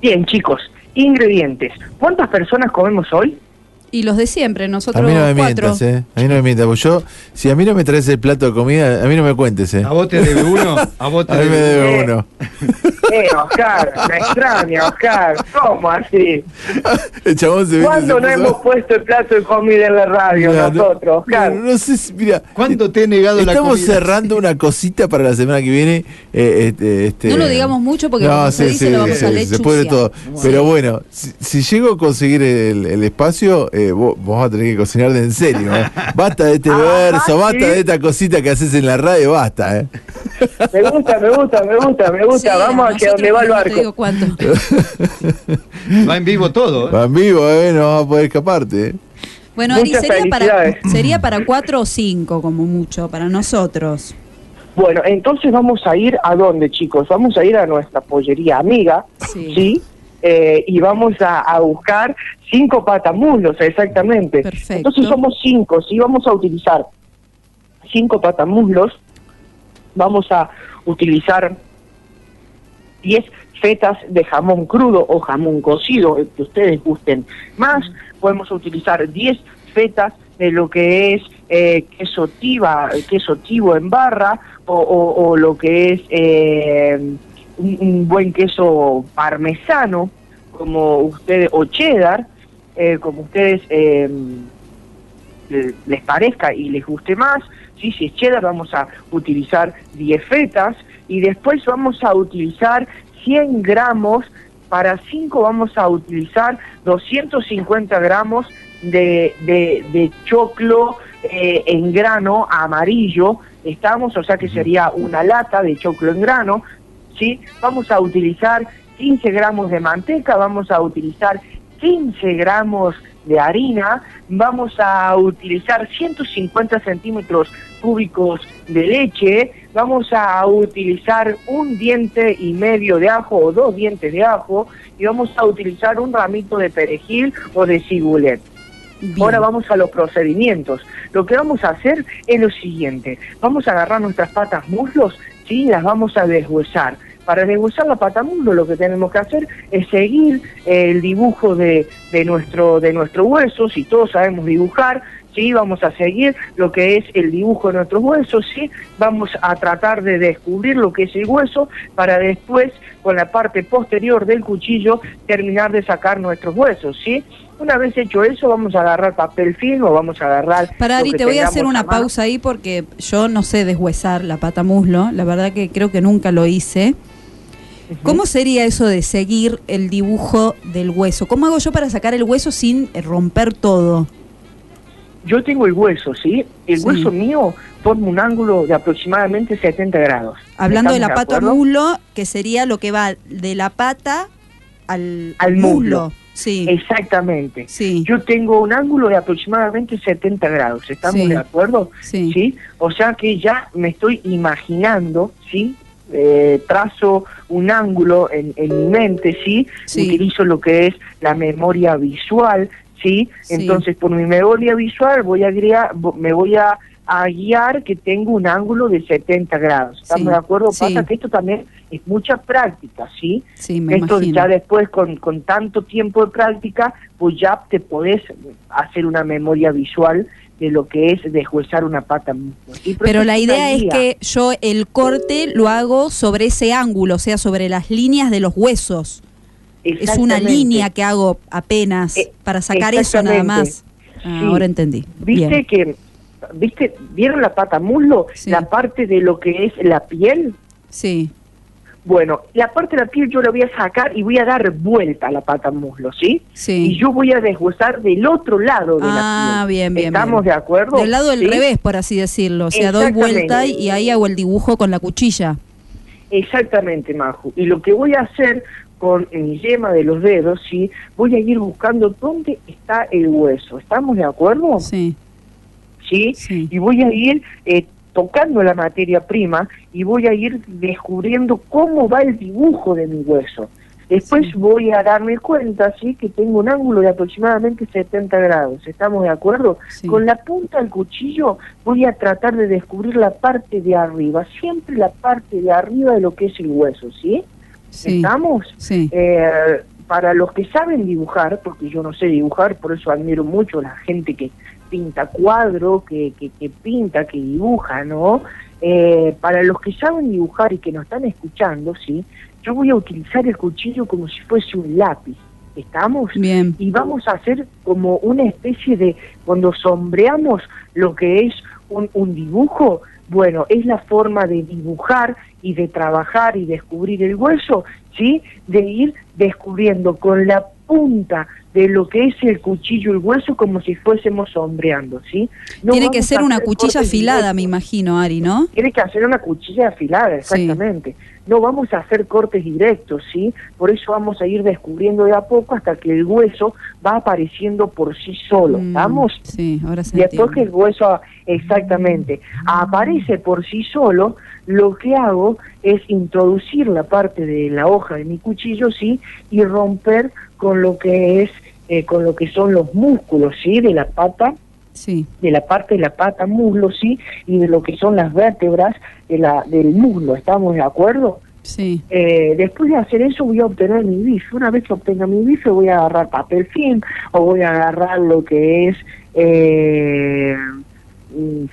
Bien, chicos, ingredientes. ¿Cuántas personas comemos hoy? Y los de siempre, A nosotros mí no me cuatro. mientas, ¿eh? A mí no me mientas, porque yo, si a mí no me traes el plato de comida, a mí no me cuentes, ¿eh? ¿A vos te debe uno? ¿A vos te A mí me debe uno? uno. Eh, Oscar, me extraña, Oscar. ¿Cómo así? El chabón se. ¿Cuándo no hemos puesto el plato de comida en la radio Mira, no- nosotros, Oscar? No, no sé si, mira. ¿Cuánto te he negado la Estamos comida? cerrando una cosita para la semana que viene. eh, este, este- No lo digamos mucho porque como se dice, lo vamos a se puede todo. Pero bueno, si, si llego a conseguir el, el espacio, eh, vos, vos vas a tener que cocinar de en serio. ¿eh? Basta de este Ah, verso, basta ¿sí? de esta cosita que haces en la radio, basta. ¿eh? Me gusta, me gusta, me gusta, me gusta. Sí, Vamos a que donde va el no te barco. digo cuánto. Va en vivo todo. ¿eh? Va en vivo, ¿eh? no vas a poder escaparte. ¿eh? Bueno, Ari, sería para, sería para cuatro o cinco, como mucho, para nosotros. Bueno, entonces vamos a ir a dónde, chicos? Vamos a ir a nuestra pollería amiga, ¿sí? Eh, y vamos a, a buscar cinco patamulos, exactamente. Perfecto. Entonces somos cinco, sí, vamos a utilizar cinco patamuslos, vamos a utilizar 10 fetas de jamón crudo o jamón cocido, el que ustedes gusten más. Podemos utilizar 10 fetas de lo que es eh, queso tiba, queso tibo en barra o, o- o lo que es eh, un, un buen queso parmesano, como ustedes, o cheddar, eh, como ustedes eh, le- les parezca y les guste más. Sí, si es cheddar vamos a utilizar 10 fetas y después vamos a utilizar 100 gramos, para 5 vamos a utilizar 250 gramos de, de, de choclo eh, en grano amarillo, estamos, o sea que sería una lata de choclo en grano, ¿sí? Vamos a utilizar 15 gramos de manteca, vamos a utilizar 15 gramos de harina, vamos a utilizar 150 centímetros cúbicos de leche, vamos a utilizar un diente y medio de ajo o dos dientes de ajo y vamos a utilizar un ramito de perejil o de cibulet. Ahora vamos a los procedimientos. Lo que vamos a hacer es lo siguiente. Vamos a agarrar nuestras patas muslos, ¿sí? las vamos a deshuesar. Para deshuesar la pata muslo lo que tenemos que hacer es seguir el dibujo de, de nuestro, de nuestro hueso, si todos sabemos dibujar, ¿sí? Vamos a seguir lo que es el dibujo de nuestros huesos, ¿sí? Vamos a tratar de descubrir lo que es el hueso para después, con la parte posterior del cuchillo, terminar de sacar nuestros huesos, ¿sí? Una vez hecho eso, vamos a agarrar papel film o vamos a agarrar... Para lo Ari, te voy a hacer una pausa ahí porque yo no sé deshuesar la pata muslo. La verdad que creo que nunca lo hice. ¿Cómo sería eso de seguir el dibujo del hueso? ¿Cómo hago yo para sacar el hueso sin romper todo? Yo tengo el hueso, ¿sí? El Sí. hueso mío forma un ángulo de aproximadamente 70 grados. Hablando de la ¿Estamos pata muslo, que sería lo que va de la pata al, Al muslo. Sí. Exactamente. Yo tengo un ángulo de aproximadamente 70 grados. ¿Estamos Sí. de acuerdo? Sí. O sea que ya me estoy imaginando, ¿sí? Eh, trazo un ángulo en, en mi mente, ¿sí? Utilizo lo que es la memoria visual, ¿sí? Sí. Entonces, por mi memoria visual voy a agregar, me voy a, a guiar que tengo un ángulo de 70 grados. ¿Estamos Sí. de acuerdo? Sí. Pasa que esto también es mucha práctica, ¿sí? Sí, me Esto imagino. ya después, con, con tanto tiempo de práctica, pues ya te podés hacer una memoria visual de lo que es deshuesar una pata. Pero la idea es que yo el corte lo hago sobre ese ángulo, o sea, sobre las líneas de los huesos. Es una línea que hago apenas Eh, para sacar eso nada más. Ah, Sí. Ahora entendí. ¿Viste Bien. que, viste, vieron la pata muslo? La parte de lo que es la piel. Sí. Bueno, la parte de la piel yo la voy a sacar y voy a dar vuelta a la pata muslo, ¿sí? Sí. Y yo voy a deshuesar del otro lado de la Ah, piel. bien, bien. ¿Estamos bien. de acuerdo? Del lado del ¿Sí? revés, por así decirlo. O sea, doy vuelta y, y ahí hago el dibujo con la cuchilla. Exactamente, Maju. Y lo que voy a hacer con mi yema de los dedos, ¿sí? Voy a ir buscando dónde está el hueso. ¿Estamos de acuerdo? Sí. ¿Sí? Y voy a ir eh, tocando la materia prima y voy a ir descubriendo cómo va el dibujo de mi hueso. Después voy a darme cuenta, ¿sí? Que tengo un ángulo de aproximadamente 70 grados. ¿Estamos de acuerdo? Con la punta del cuchillo voy a tratar de descubrir la parte de arriba, siempre la parte de arriba de lo que es el hueso, ¿sí? Sí. ¿Estamos? Sí. Eh, para los que saben dibujar, porque yo no sé dibujar, por eso admiro mucho a la gente que pinta cuadro, que, que, que pinta, que dibuja, ¿no? Eh, para los que saben dibujar y que nos están escuchando, ¿sí? Yo voy a utilizar el cuchillo como si fuese un lápiz. ¿Estamos? Bien. Y vamos a hacer como una especie de, cuando sombreamos lo que es un, un dibujo, bueno, es la forma de dibujar y de trabajar y descubrir el hueso, ¿sí? De ir descubriendo con la punta de lo que es el cuchillo el hueso como si fuésemos sombreando, ¿sí? No Tiene que ser una cuchilla afilada, me imagino, Ari, ¿no? Tiene que hacer una cuchilla afilada, exactamente. No vamos a hacer cortes directos, ¿sí? Por eso vamos a ir descubriendo de a poco hasta que el hueso va apareciendo por sí solo, Mm, ¿estamos? Sí, ahora se Y después que el hueso, exactamente, aparece por sí solo, lo que hago es introducir la parte de la hoja de mi cuchillo, ¿sí? Y romper con lo que es, eh, con lo que son los músculos, ¿sí? De la pata, Sí. de la parte de la pata muslo, ¿sí? Y de lo que son las vértebras de la, del muslo, ¿estamos de acuerdo? Sí. Eh, después de hacer eso voy a obtener mi bife. Una vez que obtenga mi bife voy a agarrar papel film o voy a agarrar lo que es eh,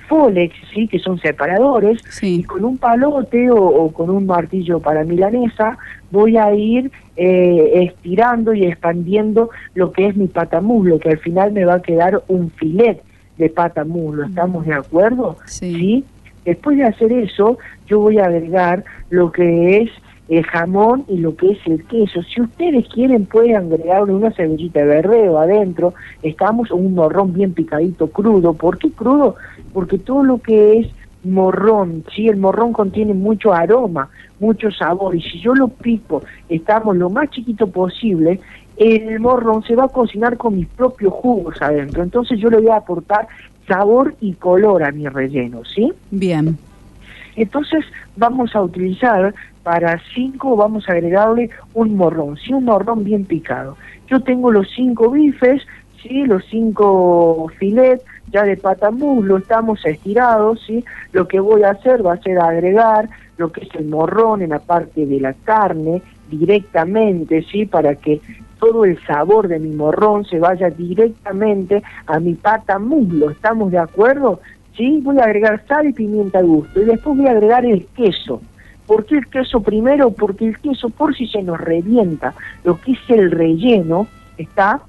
Folex, ¿sí? que son separadores, y con un palote o, o con un martillo para milanesa voy a ir eh, estirando y expandiendo lo que es mi patamuslo, que al final me va a quedar un filet de patamuslo. ¿Estamos de acuerdo? Sí. Después de hacer eso, yo voy a agregar lo que es el jamón y lo que es el queso. Si ustedes quieren, pueden agregarle una cebollita de verdeo adentro. Estamos un morrón bien picadito, crudo. ¿Por qué crudo? Porque todo lo que es morrón, sí, el morrón contiene mucho aroma, mucho sabor, y si yo lo pico, estamos lo más chiquito posible, el morrón se va a cocinar con mis propios jugos adentro. Entonces yo le voy a aportar sabor y color a mi relleno, ¿sí? Bien. Entonces vamos a utilizar para cinco, vamos a agregarle un morrón, sí, un morrón bien picado. Yo tengo los cinco bifes, sí, los cinco filets ya de pata muslo, estamos estirados, sí. Lo que voy a hacer va a ser agregar lo que es el morrón en la parte de la carne directamente, sí, para que todo el sabor de mi morrón se vaya directamente a mi pata muslo. ¿Estamos de acuerdo? Sí, voy a agregar sal y pimienta al gusto y después voy a agregar el queso. ¿Por qué el queso primero? Porque el queso por si se nos revienta, lo que es el relleno, está,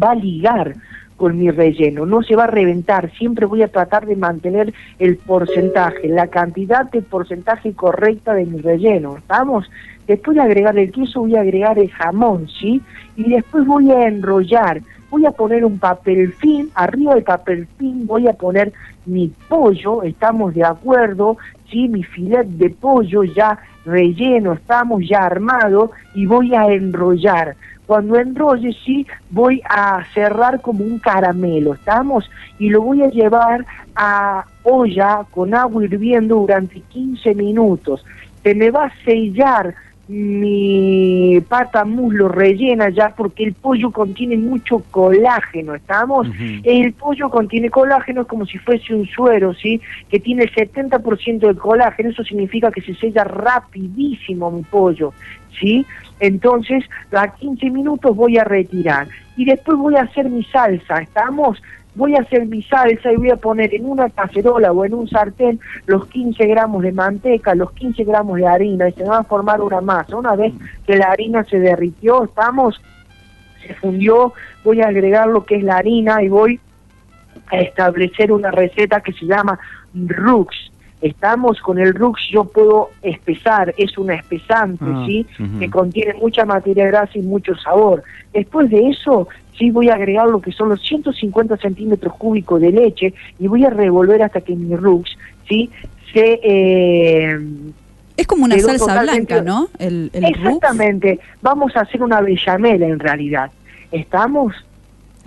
va a ligar con mi relleno, no se va a reventar, siempre voy a tratar de mantener el porcentaje, la cantidad de porcentaje correcta de mi relleno, ¿estamos? Después de agregar el queso voy a agregar el jamón, ¿sí? Y después voy a enrollar, voy a poner un papel fin, arriba del papel fin voy a poner mi pollo, estamos de acuerdo, ¿sí? Mi filet de pollo ya relleno, estamos ya armado y voy a enrollar. Cuando enrolle, sí, voy a cerrar como un caramelo, ¿estamos? Y lo voy a llevar a olla con agua hirviendo durante 15 minutos. Se me va a sellar mi pata muslo rellena ya porque el pollo contiene mucho colágeno, ¿estamos? El pollo contiene colágeno como si fuese un suero, ¿sí? Que tiene el 70% de colágeno, eso significa que se sella rapidísimo mi pollo, ¿sí? Entonces, a 15 minutos voy a retirar y después voy a hacer mi salsa, ¿estamos? Voy a hacer mi salsa y voy a poner en una cacerola o en un sartén los 15 gramos de manteca, los 15 gramos de harina y se va a formar una masa. Una vez que la harina se derritió, estamos, se fundió, voy a agregar lo que es la harina y voy a establecer una receta que se llama Rux. Estamos con el Rux, yo puedo espesar, es un espesante, Ah, ¿sí? Que contiene mucha materia grasa y mucho sabor. Después de eso, sí voy a agregar lo que son los 150 centímetros cúbicos de leche y voy a revolver hasta que mi Rux, ¿sí? Se... eh, Es como una salsa blanca, ¿no? El. Exactamente. Vamos a hacer una bechamel en realidad. ¿Estamos?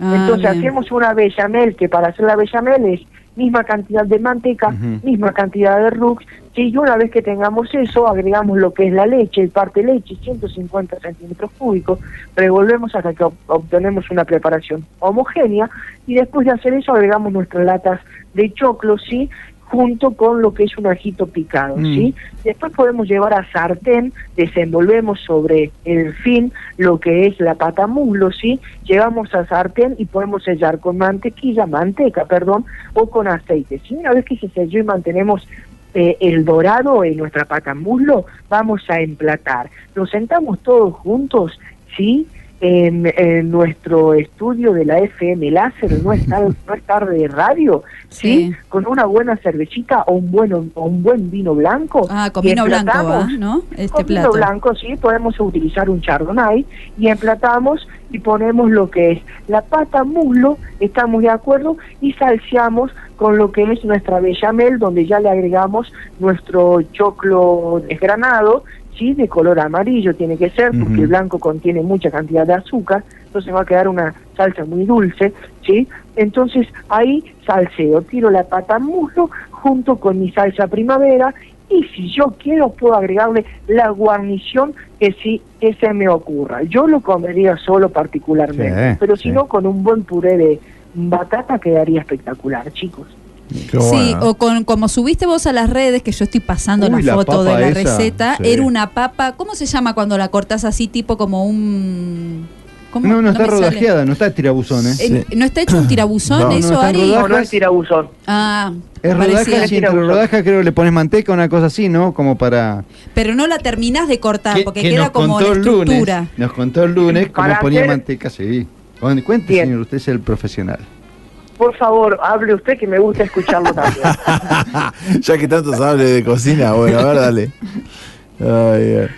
Ah, Entonces bien. hacemos una bechamel que para hacer la bechamel es misma cantidad de manteca, misma cantidad de rux, ¿sí? y una vez que tengamos eso, agregamos lo que es la leche, el parte leche, 150 centímetros cúbicos, revolvemos hasta que ob- obtenemos una preparación homogénea, y después de hacer eso agregamos nuestras latas de choclo, ¿sí? Junto con lo que es un ajito picado, Mm. ¿sí? Después podemos llevar a sartén, desenvolvemos sobre el fin lo que es la pata muslo, ¿sí? Llevamos a sartén y podemos sellar con mantequilla, manteca, perdón, o con aceite, ¿sí? Una vez que se selló y mantenemos eh, el dorado en nuestra pata muslo, vamos a emplatar. Nos sentamos todos juntos, ¿sí? En, en nuestro estudio de la FM Láser, no es, tar- no es tarde de radio, ¿sí? Con una buena cervecita o un, bueno, o un buen vino blanco. Ah, con vino blanco. ¿va? ¿no? Este Con vino blanco, sí, podemos utilizar un chardonnay y emplatamos y ponemos lo que es la pata muslo, estamos de acuerdo, y salseamos con lo que es nuestra bechamel, donde ya le agregamos nuestro choclo desgranado, sí, de color amarillo tiene que ser, porque el blanco contiene mucha cantidad de azúcar, entonces va a quedar una salsa muy dulce, ¿sí? Entonces ahí salseo, tiro la pata muslo junto con mi salsa primavera y si yo quiero puedo agregarle la guarnición que sí que se me ocurra. Yo lo comería solo particularmente, Sí, pero si sí. no con un buen puré de batata quedaría espectacular, chicos. Sí, o con, como subiste vos a las redes, que yo estoy pasando Uy, la la foto de la esa, receta, sí. era una papa, ¿cómo se llama cuando la cortás así, tipo como un... ¿cómo? No, no, está sale. rodajeada, no está tirabuzón, ¿eh? Eh, ¿No está hecho un tirabuzón No, no, eso, están Ari? rodajas. No, no es tirabuzón. Ah, Es rodaja, entre rodaja creo que le pones manteca, una cosa así, ¿no? Como para... Pero no la terminás de cortar, que- porque que queda como la lunes, estructura. nos contó el lunes cómo Para ponía hacer- manteca, sí. Cuente, señor, usted es el profesional. Por favor, hable usted que me gusta escucharlo también. ya que tanto se hable de cocina, bueno, a ver, dale. Ay, ay.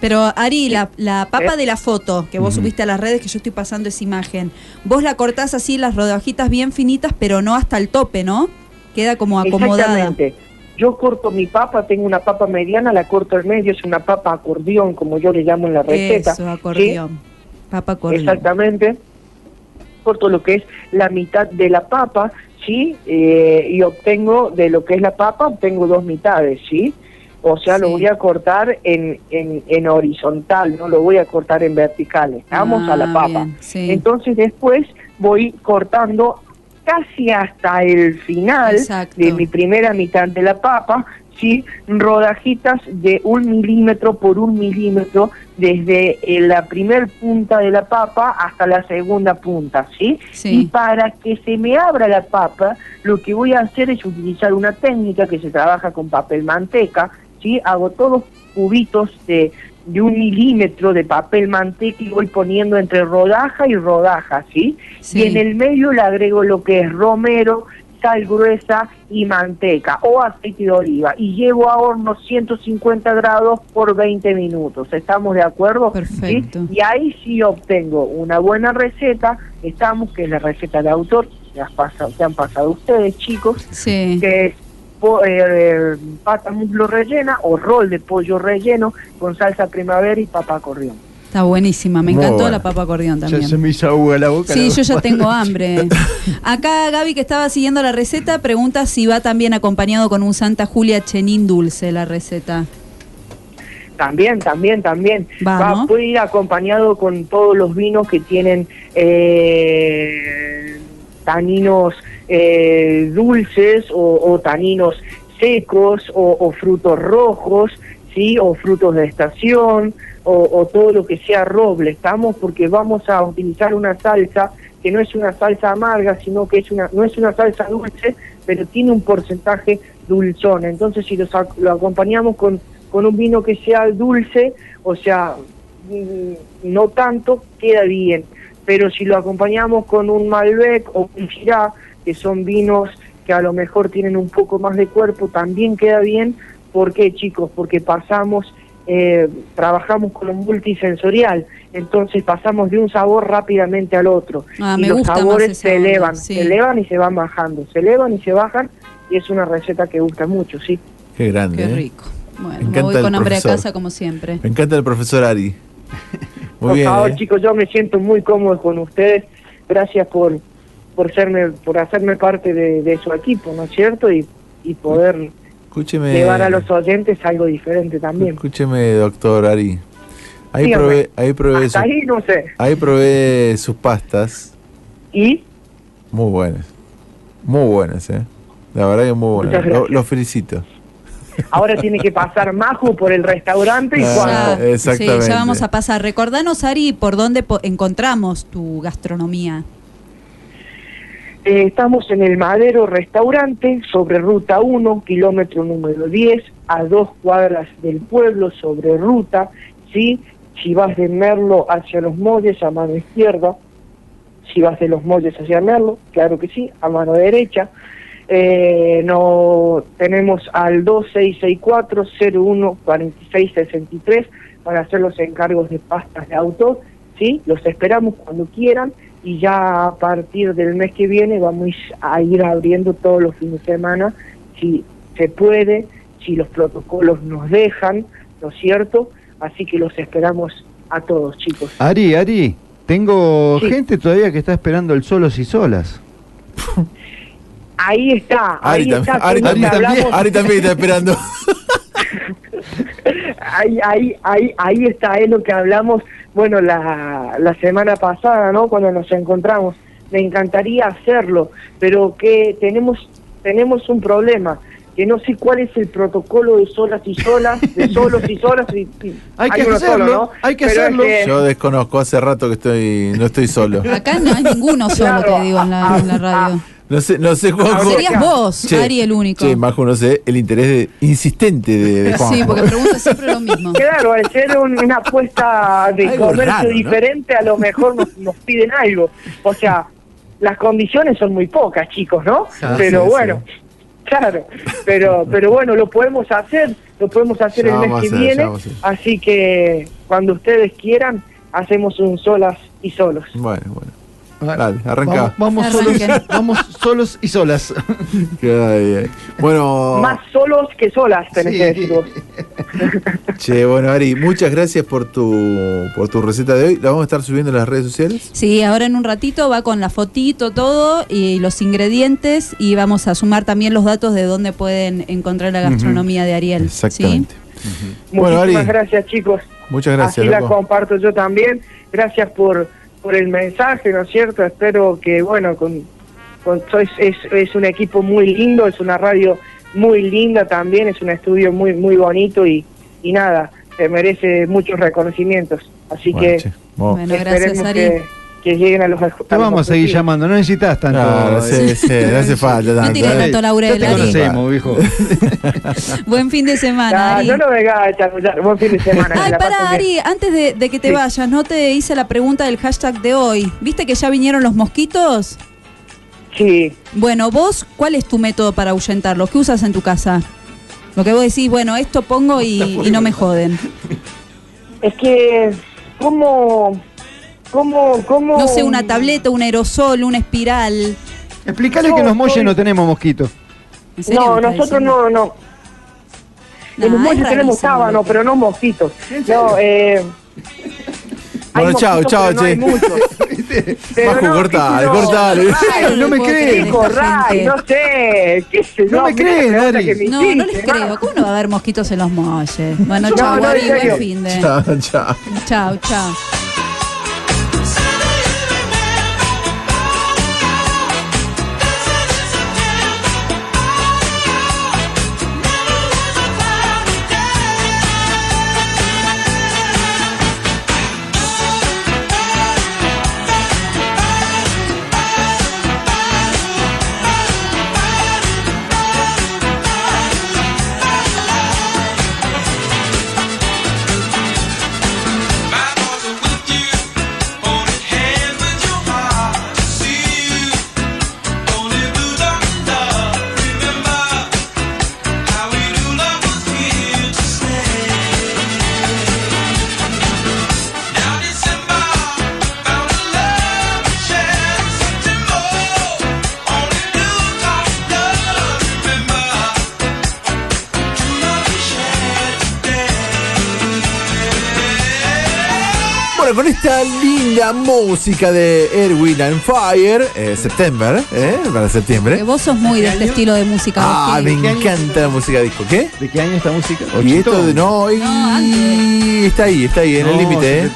Pero Ari, la, la papa ¿Eh? de la foto que vos subiste a las redes, que yo estoy pasando esa imagen, vos la cortás así, las rodajitas bien finitas, pero no hasta el tope, ¿no? Queda como acomodada. Exactamente. Yo corto mi papa, tengo una papa mediana, la corto al medio, es una papa acordeón, como yo le llamo en la receta. Eso, acordeón. Papa corrión. Exactamente. Corto lo que es la mitad de la papa, ¿sí? Eh, y obtengo de lo que es la papa, obtengo dos mitades, ¿sí? O sea, lo voy a cortar en, en, en horizontal, no lo voy a cortar en vertical. Vamos a la Ah, papa. bien, sí. Entonces después voy cortando casi hasta el final Exacto. de mi primera mitad de la papa, ¿sí? rodajitas de un milímetro por un milímetro desde eh, la primer punta de la papa hasta la segunda punta, ¿sí? Sí. Y para que se me abra la papa, lo que voy a hacer es utilizar una técnica que se trabaja con papel manteca, ¿sí? Hago todos cubitos de, de un milímetro de papel manteca y voy poniendo entre rodaja y rodaja, ¿sí? Sí. Y en el medio le agrego lo que es romero, sal gruesa y manteca o aceite de oliva y llevo a horno 150 grados por 20 minutos. ¿Estamos de acuerdo? Perfecto. ¿Sí? Y ahí sí obtengo una buena receta, estamos, que es la receta de autor, que, has pasado, que han pasado ustedes chicos, Sí. que es po- eh, pata muslo rellena o rol de pollo relleno con salsa primavera y papa corrión. Está buenísima, me encantó bueno. la papa acordeón Ya también. se me hizo agua la boca. Sí, la- yo ya tengo hambre. Acá Gaby, que estaba siguiendo la receta, pregunta si va también acompañado con un Santa Julia Chenín dulce la receta. También, también, también. Va, Va, ¿no? puede ir acompañado con todos los vinos que tienen eh, taninos eh, dulces o, o taninos secos o, o frutos rojos, sí, o frutos de estación o, o todo lo que sea roble. Estamos porque vamos a utilizar una salsa que no es una salsa amarga, sino que es una no es una salsa dulce, pero tiene un porcentaje dulzón. Entonces, si los lo acompañamos con con un vino que sea dulce, o sea, mm, no tanto, queda bien. Pero si lo acompañamos con un Malbec o un Shiraz, que son vinos que a lo mejor tienen un poco más de cuerpo, también queda bien. ¿Por qué, chicos? Porque pasamos, eh, trabajamos con un multisensorial, entonces pasamos de un sabor rápidamente al otro. Ah, y me los sabores se onda, elevan, sí. se elevan y se van bajando, se elevan y se bajan, y es una receta que gusta mucho, sí. Qué grande. Qué ¿eh? rico. Bueno, Me me encanta voy con hambre a casa como siempre. Me encanta el profesor Ari. Muy por bien. favor, ¿eh? chicos, yo me siento muy cómodo con ustedes. Gracias por por serme por hacerme parte de, de su equipo, ¿no es cierto? Y, y poder Escúcheme. llevar a los oyentes algo diferente también. Escúcheme, doctor Ari. Ahí Dígame. probé, ahí probé, Hasta sus, ahí no sé. ahí probé sus pastas. Y Muy buenas. Muy buenas, ¿eh? La verdad que muy buenas. Lo-. Los felicito. ahora tiene que pasar Majo por el restaurante y Ah, cuando Sí, Exactamente. ya vamos a pasar. Recordanos, Ari, por dónde po- encontramos tu gastronomía. Eh, estamos en el Madero Restaurante, sobre Ruta 1, kilómetro número 10, a dos cuadras del pueblo, sobre ruta, ¿sí? Si vas de Merlo hacia Los Molles, a mano izquierda. Si vas de Los Molles hacia Merlo, claro que sí, a mano derecha. Eh, no tenemos al 2664-014663 para hacer los encargos de pastas de autor, ¿sí? Los esperamos cuando quieran y ya a partir del mes que viene vamos a ir abriendo todos los fines de semana, si se puede, si los protocolos nos dejan, ¿no es cierto? Así que los esperamos a todos, chicos. Ari, Ari, tengo Sí. gente todavía que está esperando el solos y solas. Ahí está, ahí Ari, está. también, Ari, también. Ari también está esperando. ahí, ahí, ahí, ahí está, es lo que hablamos, bueno, la, la semana pasada, ¿no? Cuando nos encontramos. Me encantaría hacerlo, pero que tenemos, tenemos un problema, que no sé cuál es el protocolo de solas y solas, de solos y solas. Y, y- Hay que hacerlo, solo, ¿no? hay que Pero es hacerlo. que- Yo desconozco, hace rato que estoy, no estoy solo. Acá no hay ninguno solo, Claro, te digo, en la, en la radio. No sé, no sé, Juanjo. Serías vos, Che, Ari, el único. Che, Majo, no sé, el interés de- insistente de, de Juanjo. Sí, porque pregunta siempre lo mismo. Claro, al ser un- una apuesta de Algo comercio raro, ¿no? diferente, a lo mejor nos, nos piden algo. O sea, las condiciones son muy pocas, chicos, ¿no? Ah, pero sí, bueno, claro, pero pero bueno, lo podemos hacer, lo podemos hacer Ya el mes que hacer, viene, así que cuando ustedes quieran, hacemos un solas y solos. Bueno, bueno. Dale, arranca. Vamos, vamos solos, vamos solos y solas. Bueno, Más solos que solas, tenés Sí. que decir vos. che, bueno, Ari, muchas gracias por tu, por tu receta de hoy. La vamos a estar subiendo en las redes sociales. Sí, ahora en un ratito va con la fotito, todo y los ingredientes y vamos a sumar también los datos de dónde pueden encontrar la gastronomía de Ariel. Exactamente. ¿sí? Bueno, Muchísimas Ari. gracias, chicos. Muchas gracias, Así la loco. comparto yo también. Gracias por, por el mensaje, ¿no es cierto? Espero que, bueno, con, con es, es, es un equipo muy lindo, es una radio muy linda también, es un estudio muy muy bonito y, y nada, se merece muchos reconocimientos. Así Bueno, que Bueno, gracias, esperemos Ari. que, que lleguen a los Te vamos a seguir llamando, no necesitas tanto. Claro, sí, sí, no hace falta tanto. No ¿eh? tanto laurel, Ya te Ari. conocemos, viejo. Buen fin de semana, Ari. no lo vengas a chamullar. Buen fin de semana. Ay, para. Ari, antes de, de que te Sí. vayas, no te hice la pregunta del hashtag de hoy. ¿Viste que ya vinieron los mosquitos? Sí. Bueno, vos, ¿cuál es tu método para ahuyentarlos? ¿Qué usas en tu casa? Lo que vos decís, bueno, esto pongo y, y no me joden. Es que, ¿cómo, cómo, cómo? No sé, una tableta, un aerosol, una espiral. Explícale que en los molles no tenemos mosquitos. ¿En serio No, nosotros no, no. No, en los es molles tenemos rarísimo, sábano, loco. pero no mosquitos. No, eh... Bueno, chao, chao, no che. Pero Bajo, no, cortale, cortale. Ray, No me creen, Ray, no sé, qué sé yo. No me creen, No, no les creo. ¿Cómo no va a haber mosquitos en los molles? Bueno, No, chao, no, en Ari, serio. buen fin de. Chao, chao. Chao, chao. Música de Erwin and Fire, eh, September, ¿eh? Para Que septiembre. vos sos muy de este estilo de música. Ah, me encanta la música disco. ¿Qué? ¿De qué año esta música? Y esto de no, y No, está ahí, está ahí, en el límite, ¿eh?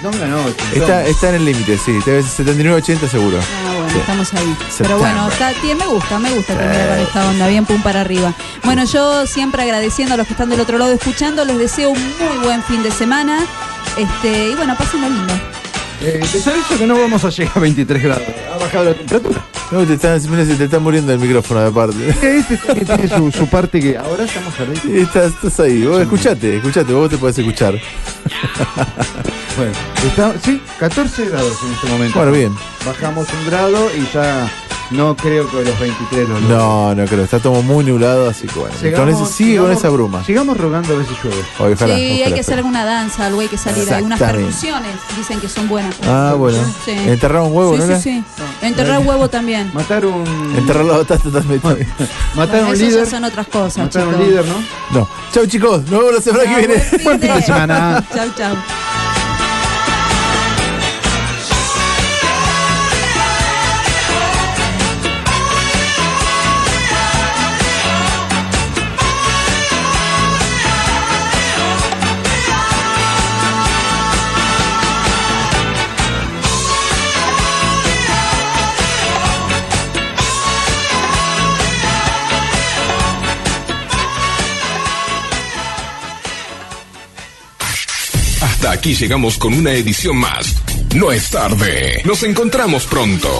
Está, está en el límite, sí. Debe ser 79-80 seguro. Ah, bueno, Sí. estamos ahí. September. Pero bueno, está, tie- me gusta, me gusta terminar con esta onda, bien pum para arriba. Bueno, yo siempre agradeciendo a los que están del otro lado escuchando, les deseo un muy buen fin de semana. Este, y bueno, pásenlo lindo. Eh, te aviso que no vamos a llegar a 23 grados. Ha bajado la temperatura. No, te están, se te está muriendo el micrófono de parte. Este que tiene su, su parte que ahora estamos arriba. Sí, Estás, estás ahí, vos escuchate, escuchate, vos te podés escuchar. Bueno, está, sí, 14 grados en este momento. Bueno, bien. Bajamos un grado y ya no creo que los 23 los No, no creo, está todo muy nublado, así que bueno. Sigamos- con ese, sigue con esa bruma. Sigamos rogando a ver si llueve. Ojalá, sí, hay ojalá, que hacer alguna danza, algo hay que salir. Algunas Exactamente. percusiones dicen que son buenas. Ah, bueno. Sí. Enterrar un huevo, sí, ¿no? sí, sí. Enterrar huevo también. Matar un. Enterrar la batata también. Matar Bueno, un eso ya líder. son otras cosas, Matar un líder, ¿no? No. Chau chicos, nos vemos la semana que viene. Buen fin de semana. Chau, chau. Aquí llegamos con una edición más. No es tarde. Nos encontramos pronto.